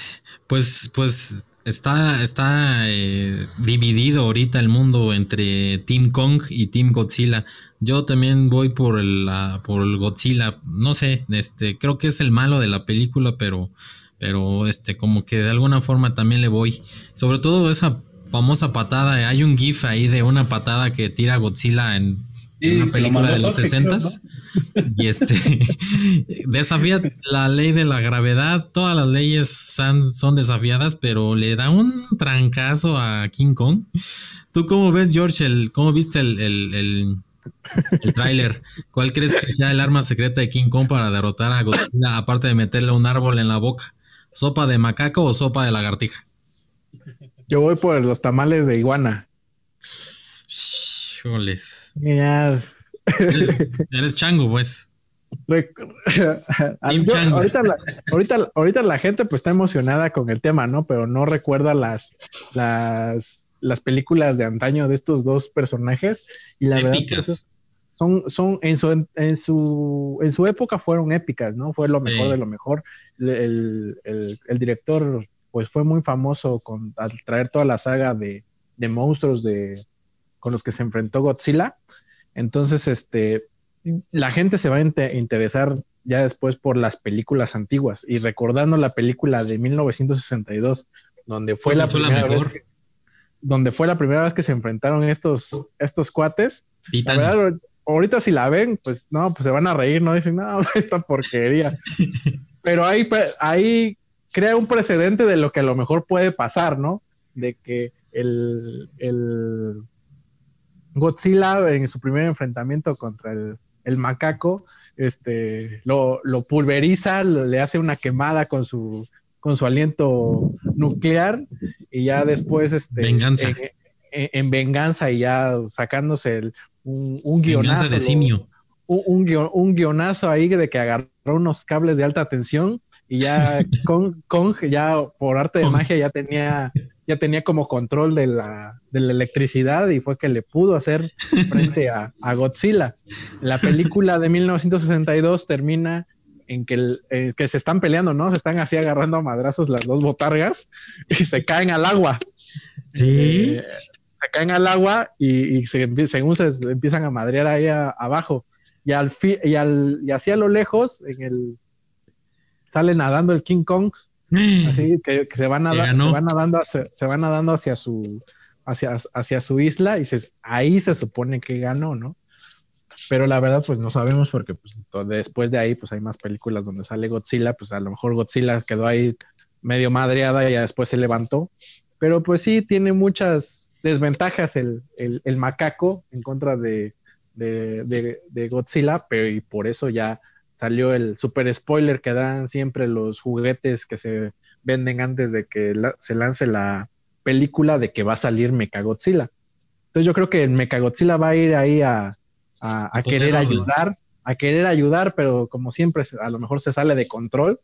pues, pues está, está eh, dividido ahorita el mundo entre Team Kong y Team Godzilla. Yo también voy por el, por el Godzilla. No sé, este, creo que es el malo de la película, pero, pero este, como que de alguna forma también le voy. Sobre todo esa famosa patada. Hay un GIF ahí de una patada que tira Godzilla en una película de los 60 y este desafía la ley de la gravedad, todas las leyes son, desafiadas, pero le da un trancazo a King Kong. ¿Tú cómo ves, George, el, cómo viste el, el, el, el tráiler? ¿Cuál crees que sea el arma secreta de King Kong para derrotar a Godzilla, aparte de meterle un árbol en la boca? ¿Sopa de macaco o sopa de lagartija? Yo voy por los tamales de iguana. Eres, chango, pues. ahorita, la, ahorita, ahorita, la, gente pues está emocionada con el tema, ¿no? Pero no recuerda las, las, las películas de antaño de estos dos personajes. Y la verdad, pues, son, son en su, en, su, en su época fueron épicas, ¿no? Fue lo mejor de lo mejor. El, el, el, director pues fue muy famoso con, al traer toda la saga de, de monstruos de, con los que se enfrentó Godzilla. Entonces, este, la gente se va a interesar ya después por las películas antiguas y recordando la película de 1962, donde fue la primera vez que, donde fue la primera vez que se enfrentaron estos, estos cuates. La verdad, ahorita si la ven, pues no, pues se van a reír, no dicen, no, esta porquería. Pero ahí, ahí crea un precedente de lo que a lo mejor puede pasar, ¿no? De que el, el Godzilla en su primer enfrentamiento contra el, macaco, este, lo, pulveriza, le hace una quemada con su, con su aliento nuclear y ya después, este, venganza. En, venganza y ya sacándose un, un guionazo. de simio. un, un, guionazo ahí de que agarró unos cables de alta tensión y ya Kong, Kong ya por arte de magia ya tenía ya tenía como control de la, de la electricidad y fue que le pudo hacer frente a, Godzilla. La película de 1962 termina en que, eh, que se están peleando, ¿no? Se están así agarrando a madrazos las dos botargas y se caen al agua. Sí. Eh, se caen al agua y, según se empiezan a madrear ahí abajo. Y, al y, al, y así a lo lejos, en el, sale nadando el King Kong Así que, se, van se, nadando hacia, se van nadando hacia su hacia, hacia su isla y se, ahí se supone que ganó, ¿no? Pero la verdad, pues no sabemos porque pues, después de ahí, pues hay más películas donde sale Godzilla, pues a lo mejor Godzilla quedó ahí medio madreada y ya después se levantó. Pero pues sí, tiene muchas desventajas el, el, macaco en contra de, de, de, Godzilla, pero y por eso ya salió el super spoiler que dan siempre los juguetes que se venden antes de que se lance la película de que va a salir Mechagodzilla. Entonces yo creo que el Mechagodzilla va a ir ahí a, a, querer ayudar, a querer ayudar, pero como siempre a lo mejor se sale de control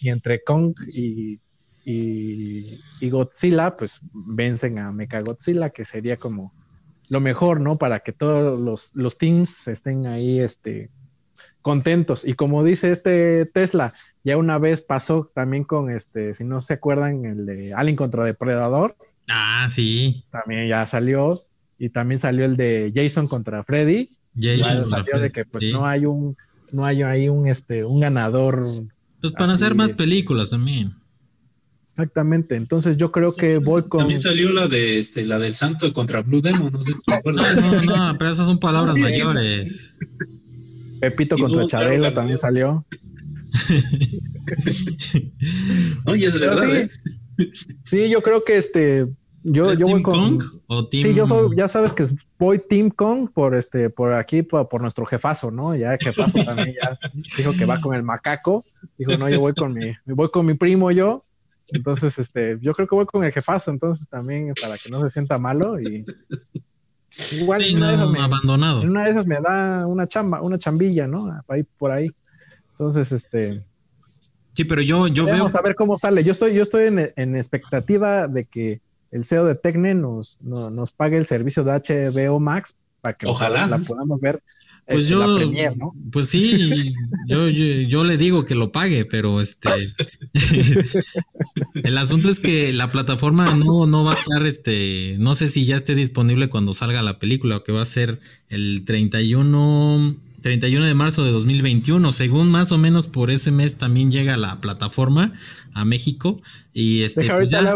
y entre Kong y, y, Godzilla pues vencen a Mechagodzilla que sería como lo mejor, ¿no? Para que todos los, los teams estén ahí este, contentos. Y como dice este Tesla, ya una vez pasó también con este, si no se acuerdan, el de Alien contra Depredador. Ah, sí. También ya salió. Y también salió el de Jason contra Freddy. Jason salió de que pues no hay un, no hay ahí un este, un ganador. Pues para hacer más películas también. Exactamente. Entonces yo creo que voy con. También salió la de este, la del Santo contra Blue Demon, no sé si se No, no, no, pero esas son palabras mayores. Pepito contra Chabela también salió. Oye, es verdad. Sí, ¿eh? sí, yo creo que este. Yo, yo voy con. Kong o Team... Sí, yo soy, ya sabes que voy Team Kong por este, por aquí, por, por nuestro jefazo, ¿no? Ya el jefazo también ya dijo que va con el macaco. Dijo, no, yo voy con mi, voy con mi primo yo entonces, este, yo creo que voy con el jefazo, entonces también para que no se sienta malo y igual una de esas me, abandonado. una de esas me da una chamba, una chambilla, ¿no? Ahí por ahí. Entonces, este. Sí, pero yo, yo veo. Vamos a ver cómo sale. Yo estoy, yo estoy en, expectativa de que el CEO de Tecne nos, nos pague el servicio de HBO Max para que Ojalá. la podamos ver pues este, yo, pues sí, yo, yo, le digo que lo pague, pero este, el asunto es que la plataforma no, no va a estar, este, no sé si ya esté disponible cuando salga la película, o que va a ser el 31, 31 de marzo de 2021, según más o menos por ese mes también llega la plataforma a México y este, pues ya,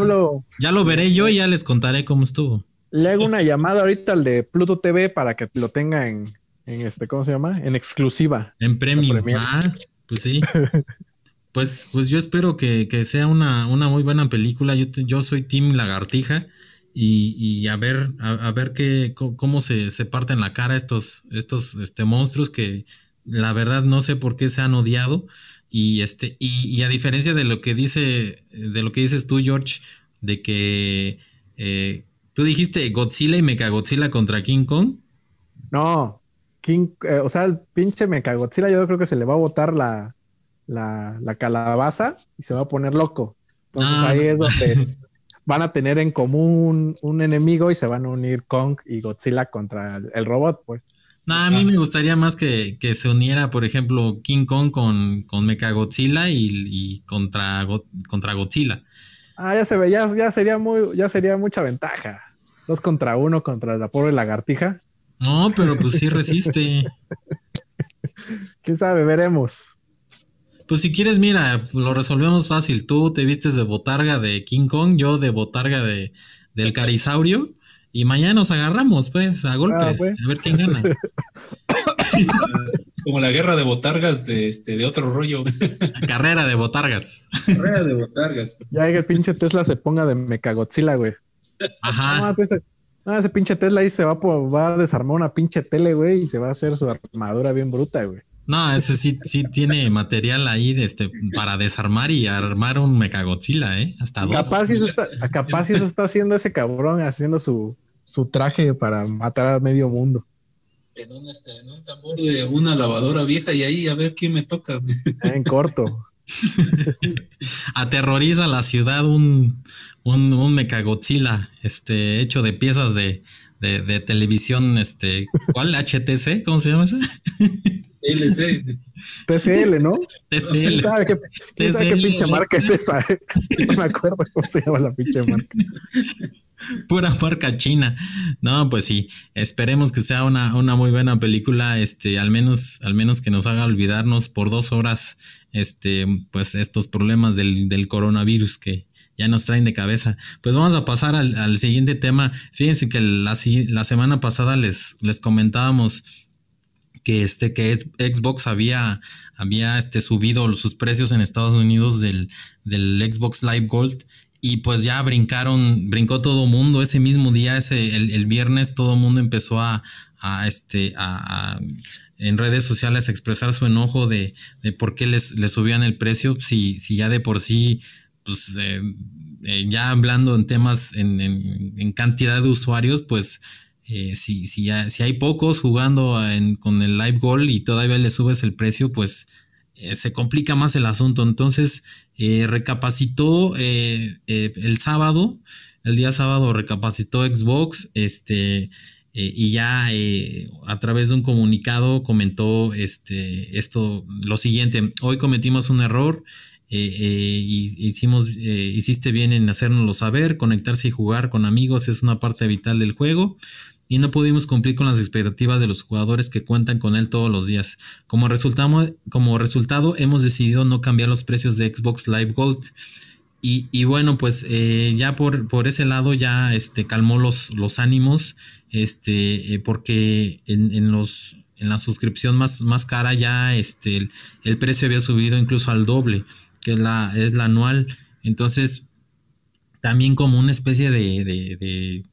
ya lo veré yo y ya les contaré cómo estuvo. Le hago una llamada ahorita al de Pluto TV para que lo tenga en, en este, ¿cómo se llama? En exclusiva. En premio. Ah, pues sí. pues, pues yo espero que, sea una, una, muy buena película. Yo, yo soy Team Lagartija. Y, y a ver, a, ver qué, cómo se, se parten la cara estos, estos este, monstruos que la verdad no sé por qué se han odiado. Y este, y, a diferencia de lo que dice, de lo que dices tú, George, de que eh, tú dijiste Godzilla y Mechagodzilla contra King Kong. No, King, eh, o sea, el pinche Mechagodzilla, yo creo que se le va a botar la, la, calabaza y se va a poner loco. Entonces ah, ahí es donde van a tener en común un enemigo y se van a unir Kong y Godzilla contra el, robot, pues. No, a mí me gustaría más que, se uniera, por ejemplo, King Kong con, con Mechagodzilla y, y contra, contra Godzilla. Ah, ya se ve, ya, ya, sería muy, ya sería mucha ventaja. Dos contra uno contra la pobre lagartija. No, pero pues sí resiste. ¿Quién sabe? Veremos. Pues si quieres, mira, lo resolvemos fácil. Tú te vistes de botarga de King Kong, yo de botarga de, del carisaurio. Y mañana nos agarramos, pues, a golpes. Ah, pues. A ver quién gana. Como la guerra de botargas de, este, de otro rollo. carrera de botargas. Carrera de botargas. Ya que el pinche Tesla se ponga de Mechagodzilla, güey. Ajá. pues, Ah, ese pinche Tesla ahí se va, va a desarmar una pinche tele, güey, y se va a hacer su armadura bien bruta, güey. No, ese sí, sí tiene material ahí de este, para desarmar y armar un Mechagodzilla, ¿eh? Hasta dos. Capaz eso está, capaz eso está haciendo ese cabrón, haciendo su, su traje para matar a medio mundo. En un, este, en un tambor de una lavadora vieja y ahí a ver quién me toca. En corto. Aterroriza la ciudad un, un, un Mechagodzilla, este, hecho de piezas de, de, televisión, este, ¿cuál? HTC, ¿cómo se llama ese? LC. TCL, ¿no? TCL. ¿Sabe qué, qué pinche marca es esa? No me acuerdo cómo se llama la pinche marca. Pura marca china. No, pues sí, esperemos que sea una, una muy buena película, este, al menos, al menos que nos haga olvidarnos por dos horas, este, pues estos problemas del, del coronavirus que, ya nos traen de cabeza. Pues vamos a pasar al, siguiente tema. Fíjense que la, la, semana pasada les, les comentábamos que este que Xbox había, había este, subido sus precios en Estados Unidos del, del Xbox Live Gold y pues ya brincaron, brincó todo mundo ese mismo día, ese, el, viernes todo el mundo empezó a, a este, a, en redes sociales expresar su enojo de, de por qué les, les, subían el precio, si, si ya de por sí pues eh, eh, ya hablando en temas, en, cantidad de usuarios, pues eh, si, si, si, hay pocos jugando con el live goal y todavía le subes el precio, pues eh, se complica más el asunto. Entonces, eh, recapacitó el sábado, el día sábado recapacitó Xbox, este, y ya a través de un comunicado comentó este, esto, lo siguiente, hoy cometimos un error, hicimos, hiciste bien en hacérnoslo saber, conectarse y jugar con amigos es una parte vital del juego y no pudimos cumplir con las expectativas de los jugadores que cuentan con él todos los días. Como como resultado hemos decidido no cambiar los precios de Xbox Live Gold. Y, bueno, pues eh, ya por, por, ese lado ya este, calmó los, los ánimos, este, eh, porque en, los, en la suscripción más, más cara ya este, el, precio había subido incluso al doble, que es la, es la anual. Entonces, también como una especie de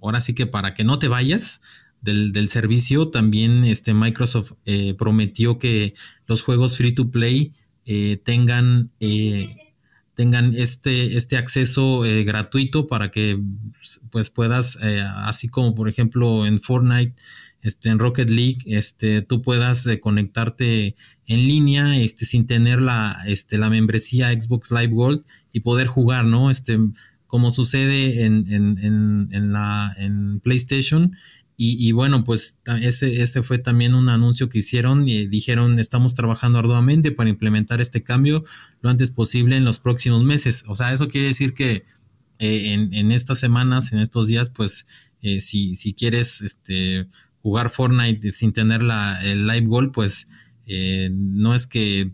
ahora sí que para que no te vayas del, servicio, también este Microsoft eh, prometió que los juegos free to play eh, tengan, eh, tengan este, este acceso gratuito para que pues puedas, así como por ejemplo en Fortnite, este, en Rocket League, este, tú puedas conectarte en línea este, sin tener la, este, la membresía Xbox Live Gold y poder jugar, ¿no? Este, como sucede en, la, en PlayStation. Y, bueno, pues ese, ese fue también un anuncio que hicieron y dijeron estamos trabajando arduamente para implementar este cambio lo antes posible en los próximos meses. O sea, eso quiere decir que eh, en, estas semanas, en estos días, pues eh, si, si, quieres este, jugar Fortnite sin tener la, el live goal, pues eh, no es que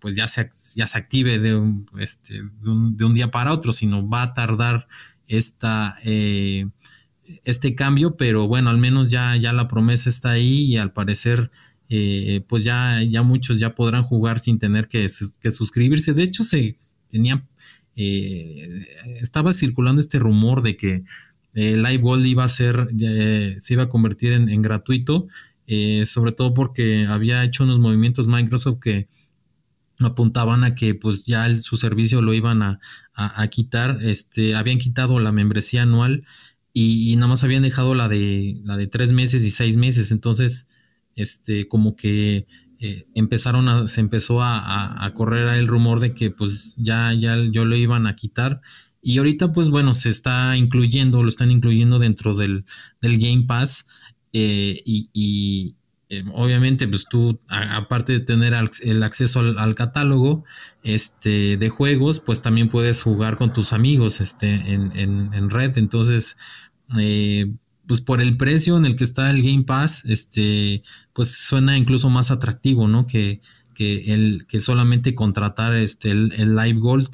pues ya se, ya se active de un, este, de un, día para otro, sino va a tardar esta, eh, este cambio, pero bueno, al menos ya, ya la promesa está ahí y al parecer eh, pues ya, ya muchos ya podrán jugar sin tener que, que suscribirse. De hecho, se tenía, eh, estaba circulando este rumor de que Live Gold iba a ser, se iba a convertir en gratuito, sobre todo porque había hecho unos movimientos Microsoft que apuntaban a que pues ya su servicio lo iban a, quitar, este, habían quitado la membresía anual y, nada más habían dejado la de, la de tres meses y seis meses, entonces, este, como que eh, empezaron a, se empezó a, correr el rumor de que pues ya, ya yo lo iban a quitar. Y ahorita pues bueno, se está incluyendo, lo están incluyendo dentro del, del Game Pass eh, y eh, obviamente, pues tú, aparte de tener el acceso al, catálogo este, de juegos, pues también puedes jugar con tus amigos este, en, red. Entonces, eh, pues por el precio en el que está el Game Pass, este, pues suena incluso más atractivo, ¿no? Que, que, el, que solamente contratar este, el, Live Gold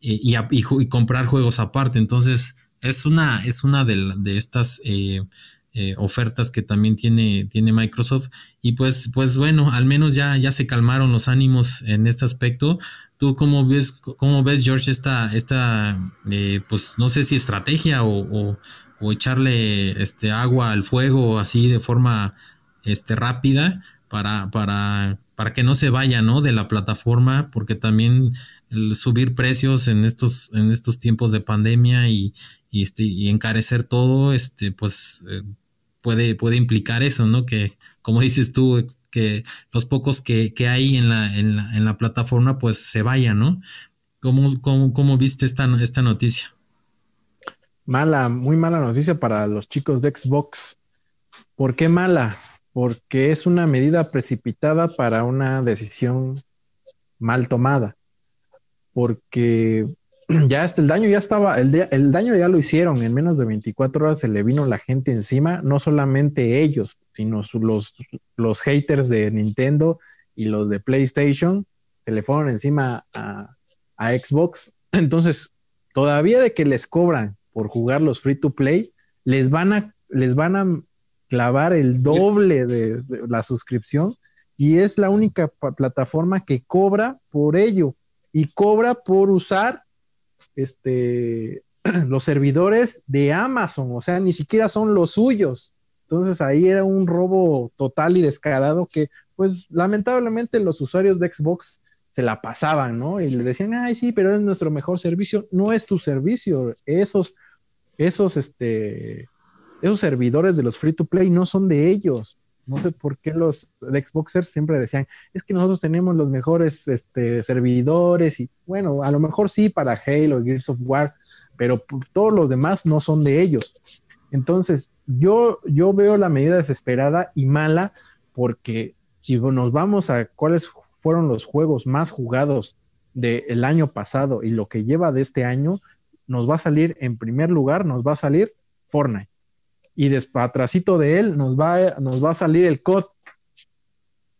eh, y, y, comprar juegos aparte. Entonces, es una, es una de, de estas eh, ofertas que también tiene, tiene Microsoft. Y pues, pues bueno, al menos ya, ya se calmaron los ánimos en este aspecto. ¿Tú cómo ves, cómo ves George, esta, esta eh, pues no sé si estrategia o, echarle este, agua al fuego así de forma este, rápida para, para, para que no se vaya ¿no? de la plataforma? Porque también subir precios en estos, en estos tiempos de pandemia y, y, este, y encarecer todo, este, pues eh, puede, implicar eso, ¿no? Que, como dices tú, que los pocos que, hay en la, en, la, plataforma, pues se vayan, ¿no? ¿Cómo, cómo, viste esta, esta noticia? Mala, muy mala noticia para los chicos de Xbox. ¿Por qué mala? Porque es una medida precipitada para una decisión mal tomada. Porque ya este, el daño ya estaba, el, el, daño ya lo hicieron, en menos de 24 horas se le vino la gente encima, no solamente ellos, sino los, los haters de Nintendo y los de PlayStation, se le fueron encima a, Xbox. Entonces, todavía de que les cobran por jugar los free to play, les van a, les van a clavar el doble de la suscripción y es la única plataforma que cobra por ello y cobra por usar este, los servidores de Amazon, o sea, ni siquiera son los suyos. Entonces ahí era un robo total y descarado que, pues lamentablemente los usuarios de Xbox se la pasaban, ¿no? Y le decían, ay, sí, pero es nuestro mejor servicio. No es tu servicio. Esos, esos, este, esos servidores de los free to play no son de ellos. No sé por qué los Xboxers siempre decían, es que nosotros tenemos los mejores este, servidores y bueno, a lo mejor sí para Halo, Gears of War, pero todos los demás no son de ellos. Entonces, yo, yo veo la medida desesperada y mala porque si nos vamos a cuáles fueron los juegos más jugados del año pasado y lo que lleva de este año, nos va a salir en primer lugar, nos va a salir Fortnite y después de él nos va, nos va a salir el COD.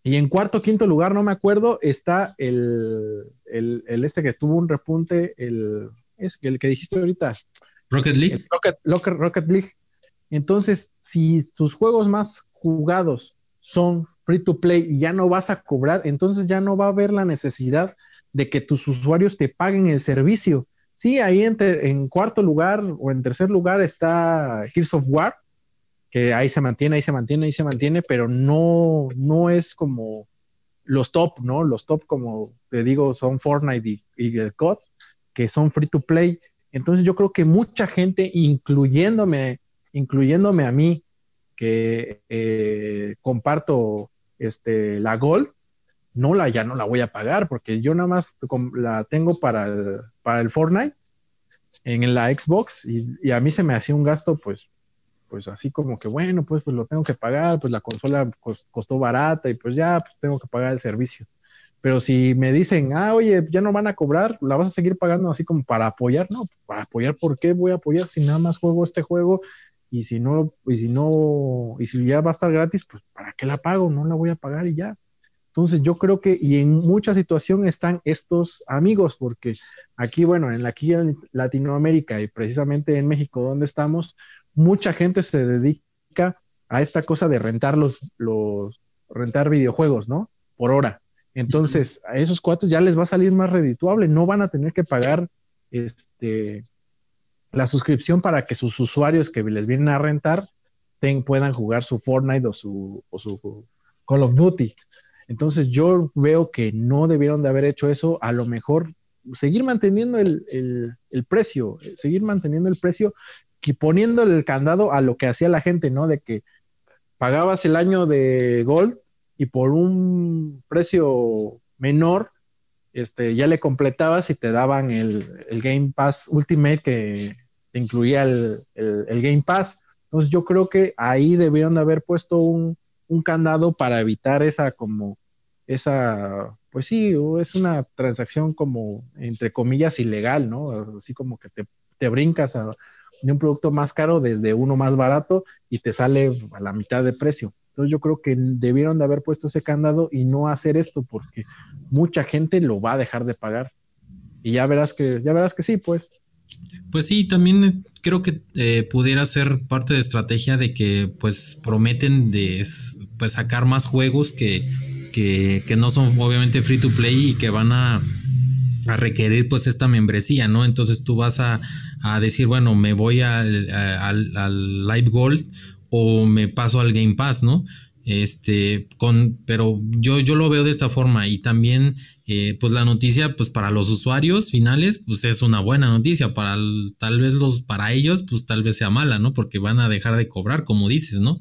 Y en cuarto, quinto lugar, no me acuerdo, está el, el, este que tuvo un repunte, el, es el que dijiste ahorita. Rocket League. Rocket, Rocket League. Entonces, si tus juegos más jugados son free to play y ya no vas a cobrar, entonces ya no va a haber la necesidad de que tus usuarios te paguen el servicio. Sí, ahí en, en cuarto lugar o en tercer lugar está Gears of War, que ahí se mantiene, ahí se mantiene, ahí se mantiene, pero no, no es como los top, ¿no? Los top, como te digo, son Fortnite y, el COD, que son free to play. Entonces yo creo que mucha gente, incluyéndome, incluyéndome a mí, que eh, comparto este, la Gold, no la, ya no la voy a pagar, porque yo nada más la tengo para el, para el Fortnite en la Xbox y, y a mí se me hacía un gasto pues pues así como que, bueno, pues, pues lo tengo que pagar, pues la consola costó barata y pues ya, pues tengo que pagar el servicio. Pero si me dicen, ah, oye, ya no van a cobrar, la vas a seguir pagando así como para apoyar, no, para apoyar, ¿por qué voy a apoyar si nada más juego este juego? Y si no, y si no, y si ya va a estar gratis, pues ¿para qué la pago? No la voy a pagar y ya. Entonces yo creo que, y en mucha situación están estos amigos, porque aquí, bueno, en aquí en Latinoamérica y precisamente en México, donde estamos, mucha gente se dedica a esta cosa de rentar los, los rentar videojuegos, ¿no? Por hora. Entonces, a esos cuates ya les va a salir más redituable, no van a tener que pagar este la suscripción para que sus usuarios que les vienen a rentar puedan jugar su Fortnite o su, o su Call of Duty. Entonces yo veo que no debieron de haber hecho eso, a lo mejor seguir manteniendo el, el precio, seguir manteniendo el precio y poniéndole el candado a lo que hacía la gente, ¿no? De que pagabas el año de Gold y por un precio menor, este, ya le completabas y te daban el, Game Pass Ultimate que te incluía el, Game Pass. Entonces yo creo que ahí debieron de haber puesto un, un candado para evitar esa como esa, pues sí, es una transacción como entre comillas ilegal, ¿no? Así como que te, te brincas a, de un producto más caro desde uno más barato y te sale a la mitad de precio. Entonces yo creo que debieron de haber puesto ese candado y no hacer esto porque mucha gente lo va a dejar de pagar. Y ya verás que, ya verás que sí, pues. Pues sí, también creo que eh, pudiera ser parte de estrategia de que pues prometen de pues sacar más juegos que, que, que no son obviamente free to play y que van a a requerir pues esta membresía, ¿no? Entonces tú vas a, decir, bueno, me voy al, al, Live Gold o me paso al Game Pass, ¿no? Este, con, pero yo, yo lo veo de esta forma y también, eh, pues la noticia, pues para los usuarios finales, pues es una buena noticia, para tal vez los, para ellos, pues tal vez sea mala, ¿no? Porque van a dejar de cobrar, como dices, ¿no?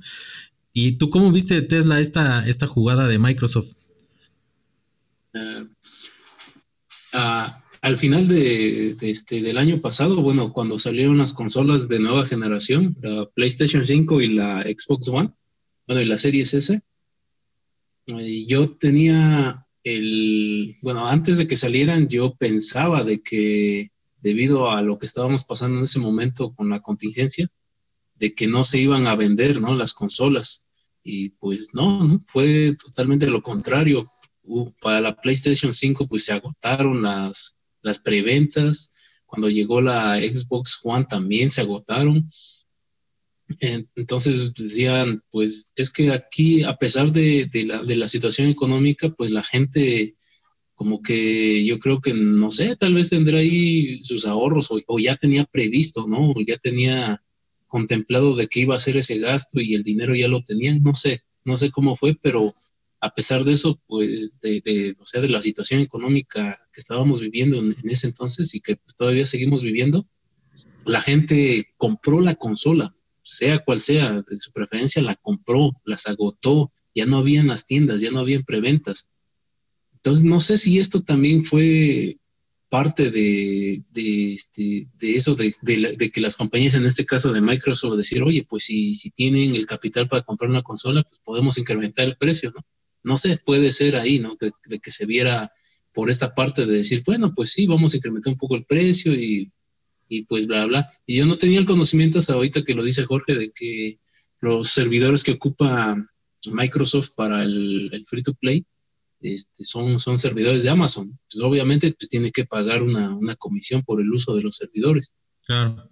¿Y tú cómo viste Tesla esta, esta jugada de Microsoft? Uh, al final de, este, del año pasado, bueno, cuando salieron las consolas de nueva generación, la PlayStation 5 y la Xbox One, bueno, y la Series S, eh, yo tenía el, bueno, antes de que salieran, yo pensaba de que debido a lo que estábamos pasando en ese momento con la contingencia, de que no se iban a vender, ¿no? Las consolas. Y pues no, no fue totalmente lo contrario para la PlayStation 5 pues se agotaron las, las preventas. Cuando llegó la Xbox One también se agotaron. Entonces decían, pues es que aquí, a pesar de, la, situación económica, pues la gente como que yo creo que, no sé, tal vez tendrá ahí sus ahorros o, ya tenía previsto, ¿no? Ya tenía contemplado de que iba a hacer ese gasto y el dinero ya lo tenían, no sé, no sé cómo fue, pero a pesar de eso, pues, de, o sea, de la situación económica que estábamos viviendo en, ese entonces y que pues, todavía seguimos viviendo, la gente compró la consola. sea cual sea, de su preferencia, la compró, las agotó, ya no había en las tiendas, ya no había en preventas. Entonces, no sé si esto también fue parte de, de, este, de eso, de, de, que las compañías, en este caso de Microsoft, decir, oye, pues si, si tienen el capital para comprar una consola, pues podemos incrementar el precio, ¿no? No sé, puede ser ahí, ¿no? de que se viera por esta parte de decir, bueno, pues sí, vamos a incrementar un poco el precio y, y pues bla, bla. Y yo no tenía el conocimiento hasta ahorita que lo dice Jorge de que los servidores que ocupa Microsoft para el, free to play este, son, son servidores de Amazon. Pues obviamente pues tiene que pagar una, una comisión por el uso de los servidores. Claro.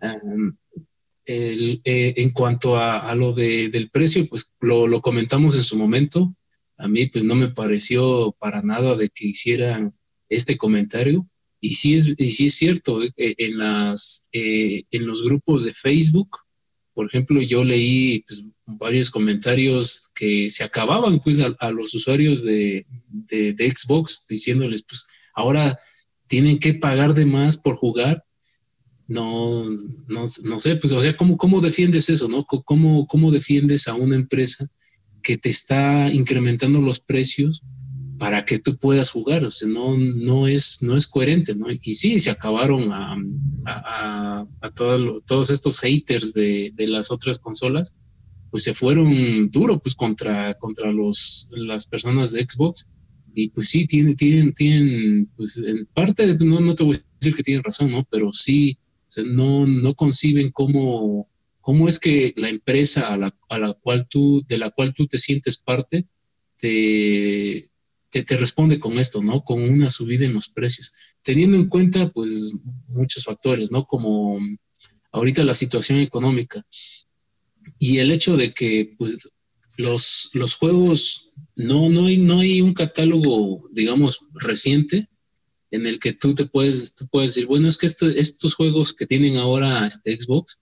el, eh, en cuanto a, a lo de, del precio, pues lo, lo comentamos en su momento a mí pues no me pareció para nada de que hicieran este comentario. Y sí es, y sí es cierto, eh, en, las, eh, en los grupos de Facebook, por ejemplo, yo leí pues, varios comentarios que se acababan pues a, los usuarios de, de, Xbox diciéndoles pues ahora tienen que pagar de más por jugar. No, no, no sé, pues o sea, ¿cómo, cómo defiendes eso, no? ¿Cómo, ¿Cómo defiendes a una empresa que te está incrementando los precios para que tú puedas jugar. O sea, no, no, es, no es coherente, ¿no? Y sí, se acabaron a, a, a todos estos haters de, de, las otras consolas, pues se fueron duro pues contra, contra los, las personas de Xbox. Y pues sí, tienen, tienen, tienen, pues en parte, no, no te voy a decir que tienen razón, ¿no? Pero sí, no, no conciben cómo ¿Cómo es que la empresa a la, a la, cual tú, de la cual tú te sientes parte te, te, responde con esto, ¿no? Con una subida en los precios, teniendo en cuenta, pues, muchos factores, ¿no? Como ahorita la situación económica y el hecho de que, pues, los, los juegos, no, no, hay, no hay un catálogo, digamos, reciente en el que tú te puedes, tú puedes decir, bueno, es que estos juegos que tienen ahora este Xbox,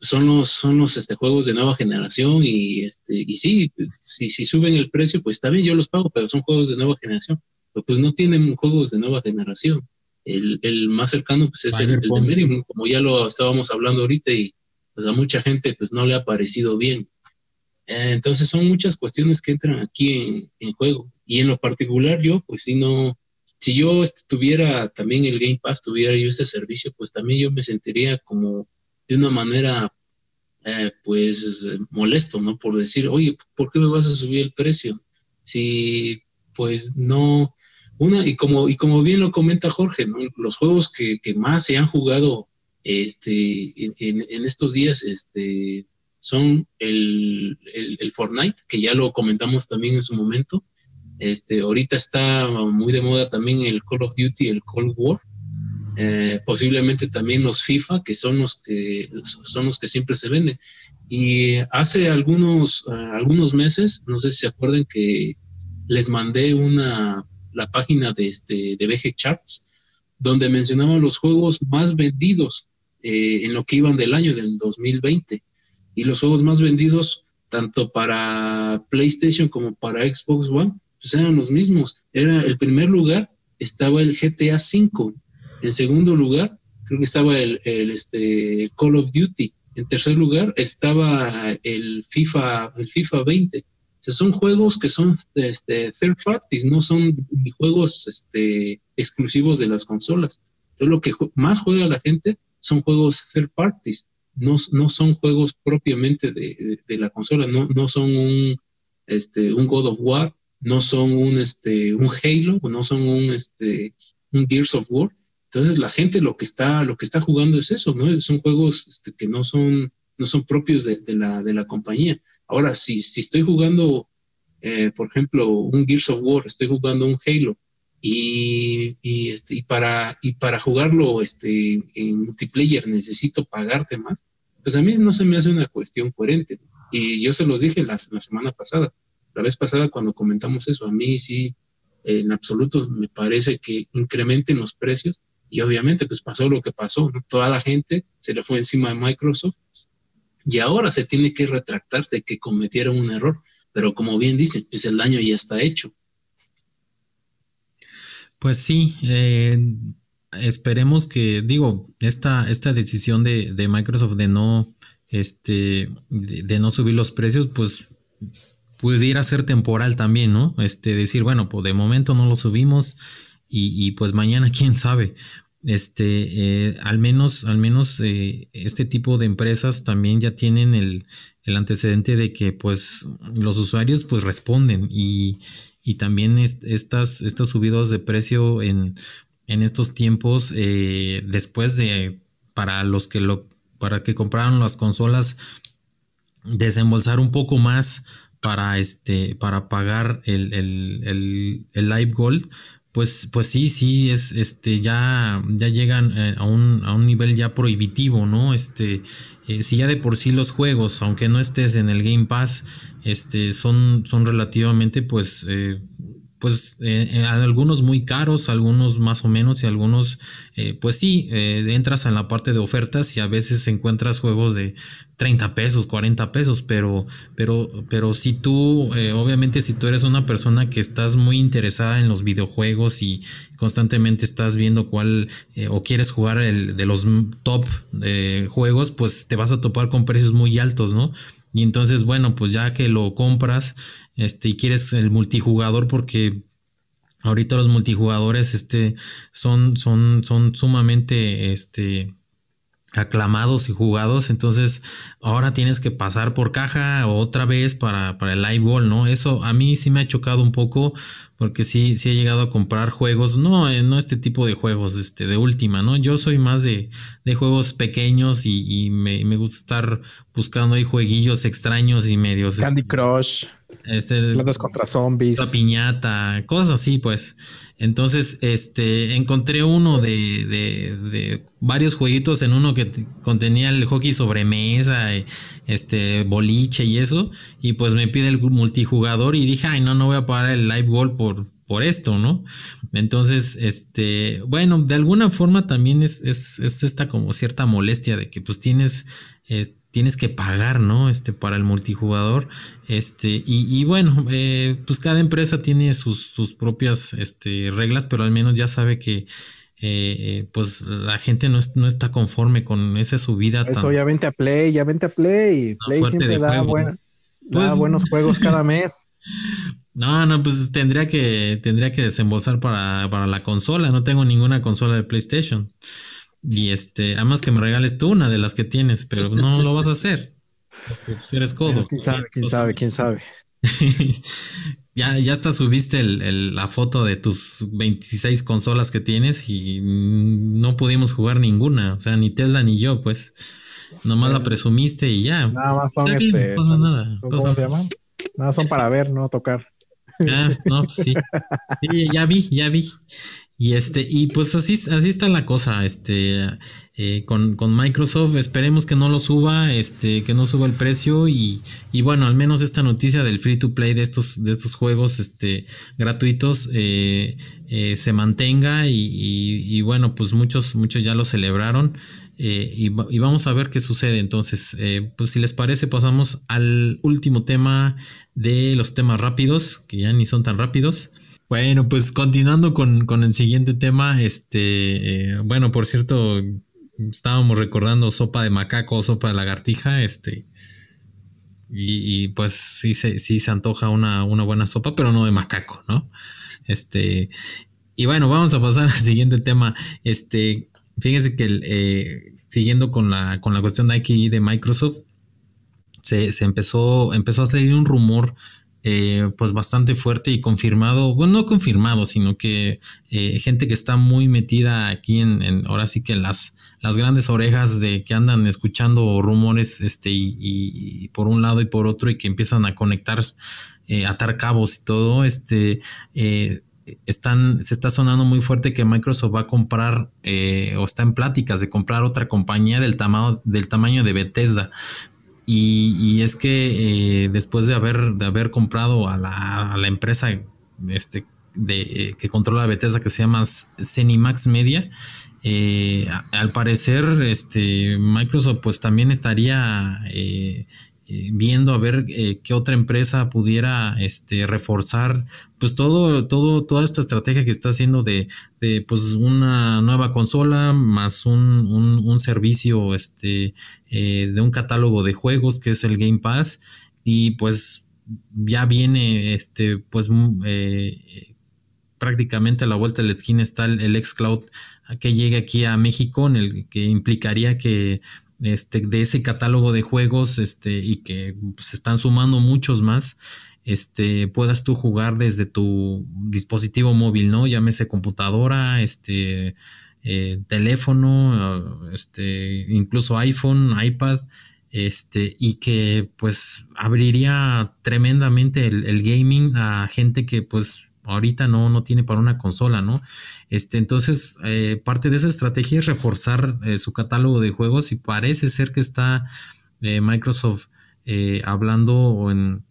son los, son los este, juegos de nueva generación y, este, y sí, pues, si, si suben el precio, pues también yo los pago, pero son juegos de nueva generación. Pero pues no tienen juegos de nueva generación. El, el más cercano pues es el, el, de Medium, como ya lo estábamos hablando ahorita y pues a mucha gente pues no le ha parecido bien. Eh, entonces son muchas cuestiones que entran aquí en, en, juego. Y en lo particular yo, pues si no, si yo tuviera también el Game Pass, tuviera yo ese servicio, pues también yo me sentiría como de una manera, eh, pues, molesto, ¿no? Por decir, oye, ¿por qué me vas a subir el precio? Si, pues, no, una, y como, y como bien lo comenta Jorge, los juegos que, más se han jugado este, en, estos días este, son el, el, Fortnite, que ya lo comentamos también en su momento. Este, ahorita está muy de moda también el Call of Duty, el Cold War. Eh, posiblemente también los FIFA, que son los que, son los que siempre se venden. Y hace algunos, uh, algunos meses, no sé si se acuerdan que les mandé una, la página de, este, de VG Charts, donde mencionaba los juegos más vendidos eh, en lo que iban del año del 2020. Y los juegos más vendidos, tanto para PlayStation como para Xbox One, pues eran los mismos. Era el primer lugar, estaba el GTA V en segundo lugar, creo que estaba el, este, Call of Duty. En tercer lugar estaba el FIFA, el FIFA 20. O sea, son juegos que son este, third parties, no son juegos este, exclusivos de las consolas. Entonces, lo que más juega la gente son juegos third parties, no, no son juegos propiamente de, de, la consola, no, no son un, este, un God of War, no son un, este, un Halo, no son un, este, un Gears of War, entonces la gente lo que está, lo que está jugando es eso, ¿no? Son juegos este, que no son, no son propios de, la, de la compañía. Ahora, si, si estoy jugando, eh, por ejemplo, un Gears of War, estoy jugando un Halo, y, y, este, y, para, y para jugarlo este, en multiplayer necesito pagarte más, pues a mí no se me hace una cuestión coherente. Y yo se los dije la, la semana pasada, la vez pasada cuando comentamos eso, a mí sí, en absoluto me parece que incrementen los precios y obviamente pues pasó lo que pasó, toda la gente se le fue encima de Microsoft y ahora se tiene que retractar de que cometieron un error, pero como bien dicen, pues el daño ya está hecho. Pues sí, eh, esperemos que, digo, esta, esta decisión de, Microsoft de no este, de, no subir los precios, pues pudiera ser temporal también, ¿no? Este, decir, bueno, pues de momento no lo subimos y, pues mañana quién sabe. Este, eh, al menos, al menos eh, este tipo de empresas también ya tienen el, el, antecedente de que pues los usuarios pues responden y, y también estas, estos subidos de precio en, en estos tiempos eh, después de para los que lo para que compraron las consolas desembolsar un poco más para este para pagar el, el, el, Live Gold pues pues sí sí es este ya ya llegan eh, a, un, a un nivel ya prohibitivo no este eh, si ya de por sí los juegos aunque no estés en el Game Pass este son son relativamente pues eh, pues eh, eh, algunos muy caros, algunos más o menos y algunos eh, pues sí, entras en la parte de ofertas y a veces encuentras juegos de 30 pesos, 40 pesos, pero, pero, pero si tú, obviamente si tú eres una persona que estás muy interesada en los videojuegos y constantemente estás viendo cuál o quieres jugar el de los top juegos, pues te vas a topar con precios muy altos, ¿no? Y entonces, bueno, pues ya que lo compras, este, y quieres el multijugador, porque ahorita los multijugadores, este, son, son, son sumamente, este, aclamados y jugados, entonces ahora tienes que pasar por caja otra vez para, para el live ball, ¿no? Eso a mí sí me ha chocado un poco porque sí, sí he llegado a comprar juegos, no, eh, no este tipo de juegos, este, de última, ¿no? Yo soy más de, de juegos pequeños y, me, me, gusta estar buscando ahí jueguillos extraños y medios. Candy este, Crush. Este, contra zombies. La piñata, cosas así, pues. Entonces, este, encontré uno de, de, de, varios jueguitos en uno que contenía el hockey sobre mesa, este, boliche y eso. Y pues me pide el multijugador y dije, ay, no, no voy a pagar el live goal por, por esto, ¿no? Entonces, este, bueno, de alguna forma también es, es, es esta como cierta molestia de que pues tienes, eh, tienes que pagar, ¿no? Este, para el multijugador. Este, y, bueno, eh, pues cada empresa tiene sus, propias este, reglas, pero al menos ya sabe que eh, pues la gente no, no, está conforme con esa subida. Eso, ya vente a Play, ya vente a Play. Play siempre da, pues buenos juegos cada mes. No, no, pues tendría que, tendría que desembolsar para, para la consola. No tengo ninguna consola de PlayStation. Y este, además que me regales tú una de las que tienes, pero no lo vas a hacer. Si eres codo. ¿Quién sabe? ¿Quién sabe? ¿Quién sabe? ya, ya hasta subiste la foto de tus 26 consolas que tienes y no pudimos jugar ninguna. O sea, ni Tesla ni yo, pues. Nomás la presumiste y ya. Nada más son este. nada. ¿Cómo se llaman? Nada, son para ver, no tocar. Ah, no, pues sí. sí. Ya vi, ya vi. Y este, y pues así, así está la cosa, este, eh, con, con, Microsoft, esperemos que no lo suba, este, que no suba el precio y, y, bueno, al menos esta noticia del free to play de estos, de estos juegos, este, gratuitos, eh, eh, se mantenga y, y, bueno, pues muchos, muchos ya lo celebraron y, y, vamos a ver qué sucede. Entonces, pues si les parece, pasamos al último tema de los temas rápidos, que ya ni son tan rápidos. Bueno, pues continuando con, el siguiente tema, este, eh, bueno, por cierto, estábamos recordando sopa de macaco, sopa de lagartija, este, y, pues sí se, sí se antoja una, una, buena sopa, pero no de macaco, ¿no? Este, y bueno, vamos a pasar al siguiente tema, este, fíjense que eh, siguiendo con la, con la cuestión de aquí de Microsoft, se, se empezó, empezó a salir un rumor eh, pues bastante fuerte y confirmado, bueno, no confirmado, sino que eh, gente que está muy metida aquí en, ahora sí que las, las grandes orejas de que andan escuchando rumores, este, y, por un lado y por otro, y que empiezan a conectar, eh, atar cabos y todo, este, están, se está sonando muy fuerte que Microsoft va a comprar o está en pláticas de comprar otra compañía del, tamaño del tamaño de Bethesda. Y, es que eh, después de haber, de haber comprado a la, empresa este, de, que controla Bethesda que se llama Cenimax Media, eh, al parecer este, Microsoft pues también estaría eh, viendo a ver eh, qué otra empresa pudiera este, reforzar pues todo, todo, toda esta estrategia que está haciendo de, de pues una nueva consola más un, un, servicio este, eh, de un catálogo de juegos que es el Game Pass. Y pues ya viene este pues prácticamente a la vuelta de la esquina está el, el xCloud que llegue aquí a México en el que implicaría que este, de ese catálogo de juegos este, y que se pues, están sumando muchos más, este, puedas tú jugar desde tu dispositivo móvil, ¿no? Llámese computadora, este, eh, teléfono, este, incluso iPhone, iPad, este, y que pues abriría tremendamente el, el gaming a gente que pues ahorita no, no tiene para una consola, ¿no? Este, entonces, eh, parte de esa estrategia es reforzar eh, su catálogo de juegos y parece ser que está eh, Microsoft hablando o en,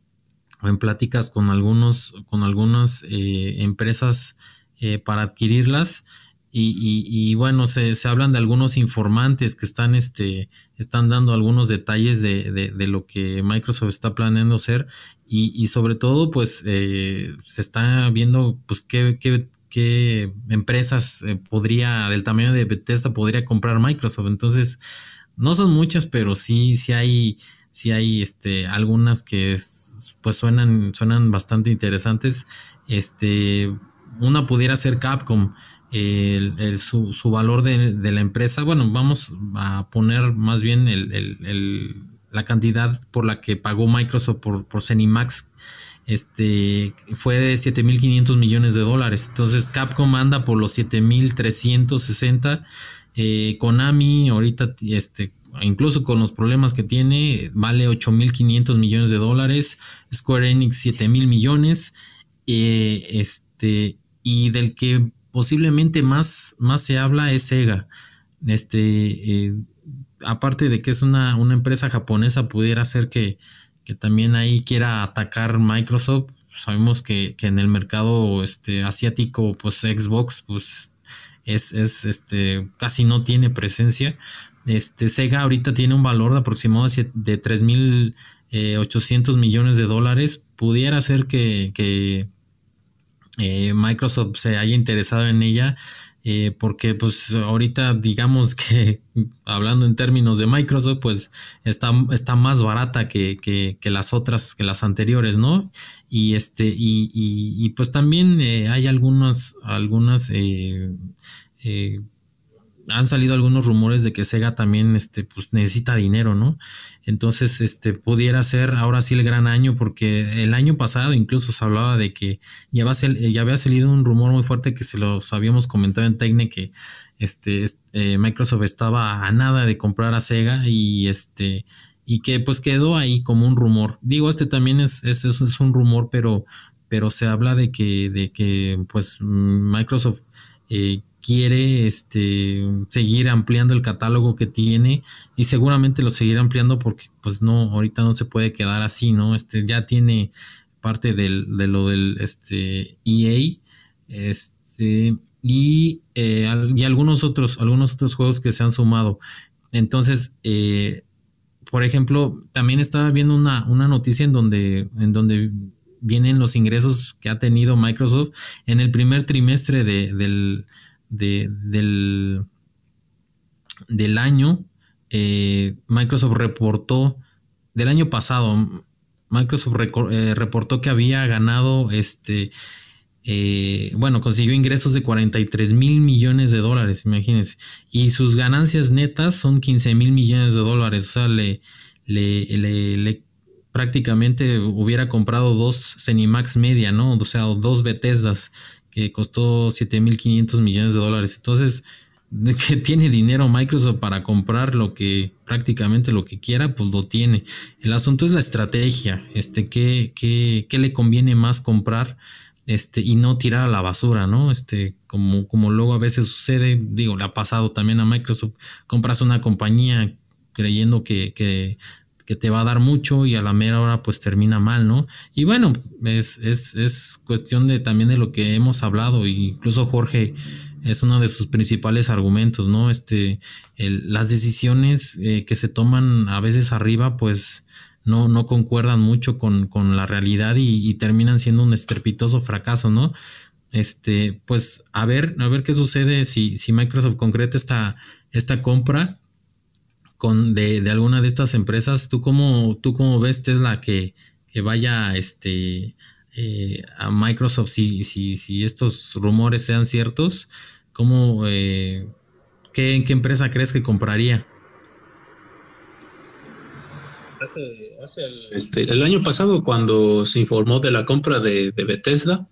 en, pláticas con algunos, con algunas empresas para adquirirlas. Y, bueno, se, se, hablan de algunos informantes que están, este, están dando algunos detalles de, de, lo que Microsoft está planeando hacer y, sobre todo, pues eh, se está viendo pues qué, qué, qué empresas eh, podría, del tamaño de Bethesda, podría comprar Microsoft. Entonces, no son muchas, pero sí, sí hay, sí hay este, algunas que pues suenan, suenan bastante interesantes. Este, una pudiera ser Capcom. El, su, su, valor de, de, la empresa, bueno, vamos a poner más bien el, el la cantidad por la que pagó Microsoft por, por Cenimax este, fue de 7.500 millones de dólares. Entonces Capcom anda por los 7.360. Eh, Konami ahorita, este, incluso con los problemas que tiene, vale 8.500 millones de dólares. Square Enix 7.000 millones. Eh, este, y del que posiblemente más, más se habla es Sega. Este, eh, aparte de que es una, empresa japonesa, pudiera ser que, también ahí quiera atacar Microsoft. Sabemos que, en el mercado este, asiático, pues Xbox, pues es, este, casi no tiene presencia. Este, Sega ahorita tiene un valor de aproximado de 3.800 eh, millones de dólares. Pudiera ser que, que eh, Microsoft se haya interesado en ella eh, porque pues ahorita digamos que hablando en términos de Microsoft pues está, está más barata que, que, las otras, que las anteriores, ¿no? Y este, y, y, pues también eh, hay algunas, algunas eh, han salido algunos rumores de que Sega también este, pues, necesita dinero, ¿no? Entonces, este, pudiera ser ahora sí el gran año, porque el año pasado incluso se hablaba de que ya, va ya había salido un rumor muy fuerte que se los habíamos comentado en Tecne que este, eh, Microsoft estaba a nada de comprar a Sega y este y que pues quedó ahí como un rumor. Digo, este también es, es, es un rumor, pero, pero se habla de que, de que pues Microsoft eh, quiere este, seguir ampliando el catálogo que tiene y seguramente lo seguirá ampliando porque pues no, ahorita no se puede quedar así, ¿no? Este, ya tiene parte del, de lo del este, EA este, y, eh, y algunos, otros, algunos otros juegos que se han sumado. Entonces, eh, por ejemplo, también estaba viendo una, una noticia en donde, en donde vienen los ingresos que ha tenido Microsoft en el primer trimestre de, del, del, del año, eh, Microsoft reportó, del año pasado, Microsoft eh, reportó que había ganado este, eh, bueno, consiguió ingresos de 43 mil millones de dólares, imagínense, y sus ganancias netas son 15 mil millones de dólares, o sea, le, le, prácticamente hubiera comprado dos Cenimax Media, ¿no? O sea, dos Bethesdas que costó 7.500 millones de dólares. Entonces, de que tiene dinero Microsoft para comprar lo que prácticamente lo que quiera, pues lo tiene. El asunto es la estrategia, este, qué, qué, qué le conviene más comprar, este, y no tirar a la basura, ¿no? Este, como, como luego a veces sucede, digo, le ha pasado también a Microsoft, compras una compañía creyendo que, que que te va a dar mucho y a la mera hora pues termina mal, ¿no? Y bueno, es, es, es cuestión de también de lo que hemos hablado, incluso Jorge es uno de sus principales argumentos, ¿no? Este, las decisiones eh, que se toman a veces arriba pues no, no concuerdan mucho con, la realidad y, terminan siendo un estrepitoso fracaso, ¿no? Este, pues a ver, a ver qué sucede si, si Microsoft concreta esta, esta compra con de, de, alguna de estas empresas. ¿Tú cómo, tú cómo ves Tesla que, que vaya este, eh, a Microsoft si, si, si estos rumores sean ciertos? ¿Cómo, eh, qué, ¿En qué empresa crees que compraría? Hace, el, este, el, año pasado, cuando se informó de la compra de, de, Bethesda,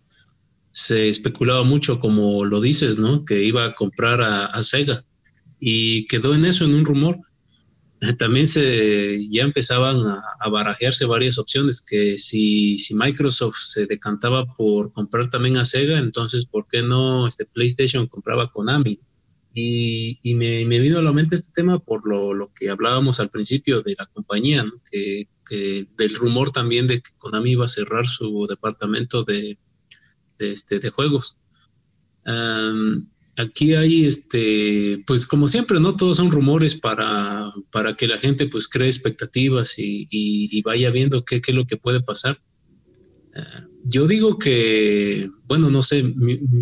se especulaba mucho, como lo dices, ¿no? Que iba a comprar a, Sega y quedó en eso, en un rumor. También se ya empezaban a, barajearse varias opciones que si, si, Microsoft se decantaba por comprar también a Sega, entonces ¿por qué no este PlayStation compraba Konami? Y, me, vino a la mente este tema por lo, que hablábamos al principio de la compañía, que, del rumor también de que Konami iba a cerrar su departamento de, este, de juegos. Aquí hay, este, pues como siempre, ¿no? Todos son rumores para, para que la gente pues cree expectativas y, vaya viendo qué, es lo que puede pasar. Ah, yo digo que, bueno, no sé,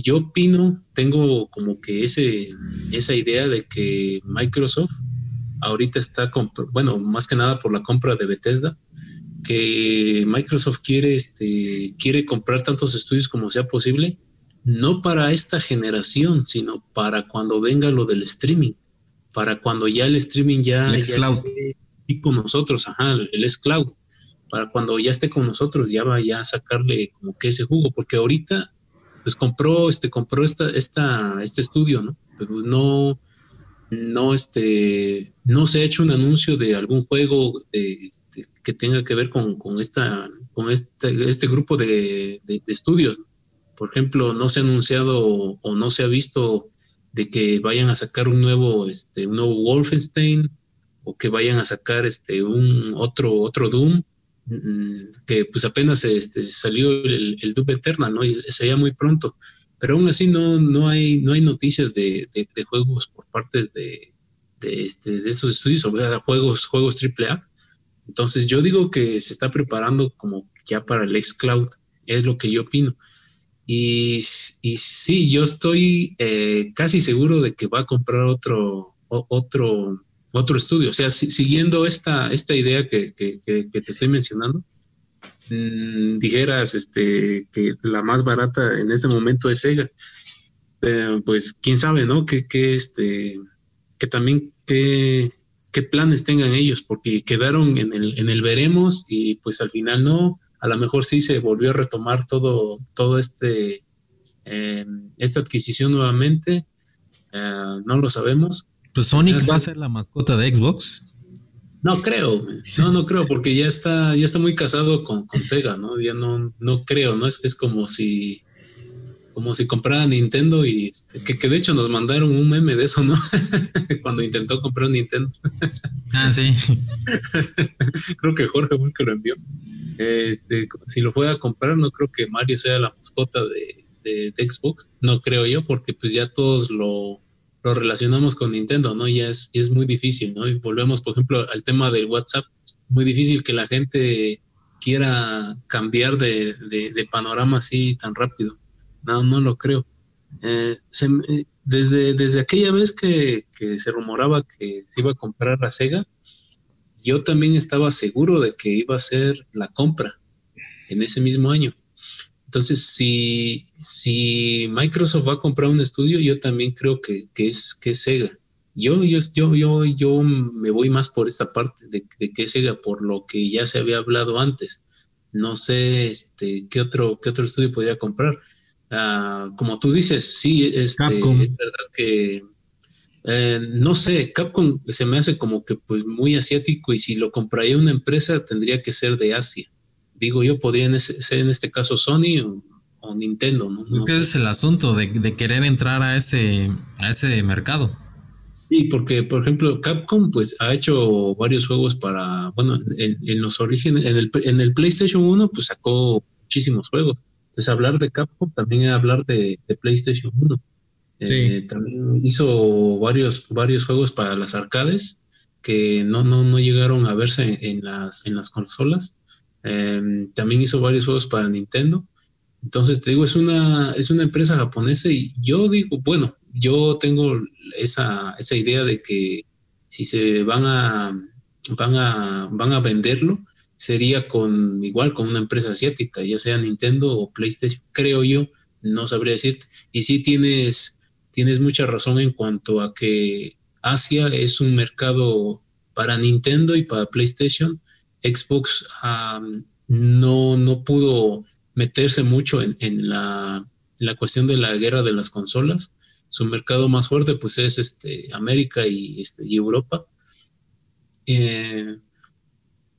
yo opino, tengo como que ese, esa idea de que Microsoft ahorita está, bueno, más que nada por la compra de Bethesda, que Microsoft quiere, este, quiere comprar tantos estudios como sea posible, no para esta generación, sino para cuando venga lo del streaming, para cuando ya el streaming ya, ya esté con nosotros, ajá, el es cloud para cuando ya esté con nosotros, ya vaya a sacarle como que ese jugo, porque ahorita pues compró, este, compró esta, esta, este estudio, ¿no? Pero no, no, este, no se ha hecho un anuncio de algún juego este, que tenga que ver con, esta, con este, este grupo de, estudios. Por ejemplo, no se ha anunciado o no se ha visto de que vayan a sacar un nuevo, este, un nuevo Wolfenstein o que vayan a sacar este, un otro, otro Doom Mm, que pues apenas este, salió el, Doom Eternal, ¿no? Y se muy pronto. Pero aún así no, no, hay, no hay noticias de, juegos por partes de, de, este, de estos estudios, o sea, juegos, juegos AAA. Entonces yo digo que se está preparando como ya para el xCloud, es lo que yo opino. Y, y sí, yo estoy eh, casi seguro de que va a comprar otro, otro otro estudio. O sea, siguiendo esta, esta idea que, que, te estoy mencionando, mm, dijeras este, que la más barata en este momento es Sega. Eh, pues quién sabe, ¿no? Que, que, este, que también qué, qué planes tengan ellos, porque quedaron en el, en el veremos y pues al final no. A lo mejor sí se volvió a retomar todo, todo este, eh, esta adquisición nuevamente. Eh, no lo sabemos pues Sonic va a ser la mascota de Xbox. No creo, no, no creo, porque ya está, ya está muy casado con, Sega, ¿no? Ya no, no creo, ¿no? Es, es como si, como si comprara Nintendo y este, que, de hecho nos mandaron un meme de eso, ¿no? Cuando intentó comprar Nintendo. ah, sí. creo que Jorge fue que lo envió. Este, si lo fue a comprar, no creo que Mario sea la mascota de, Xbox, no creo yo, porque pues ya todos lo, relacionamos con Nintendo, ¿no? Y es, es muy difícil, ¿no? Y volvemos, por ejemplo, al tema del WhatsApp, muy difícil que la gente quiera cambiar de, panorama así tan rápido. No, no lo creo. Eh, desde, desde aquella vez que, se rumoraba que se iba a comprar la Sega, yo también estaba seguro de que iba a ser la compra en ese mismo año. Entonces, si, si Microsoft va a comprar un estudio, yo también creo que, es, que Sega. Yo, yo, yo, yo, me voy más por esta parte de, que Sega, por lo que ya se había hablado antes. No sé este, qué, otro, qué otro estudio podría comprar. Ah, como tú dices, sí, este, es verdad que eh, no sé, Capcom se me hace como que pues muy asiático y si lo compraría una empresa tendría que ser de Asia digo yo, podría ser en este caso Sony o, Nintendo, ¿no? es el asunto de, querer entrar a ese, a ese mercado. Sí, porque, por ejemplo, Capcom pues ha hecho varios juegos para, bueno, en, los orígenes, en el, en el, PlayStation 1 pues sacó muchísimos juegos. Entonces hablar de Capcom también es hablar de, PlayStation 1. Eh, también hizo varios, varios juegos para las arcades que no, no, no llegaron a verse en, las, en las consolas. Em, también hizo varios juegos para Nintendo. Entonces, te digo, es una, es una empresa japonesa y yo digo, bueno, yo tengo esa, esa idea de que si se van a, van a, van a venderlo, sería con igual con una empresa asiática, ya sea Nintendo o PlayStation, creo yo, no sabría decirte. Y sí tienes, tienes mucha razón en cuanto a que Asia es un mercado para Nintendo y para PlayStation. Xbox no, no pudo meterse mucho en, la, la, cuestión de la guerra de las consolas. Su mercado más fuerte pues es este, América y, este, y Europa. Eh,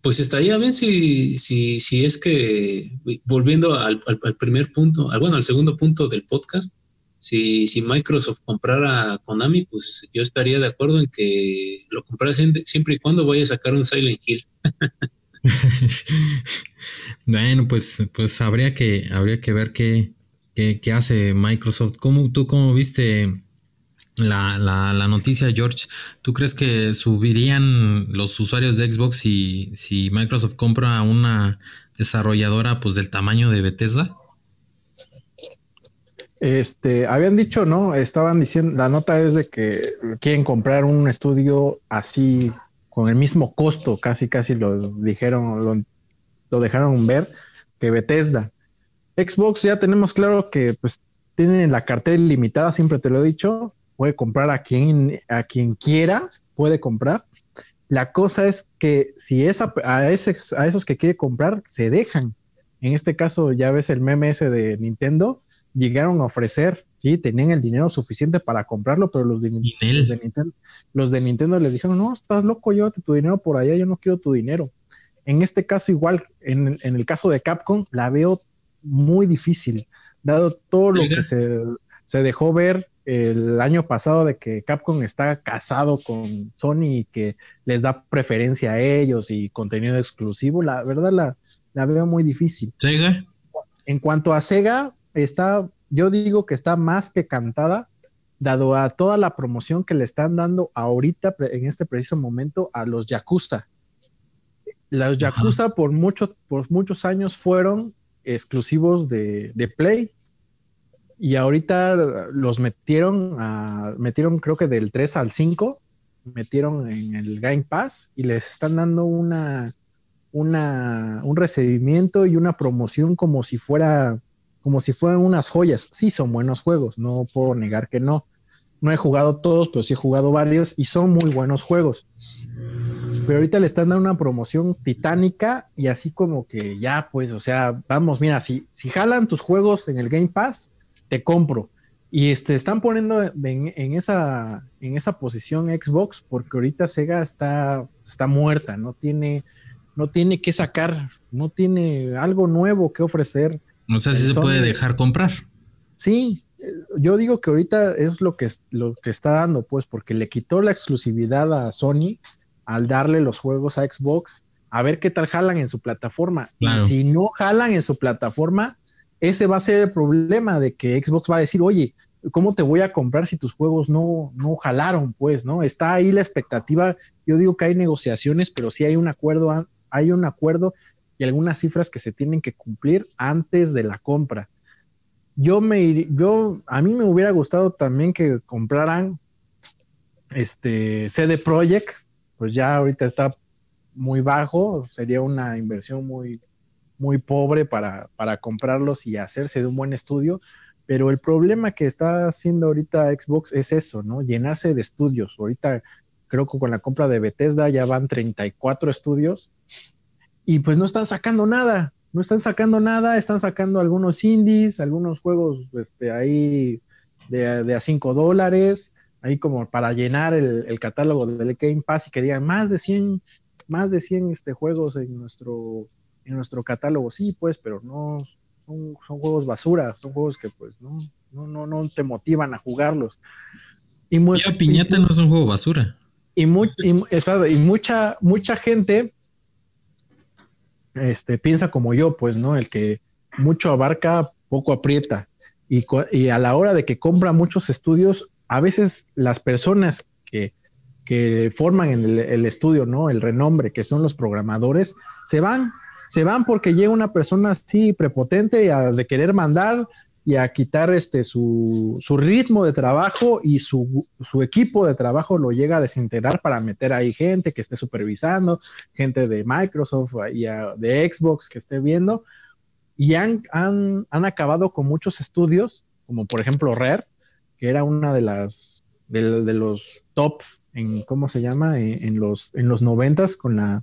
pues estaría bien si, si, si es que, volviendo al, primer punto, bueno, al segundo punto del podcast, si, si Microsoft comprara Konami, pues yo estaría de acuerdo en que lo comprara siempre, y cuando vaya a sacar un Silent Hill. bueno, pues, pues habría que, habría que ver qué, qué, hace Microsoft. ¿Cómo, ¿Tú cómo viste la, la, la, noticia, George, ¿tú crees que subirían los usuarios de Xbox si, si Microsoft compra una desarrolladora pues del tamaño de Bethesda? Este, habían dicho, ¿no? Estaban diciendo, la nota es de que quieren comprar un estudio así, con el mismo costo, casi, casi lo dijeron, lo, dejaron ver, que Bethesda. Xbox ya tenemos claro que pues tienen la cartera ilimitada, siempre te lo he dicho, puede comprar a quien, a quien quiera, puede comprar. La cosa es que si esa, a, ese, a esos que quiere comprar se dejan. En este caso, ya ves el meme ese de Nintendo, llegaron a ofrecer, sí, tenían el dinero suficiente para comprarlo, pero los de, Nintendo, los de Nintendo les dijeron, no, estás loco, llévate tu dinero por allá, yo no quiero tu dinero. En este caso, igual, en, en el caso de Capcom, la veo muy difícil, dado todo lo que se, se dejó ver el año pasado de que Capcom está casado con Sony y que les da preferencia a ellos y contenido exclusivo, la verdad la, la veo muy difícil. Sega. En cuanto a Sega, está, yo digo que está más que cantada, dado a toda la promoción que le están dando ahorita, en este preciso momento, a los Yakuza. Los Yakuza por, muchos por muchos años fueron exclusivos de, de Play y ahorita los metieron, a, metieron creo que del 3 al 5, metieron en el Game Pass y les están dando una, una, un recibimiento y una promoción como si fuera, como si fueran unas joyas. Sí, son buenos juegos, no puedo negar que no. No he jugado todos, pero sí he jugado varios y son muy buenos juegos. Pero ahorita le están dando una promoción titánica y así como que ya, pues, o sea, vamos, mira, si, si jalan tus juegos en el Game Pass, te compro. Y este, están poniendo en, esa, en esa posición Xbox porque ahorita Sega está, está muerta, no tiene, no tiene que sacar, no tiene algo nuevo que ofrecer. O sea, si se puede dejar comprar. Sí, yo digo que ahorita es lo que, lo que está dando, pues, porque le quitó la exclusividad a Sony al darle los juegos a Xbox, a ver qué tal jalan en su plataforma. Y si no jalan en su plataforma, ese va a ser el problema de que Xbox va a decir, oye, ¿cómo te voy a comprar si tus juegos no, no jalaron? Pues, ¿no? Está ahí la expectativa. Yo digo que hay negociaciones, pero sí hay un acuerdo, hay un acuerdo y algunas cifras que se tienen que cumplir antes de la compra. Yo me yo a mí me hubiera gustado también que compraran este CD Projekt, pues ya ahorita está muy bajo, sería una inversión muy muy pobre para, para comprarlos y hacerse de un buen estudio. Pero el problema que está haciendo ahorita Xbox es eso, ¿no? Llenarse de estudios. Ahorita creo que con la compra de Bethesda ya van 34 estudios y pues no están sacando nada. No están sacando nada, están sacando algunos indies, algunos juegos este, ahí de, de a 5 dólares, ahí como para llenar el, el, catálogo del Game Pass y que digan más de 100, más de 100 este, juegos en nuestro en nuestro catálogo, sí, pues, pero no son, juegos basura, son juegos que pues no, no, no, no te motivan a jugarlos. Y, Piñata no es un juego basura. Y, y, mucha, mucha gente este, piensa como yo, pues, ¿no? El que mucho abarca, poco aprieta. Y, a la hora de que compra muchos estudios, a veces las personas que que forman en el, estudio, ¿no? El renombre, que son los programadores, se van, se van porque llega una persona así prepotente a, de querer mandar y a quitar este su, ritmo de trabajo y su, equipo de trabajo lo llega a desintegrar para meter ahí gente que esté supervisando, gente de Microsoft y de Xbox que esté viendo, y han, han, han acabado con muchos estudios, como por ejemplo Rare, que era una de las de, los top en ¿cómo se llama? En, los en los noventas con la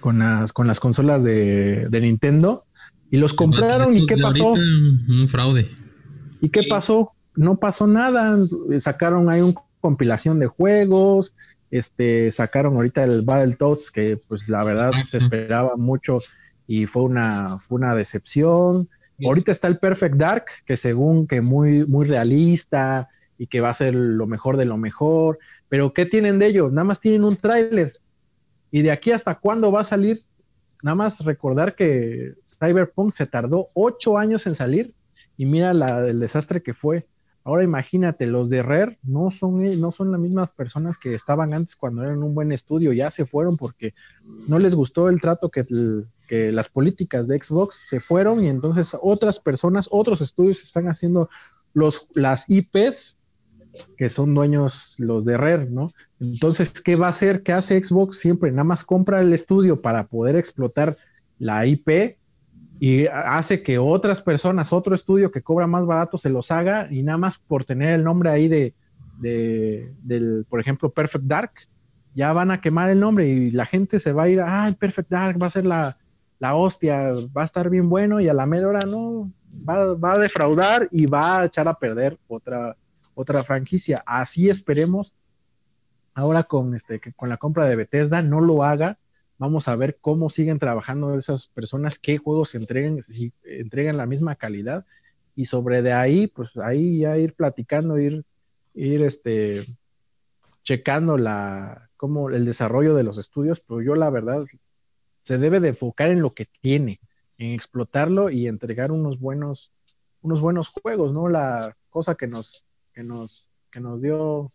con las con las consolas de, de Nintendo y los compraron y qué pasó? Un fraude. ¿Y qué pasó? No pasó nada. Sacaron ahí una compilación de juegos, este sacaron ahorita el Battletoads que pues la verdad ah, se esperaba mucho y fue una fue una decepción. Ahorita está el Perfect Dark que según que muy muy realista, y que va a ser lo mejor de lo mejor. Pero ¿qué tienen de ello? Nada más tienen un tráiler. Y de aquí hasta cuándo va a salir, nada más recordar que Cyberpunk se tardó ocho años en salir y mira el desastre que fue. Ahora imagínate, los de Rare no son, no son las mismas personas que estaban antes cuando eran un buen estudio, ya se fueron porque no les gustó el trato que, que las políticas de Xbox se fueron y entonces otras personas, otros estudios están haciendo los, las IPs que son dueños los de Rare, ¿no? Entonces, ¿qué va a hacer? ¿Qué hace Xbox? Siempre nada más compra el estudio para poder explotar la IP y hace que otras personas, otro estudio que cobra más barato se los haga y nada más por tener el nombre ahí de, de del, por ejemplo, Perfect Dark, ya van a quemar el nombre y la gente se va a ir, ah, el Perfect Dark va a ser la, la hostia, va a estar bien bueno y a la media hora no, va, va a defraudar y va a echar a perder otra, otra franquicia. Así esperemos ahora con, este, con la compra de Bethesda no lo haga. Vamos a ver cómo siguen trabajando esas personas, qué juegos se entreguen, si entregan la misma calidad. Y sobre de ahí, pues ahí ya ir platicando, ir, ir este, checando la, cómo el desarrollo de los estudios, pero yo la verdad se debe de enfocar en lo que tiene, en explotarlo y entregar unos buenos, unos buenos juegos, ¿no? La cosa que nos, que nos, que nos dio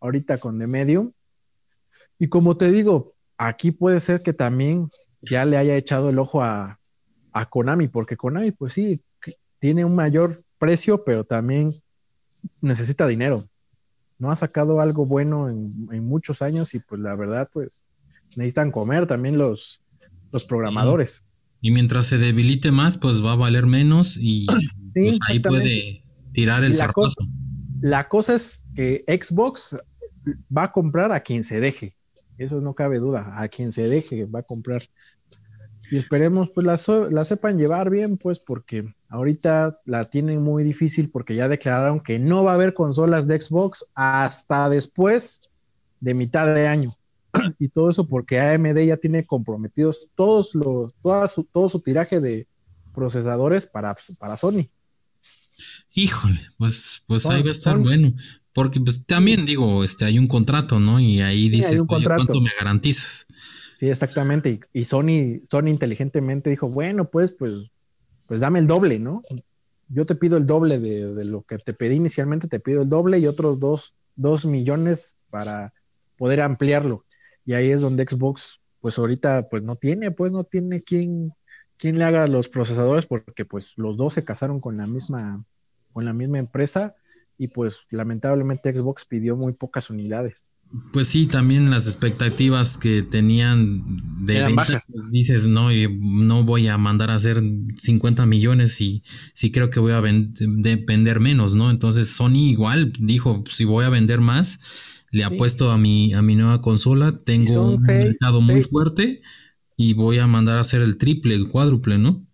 ahorita con The Medium. Y como te digo, aquí puede ser que también ya le haya echado el ojo a, a Konami, porque Konami, pues sí, tiene un mayor precio, pero también necesita dinero. No ha sacado algo bueno en, en, muchos años y pues la verdad, pues necesitan comer también los, los programadores. Y, mientras se debilite más, pues va a valer menos y pues ahí puede tirar el zarpazo. La cosa es que Xbox va a comprar a quien se deje. Eso no cabe duda. A quien se deje va a comprar. Y esperemos pues la, la sepan llevar bien, pues porque ahorita la tienen muy difícil porque ya declararon que no va a haber consolas de Xbox hasta después de mitad de año. y todo eso porque AMD ya tiene comprometidos todos los, su, todo su tiraje de procesadores para, para Sony. Híjole, pues, pues ahí va a estar bueno. Porque pues también digo, este, hay un contrato, ¿no? Y ahí dice cuánto me garantizas. Sí, exactamente. Y, Sony, Sony inteligentemente dijo, bueno, pues, pues, pues dame el doble, ¿no? Yo te pido el doble de, lo que te pedí inicialmente, te pido el doble y otros dos, dos millones para poder ampliarlo. Y ahí es donde Xbox, pues ahorita, pues no tiene, pues no tiene quien, quien le haga los procesadores, porque pues los dos se casaron con la misma con la misma empresa y pues lamentablemente Xbox pidió muy pocas unidades. Pues sí, también las expectativas que tenían de ventas, pues, dices, no, no voy a mandar a hacer 50 millones y sí creo que voy a vender menos, ¿no? Entonces Sony igual dijo, si voy a vender más, le apuesto a mi, a mi nueva consola, tengo un mercado muy fuerte y voy a mandar a hacer el triple, el cuádruple, ¿no?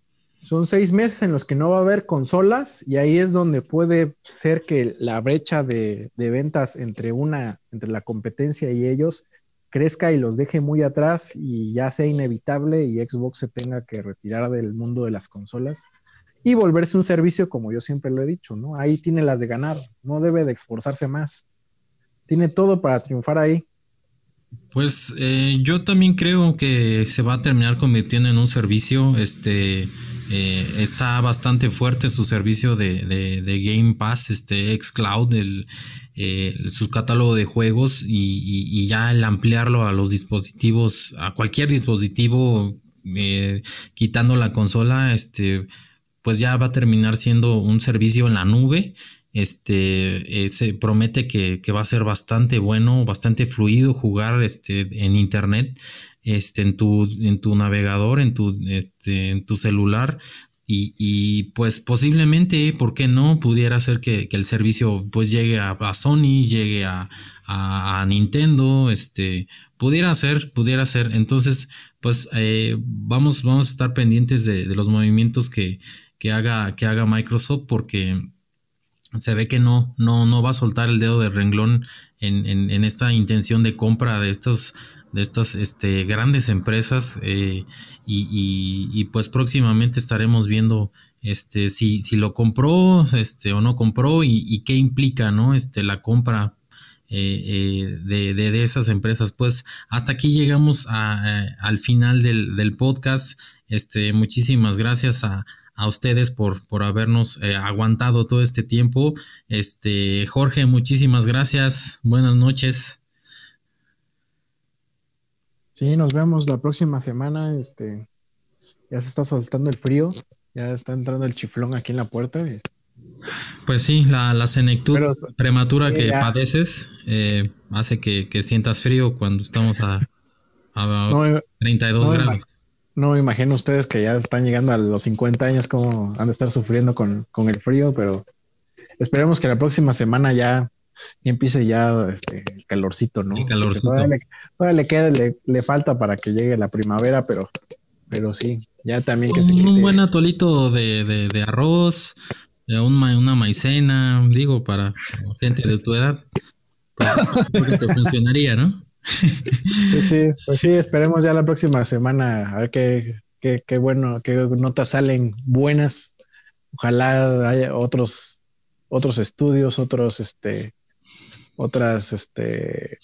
Son seis meses en los que no va a haber consolas y ahí es donde puede ser que la brecha de, ventas entre una, entre la competencia y ellos crezca y los deje muy atrás y ya sea inevitable y Xbox se tenga que retirar del mundo de las consolas y volverse un servicio como yo siempre lo he dicho, ¿no? Ahí tiene las de ganar, no debe de esforzarse más. Tiene todo para triunfar ahí. Pues eh, yo también creo que se va a terminar convirtiendo en un servicio, este, eh, está bastante fuerte su servicio de, de, Game Pass, este xCloud, el, eh, su catálogo de juegos y, ya el ampliarlo a los dispositivos, a cualquier dispositivo, eh, quitando la consola, este, pues ya va a terminar siendo un servicio en la nube. Este se promete que, que, va a ser bastante bueno, bastante fluido jugar este, en internet este, en, tu, en tu navegador, en tu, este, en tu celular. Y, pues posiblemente, ¿por qué no? Pudiera ser que, el servicio pues llegue a, Sony, llegue a, a, Nintendo, este, pudiera ser, pudiera ser. Entonces, pues eh, vamos, vamos a estar pendientes de, los movimientos que, que, haga, que haga Microsoft porque se ve que no, no, no va a soltar el dedo de renglón en, en, en esta intención de compra de estos de estas este, grandes empresas eh, y, pues próximamente estaremos viendo este, si, si lo compró este, o no compró y, qué implica ¿no? este, la compra eh, eh, de, de, esas empresas. Pues hasta aquí llegamos al final del, podcast. Este, muchísimas gracias a, a ustedes por, por habernos aguantado todo este tiempo. Este, Jorge, muchísimas gracias. Buenas noches. Sí, nos vemos la próxima semana. Este, ya se está soltando el frío, ya está entrando el chiflón aquí en la puerta. Pues sí, la, la senectud prematura que padeces eh, hace que, sientas frío cuando estamos a, 32 grados. no me imagino ustedes que ya están llegando a los 50 años como han de estar sufriendo con, con el frío, pero esperemos que la próxima semana ya y empiece ya este, el calorcito, ¿no? Todavía, le, queda, le, falta para que llegue la primavera, pero, pero sí, ya también que un, se Un buen atolito de, de, arroz, una maicena, digo, para gente de tu edad, pues, funcionaría, ¿no? sí, pues sí, esperemos ya la próxima semana a ver qué, qué, qué bueno, qué notas salen buenas. Ojalá haya otros otros estudios, otros este otras, este,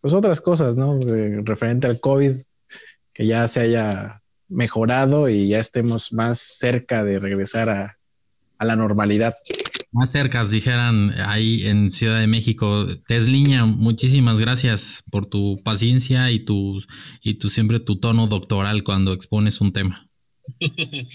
pues otras cosas, ¿no? referente al COVID, que ya se haya mejorado y ya estemos más cerca de regresar a, la normalidad. Más cerca, dijeran ahí en Ciudad de México. Tesliña, muchísimas gracias por tu paciencia y tu, y tu siempre tu tono doctoral cuando expones un tema.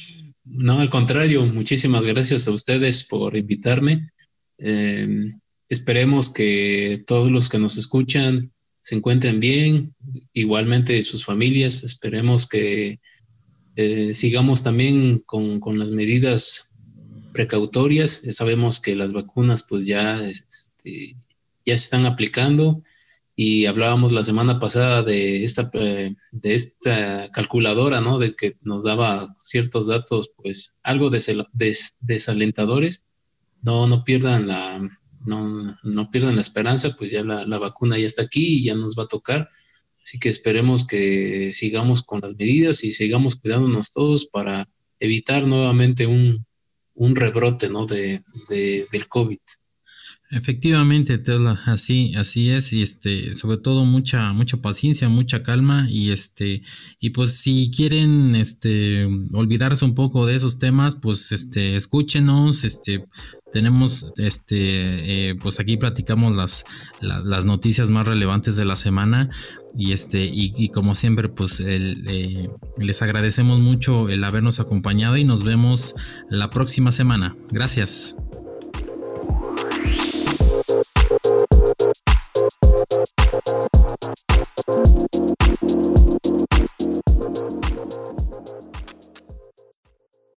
No, al contrario, muchísimas gracias a ustedes por invitarme. Eh, Esperemos que todos los que nos escuchan se encuentren bien, igualmente sus familias. Esperemos que eh, sigamos también con, las medidas precautorias. sabemos que las vacunas pues ya, este, ya se están aplicando y hablábamos la semana pasada de esta, eh, de esta calculadora, ¿no? De que nos daba ciertos datos pues algo desalentadores. No, no pierdan la, no, no pierdan la esperanza, pues ya la, vacuna ya está aquí y ya nos va a tocar. Así que esperemos que sigamos con las medidas y sigamos cuidándonos todos para evitar nuevamente un, rebrote ¿no? de, del COVID. Efectivamente, Tesla, así, así es, y este, sobre todo mucha, mucha paciencia, mucha calma, y este, y pues si quieren este olvidarse un poco de esos temas, pues este, escúchenos, este, tenemos este eh, pues aquí platicamos las, las, noticias más relevantes de la semana y este y, como siempre pues eh, les agradecemos mucho el habernos acompañado y nos vemos la próxima semana. Gracias.